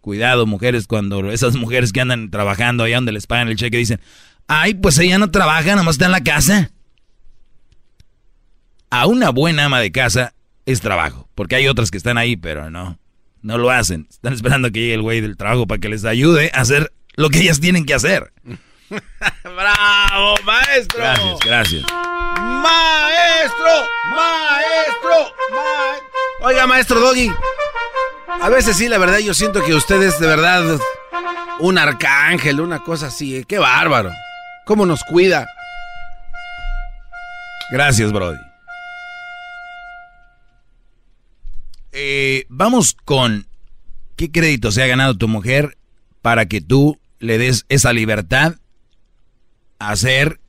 Cuidado, mujeres, cuando esas mujeres que andan trabajando allá donde les pagan el cheque dicen, ay, pues ella no trabaja, nomás está en la casa. A una buena ama de casa es trabajo, porque hay otras que están ahí, pero no, no lo hacen. Están esperando que llegue el güey del trabajo para que les ayude a hacer lo que ellas tienen que hacer. ¡Bravo, maestro! Gracias, gracias. ¡Maestro! ¡Maestro! Ma- Oiga, maestro Doggy. A veces sí, la verdad, yo siento que usted es de verdad un arcángel, una cosa así. ¿eh? ¡Qué bárbaro! ¿Cómo nos cuida? Gracias, Brody. Eh, vamos con qué crédito se ha ganado tu mujer para que tú le des esa libertad a hacer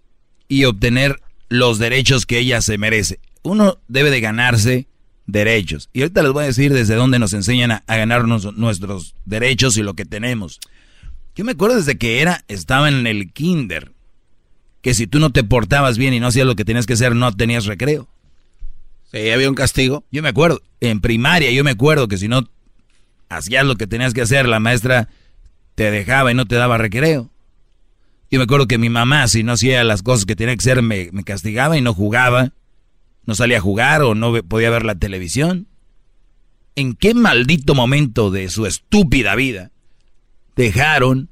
y obtener los derechos que ella se merece. Uno debe de ganarse derechos. Y ahorita les voy a decir desde dónde nos enseñan a, ganarnos nuestros derechos y lo que tenemos. Yo me acuerdo desde que era, estaba en el kinder, que si tú no te portabas bien y no hacías lo que tenías que hacer, no tenías recreo. Sí, había un castigo. Yo me acuerdo, en primaria yo me acuerdo que si no hacías lo que tenías que hacer, la maestra te dejaba y no te daba recreo. Yo me acuerdo que mi mamá, si no hacía las cosas que tenía que hacer, me, me castigaba y no jugaba. No salía a jugar o no podía ver la televisión. ¿En qué maldito momento de su estúpida vida dejaron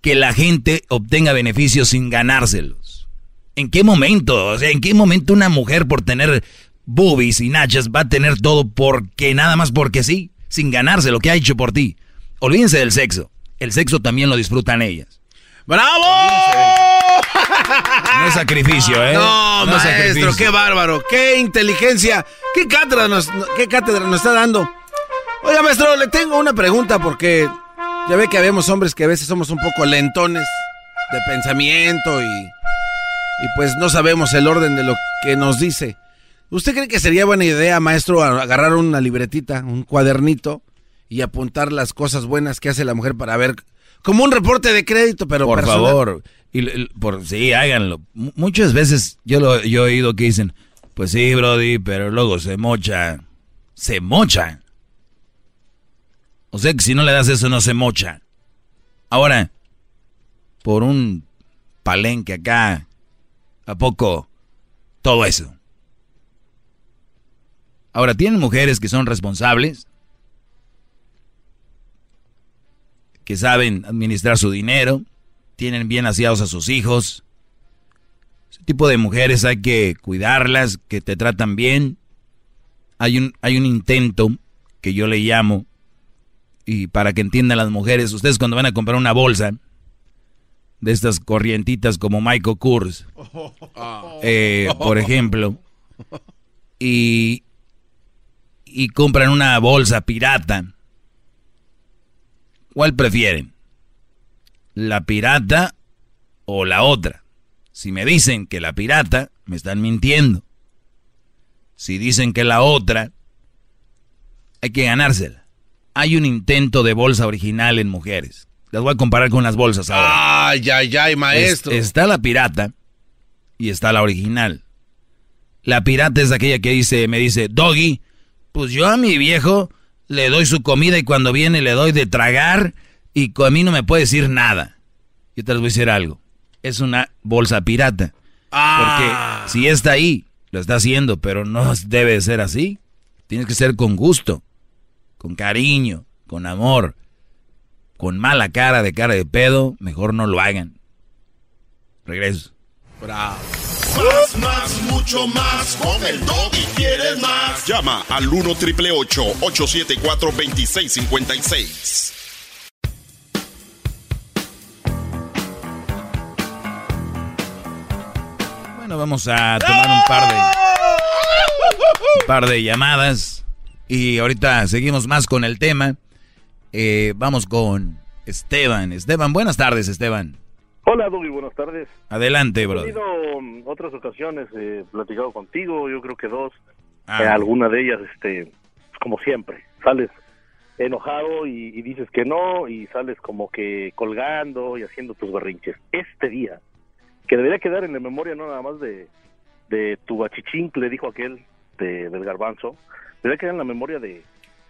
que la gente obtenga beneficios sin ganárselos? ¿En qué momento? O sea, ¿en qué momento una mujer por tener boobies y nachas va a tener todo porque nada más porque sí, sin ganarse lo que ha hecho por ti? Olvídense del sexo. El sexo también lo disfrutan ellas. ¡Bravo! No es sacrificio, ¿eh? No, es maestro, sacrificio. qué bárbaro, qué inteligencia, qué cátedra nos, qué cátedra nos está dando. Oiga, maestro, le tengo una pregunta porque ya ve que habemos hombres que a veces somos un poco lentones de pensamiento y, y pues no sabemos el orden de lo que nos dice. ¿Usted cree que sería buena idea, maestro, agarrar una libretita, un cuadernito y apuntar las cosas buenas que hace la mujer para ver como un reporte de crédito, pero por personal? favor, y, por, sí, háganlo. M- muchas veces yo lo yo he oído que dicen, pues sí, Brody, pero luego se mocha. Se mocha. O sea que si no le das eso no se mocha. Ahora, por un palenque acá, ¿a poco todo eso? Ahora, ¿tienen mujeres que son responsables? Que saben administrar su dinero, tienen bien aseados a sus hijos. Ese tipo de mujeres hay que cuidarlas, que te tratan bien. Hay un, hay un intento que yo le llamo, y para que entiendan las mujeres, ustedes cuando van a comprar una bolsa de estas corrientitas como Michael Kors, eh, por ejemplo, y, y compran una bolsa pirata, ¿cuál prefieren? ¿La pirata o la otra? Si me dicen que la pirata, me están mintiendo. Si dicen que la otra, hay que ganársela. Hay un intento de bolsa original en mujeres. Las voy a comparar con las bolsas ahora. Ay, ay, ay, maestro. Es- está la pirata y está la original. La pirata es aquella que dice, me dice, Doggy, pues yo a mi viejo le doy su comida y cuando viene le doy de tragar y a mí no me puede decir nada. Yo te les voy a decir algo. Es una bolsa pirata. Porque si está ahí, lo está haciendo, pero no debe de ser así. Tienes que ser con gusto, con cariño, con amor. Con mala cara de cara de pedo, mejor no lo hagan. Regreso. Bravo. Más, más, mucho más. Con el y quieres más. Llama al 1 triple 874 2656. Bueno, vamos a tomar un par de un par de llamadas y ahorita seguimos más con el tema. Eh, vamos con Esteban. Esteban, buenas tardes, Esteban. Hola, Doggy, buenas tardes. Adelante, He bro. tenido um, otras ocasiones, he platicado contigo, yo creo que dos. Ah. Eh, alguna de ellas, este, como siempre, sales enojado y, y dices que no y sales como que colgando y haciendo tus berrinches. Este día, que debería quedar en la memoria no nada más de, de tu le dijo aquel de, del garbanzo, debería quedar en la memoria de,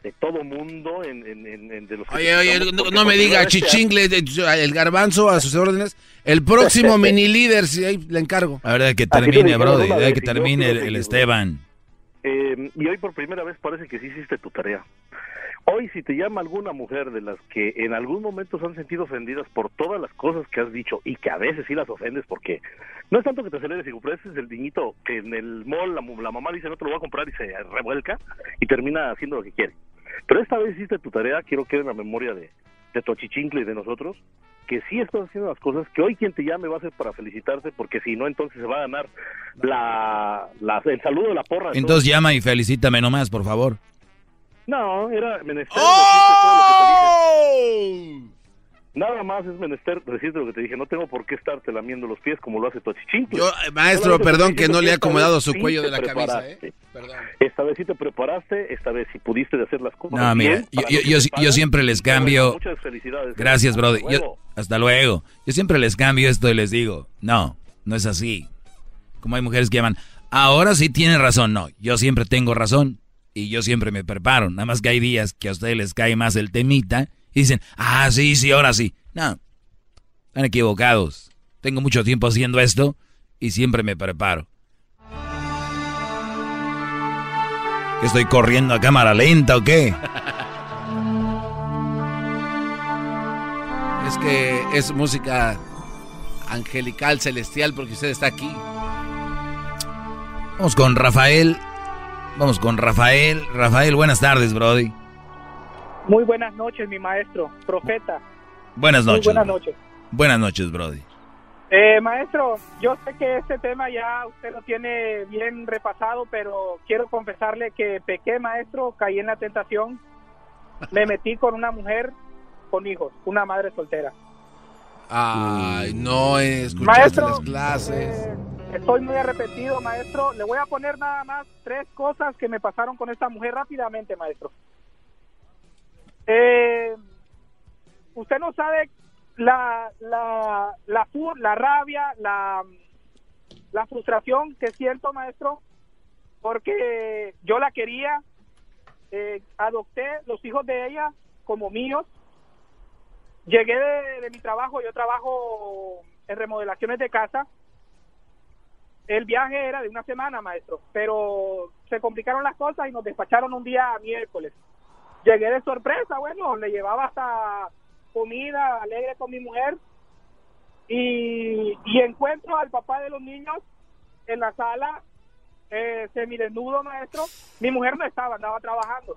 de todo mundo, en, en, en- en- de los Oye, oye, no, no me diga se chichingle, de- el garbanzo a sus órdenes. El próximo mini líder, si ahí le encargo. A ver, de que lo termine, Brody, que termine el. Esteban. Eh, y hoy por primera vez parece que sí hiciste tu tarea. Hoy si te llama alguna mujer de las que en algún momento se han sentido ofendidas por todas las cosas que has dicho y que a veces sí las ofendes porque no es tanto que te aceleres y ese es el niñito que en el mall la, la mamá dice no te lo voy a comprar y se revuelca y termina haciendo lo que quiere. Pero esta vez hiciste tu tarea, quiero que en la memoria de, de tu achichincle y de nosotros, que sí estás haciendo las cosas, que hoy quien te llame va a ser para felicitarte, porque si no, entonces se va a ganar la, la- el saludo de la porra. Entonces llama y felicítame nomás, por favor. No, era menester decirte todo lo que te dije. Nada más es menester decirte lo que te dije. No tengo por qué estarte lamiendo los pies como lo hace tu achichincle. Yo, eh, maestro, Solamente perdón que no le he acomodado su cuello de la camisa. ¿eh? Esta vez sí te preparaste, esta vez sí pudiste de hacer las cosas No, mira, bien, yo, yo, siempre les cambio. Muchas felicidades. Gracias, Hasta Brody. Yo- luego. hasta luego. Yo siempre les cambio esto y les digo, no, no es así. Como hay mujeres que llaman, ahora sí tienen razón. No, yo siempre tengo razón y yo siempre me preparo. Nada más que hay días que a ustedes les cae más el temita y dicen, ah, sí, sí, ahora sí. No, están equivocados. Tengo mucho tiempo haciendo esto y siempre me preparo. ¿Que estoy corriendo a cámara lenta o qué? Es que es música angelical, celestial, porque usted está aquí. Vamos con Rafael. Vamos con Rafael. Rafael, buenas tardes, Brody. Muy buenas noches, mi maestro, profeta. Buenas Muy noches. buenas bro. noches. Buenas noches, Brody. Eh, maestro, yo sé que este tema ya usted lo tiene bien repasado, pero quiero confesarle que pequé, maestro, caí en la tentación, me metí con una mujer con hijos, una madre soltera. Ay, no escuchaste Maestro, las clases. Estoy muy arrepentido, maestro. Le voy a poner nada más tres cosas que me pasaron con esta mujer rápidamente, maestro. Eh, usted no sabe la, la, la, la rabia, la, la frustración que siento, maestro, porque yo la quería, eh, adopté los hijos de ella como míos. Llegué de mi trabajo, yo trabajo en remodelaciones de casa. El viaje era de una semana, maestro, pero se complicaron las cosas y nos despacharon un día miércoles. Llegué de sorpresa, bueno, le llevaba hasta comida alegre con mi mujer y, encuentro al papá de los niños en la sala eh, semidesnudo, maestro. Mi mujer no estaba, andaba trabajando.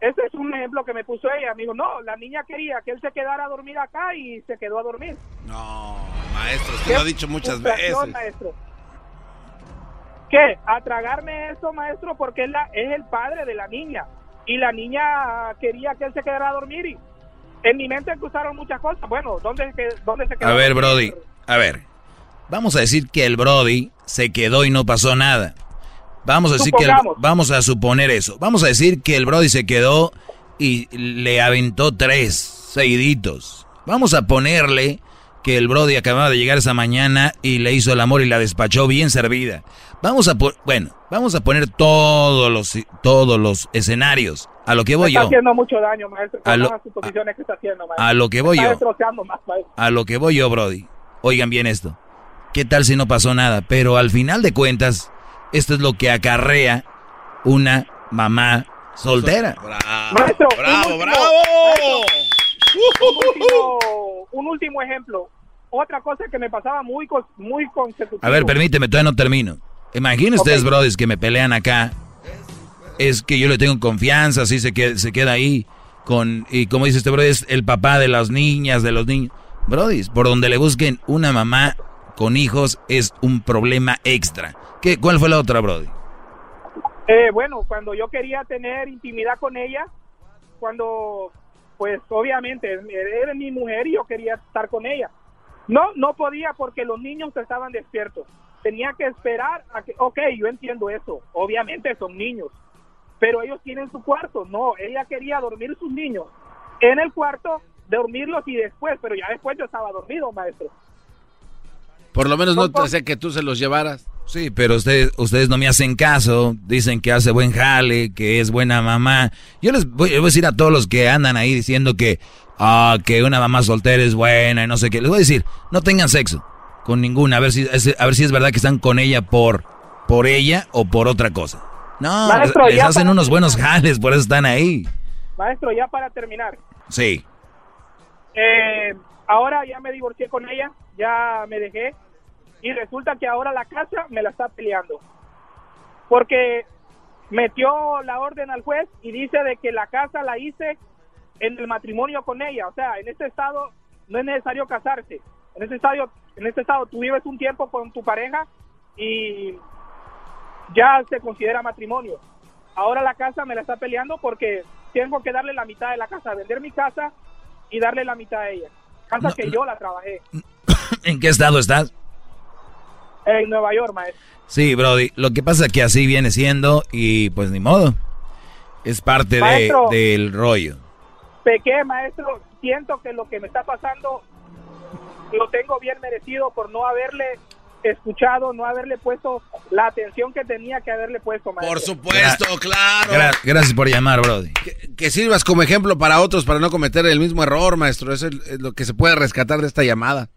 Ese es un ejemplo que me puso ella. Amigo, no, la niña quería que él se quedara a dormir acá y se quedó a dormir. No, maestro, usted lo ha dicho muchas veces. maestro. ¿Qué? A tragarme eso, maestro, porque es, la, es el padre de la niña. Y la niña quería que él se quedara a dormir y en mi mente cruzaron muchas cosas. Bueno, ¿dónde, dónde se quedó? A ver, Brody. A ver. Vamos a decir que el Brody se quedó y no pasó nada. Vamos a decir que el- vamos a suponer eso. Vamos a decir que el Brody se quedó y le aventó tres seguiditos. Vamos a ponerle que el Brody acababa de llegar esa mañana y le hizo el amor y la despachó bien servida. Vamos a bueno, vamos a poner todos los todos los escenarios. A lo que voy está yo. haciendo mucho daño, maestro. A lo- que está haciendo, maestro. a lo que voy está yo. destrozando más, maestro. A lo que voy yo, Brody. Oigan bien esto. ¿Qué tal si no pasó nada? Pero al final de cuentas, esto es lo que acarrea una mamá soltera. Maestro, Bravo, último- bravo. Un, último, un último ejemplo. otra cosa que me pasaba muy, muy consecutivo. A ver, permíteme, todavía no termino. Imaginen ustedes, brodis, que me pelean acá. Es que yo le tengo confianza, así se queda, se queda ahí. Con, y como dice este brody, es el papá de las niñas, de los niños. Brodis, por donde le busquen una mamá con hijos es un problema extra. ¿Qué, ¿Cuál fue la otra, brody? Eh, bueno, cuando yo quería tener intimidad con ella, cuando, pues obviamente, era mi mujer y yo quería estar con ella. No, no podía porque los niños estaban despiertos. Tenía que esperar a que, ok, yo entiendo eso, obviamente son niños, pero ellos tienen su cuarto. No, ella quería dormir sus niños en el cuarto, dormirlos y después, pero ya después yo estaba dormido, maestro. Por lo menos no te que tú se los llevaras. Sí, pero ustedes, ustedes no me hacen caso, dicen que hace buen jale, que es buena mamá. Yo les voy, les voy a decir a todos los que andan ahí diciendo que, ah, que una mamá soltera es buena y no sé qué. Les voy a decir, no tengan sexo con ninguna, a ver si, es- a ver si es verdad que están con ella por, por ella o por otra cosa. No, Maestro, les, hacen para- unos buenos jales, por eso están ahí. Maestro, ya para terminar, Sí. Eh, ahora ya me divorcié con ella, ya me dejé y resulta que ahora la casa me la está peleando porque metió la orden al juez y dice de que la casa la hice en el matrimonio con ella, o sea, en este estado no es necesario casarse, en este estado, en este estado tú vives un tiempo con tu pareja y ya se considera matrimonio. Ahora la casa me la está peleando porque tengo que darle la mitad de la casa, vender mi casa y darle la mitad a ella. Casa que yo la trabajé ¿En qué estado estás? en Nueva York, maestro. Sí, Brody. Lo que pasa es que así viene siendo y pues ni modo. Es parte de, del rollo. Pequé, maestro, siento que lo que me está pasando lo tengo bien merecido por no haberle escuchado, no haberle puesto la atención que tenía que haberle puesto, maestro. Por supuesto, claro. Gra- gracias por llamar, Brody. Que, que sirvas como ejemplo para otros para no cometer el mismo error, maestro. Eso es, lo que se puede rescatar de esta llamada.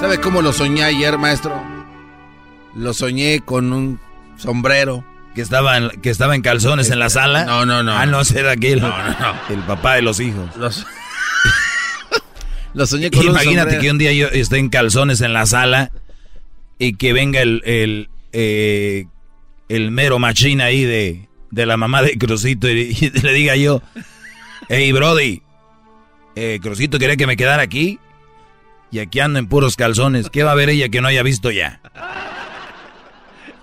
¿Sabe cómo lo soñé ayer, maestro? Lo soñé con un sombrero. Que estaba en, que estaba en calzones en la sala. No, no, no. Ah, no, ese era aquel. No, no, no. El papá de los hijos. Los- Lo soñé con Imagínate que un día yo esté en calzones en la sala y que venga el, el, eh, el mero machín ahí de, de la mamá de Crucito y, y le diga yo, hey Brody, eh, Crucito quería que me quedara aquí y aquí ando en puros calzones. ¿Qué va a ver ella que no haya visto ya?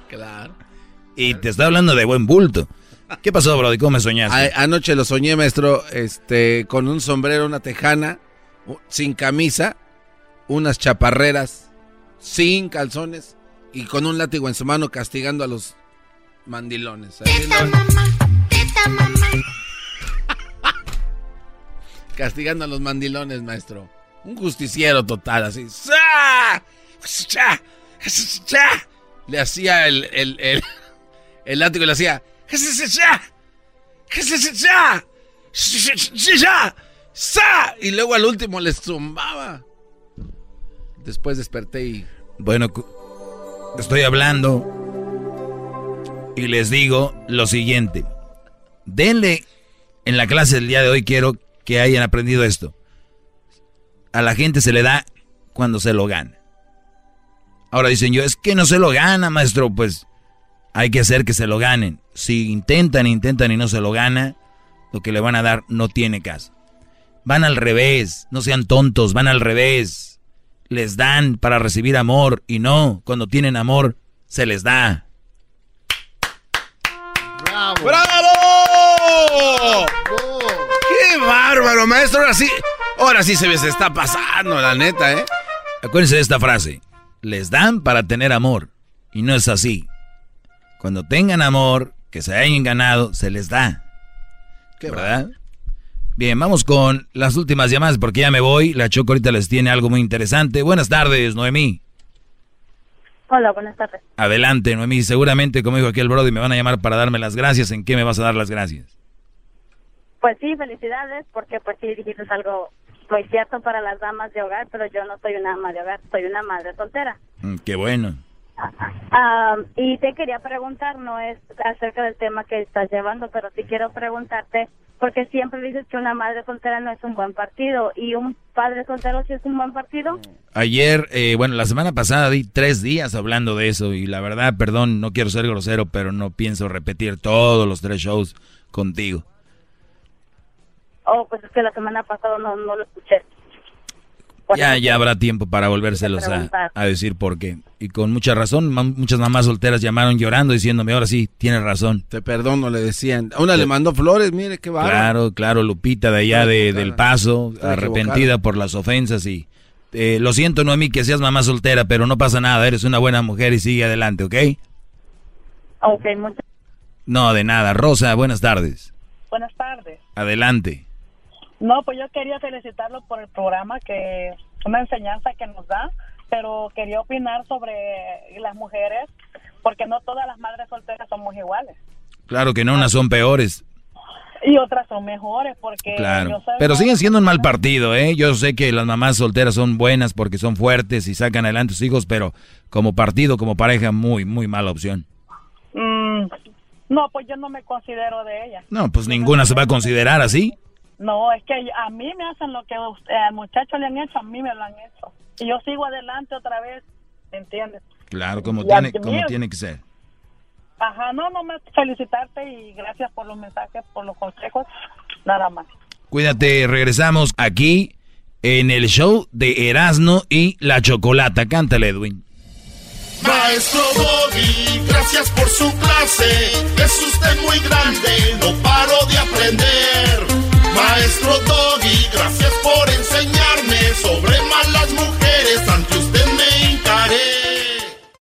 Claro. Y te está hablando de buen bulto. ¿Qué pasó, Brody? ¿Cómo me soñaste? A- anoche lo soñé, maestro, este, con un sombrero, una tejana, sin camisa, unas chaparreras, sin calzones y con un látigo en su mano castigando a los mandilones. Castigando a los mandilones, maestro. Un justiciero total, así. Le hacía el, el, el, el látigo y le hacía. ¡Sa! ¡Sa! Y luego al último les zumbaba. Después desperté y. Bueno, estoy hablando y les digo lo siguiente. Denle, en la clase del día de hoy quiero que hayan aprendido esto. A la gente se le da cuando se lo gana. Ahora dicen yo, es que no se lo gana, maestro. Pues hay que hacer que se lo ganen. Si intentan, intentan y no se lo gana, lo que le van a dar no tiene caso. Van al revés, no sean tontos, van al revés. Les dan para recibir amor y no, cuando tienen amor, se les da. ¡Bravo! ¡Qué bárbaro, maestro! Ahora sí, ahora sí se se está pasando, la neta, ¿eh? Acuérdense de esta frase. Les dan para tener amor. Y no es así. Cuando tengan amor, que se hayan ganado, se les da. ¿Verdad? Bien, vamos con las últimas llamadas porque ya me voy. La Choco ahorita les tiene algo muy interesante. Buenas tardes, Noemí. Hola, buenas tardes. Adelante, Noemí. Seguramente, como dijo aquí el Brody, me van a llamar para darme las gracias. ¿En qué me vas a dar las gracias? Pues sí, felicidades, porque pues sí dijiste algo muy cierto para las damas de hogar, pero yo no soy una ama de hogar, soy una madre soltera. Mm, qué bueno. Y te quería preguntar, no es acerca del tema que estás llevando, pero sí quiero preguntarte Porque siempre dices que una madre soltera no es un buen partido y un padre soltero sí es un buen partido. Ayer, eh, bueno, la semana pasada di tres días hablando de eso y la verdad, perdón, no quiero ser grosero, pero no pienso repetir todos los tres shows contigo. Oh, pues es que la semana pasada no, no lo escuché. Ya, ya habrá tiempo para volvérselos a, a decir por qué. Y con mucha razón, ma- muchas mamás solteras llamaron llorando diciéndome, ahora sí, tienes razón. Te perdono, le decían. A una le mandó flores, mire qué bárbaro. Claro, claro, Lupita de allá de, del Paso, Está arrepentida equivocada. por las ofensas y... eh, lo siento, Noemí, que seas mamá soltera, pero no pasa nada, eres una buena mujer y sigue adelante, ¿ok? Ok, muchas No, de nada. Rosa, buenas tardes. Buenas tardes. Adelante. No, pues yo quería felicitarlo por el programa, que una enseñanza que nos da, pero quería opinar sobre las mujeres, porque no todas las madres solteras somos iguales. Claro que no, unas son peores, Y otras son mejores, porque claro. Pero siguen siendo un mal partido, ¿eh? Yo sé que las mamás solteras son buenas porque son fuertes y sacan adelante a sus hijos, pero como partido, como pareja, muy, muy mala opción. Mm, no, pues yo no me considero de ella. No, pues ninguna se va a considerar así. No, es que a mí me hacen lo que usted- al muchacho le han hecho, a mí me lo han hecho. Y yo sigo adelante otra vez, ¿entiendes? Claro, como Y tiene, como tiene que ser. Ajá, no, no más felicitarte y gracias por los mensajes, por los consejos, nada más. Cuídate, regresamos aquí en el show de Erasno y la Chocolata. Cántale, Edwin. Maestro Doggy, gracias por su clase. Es usted muy grande, no paro de aprender. Maestro Doggy, gracias por enseñarme sobre malas mujeres.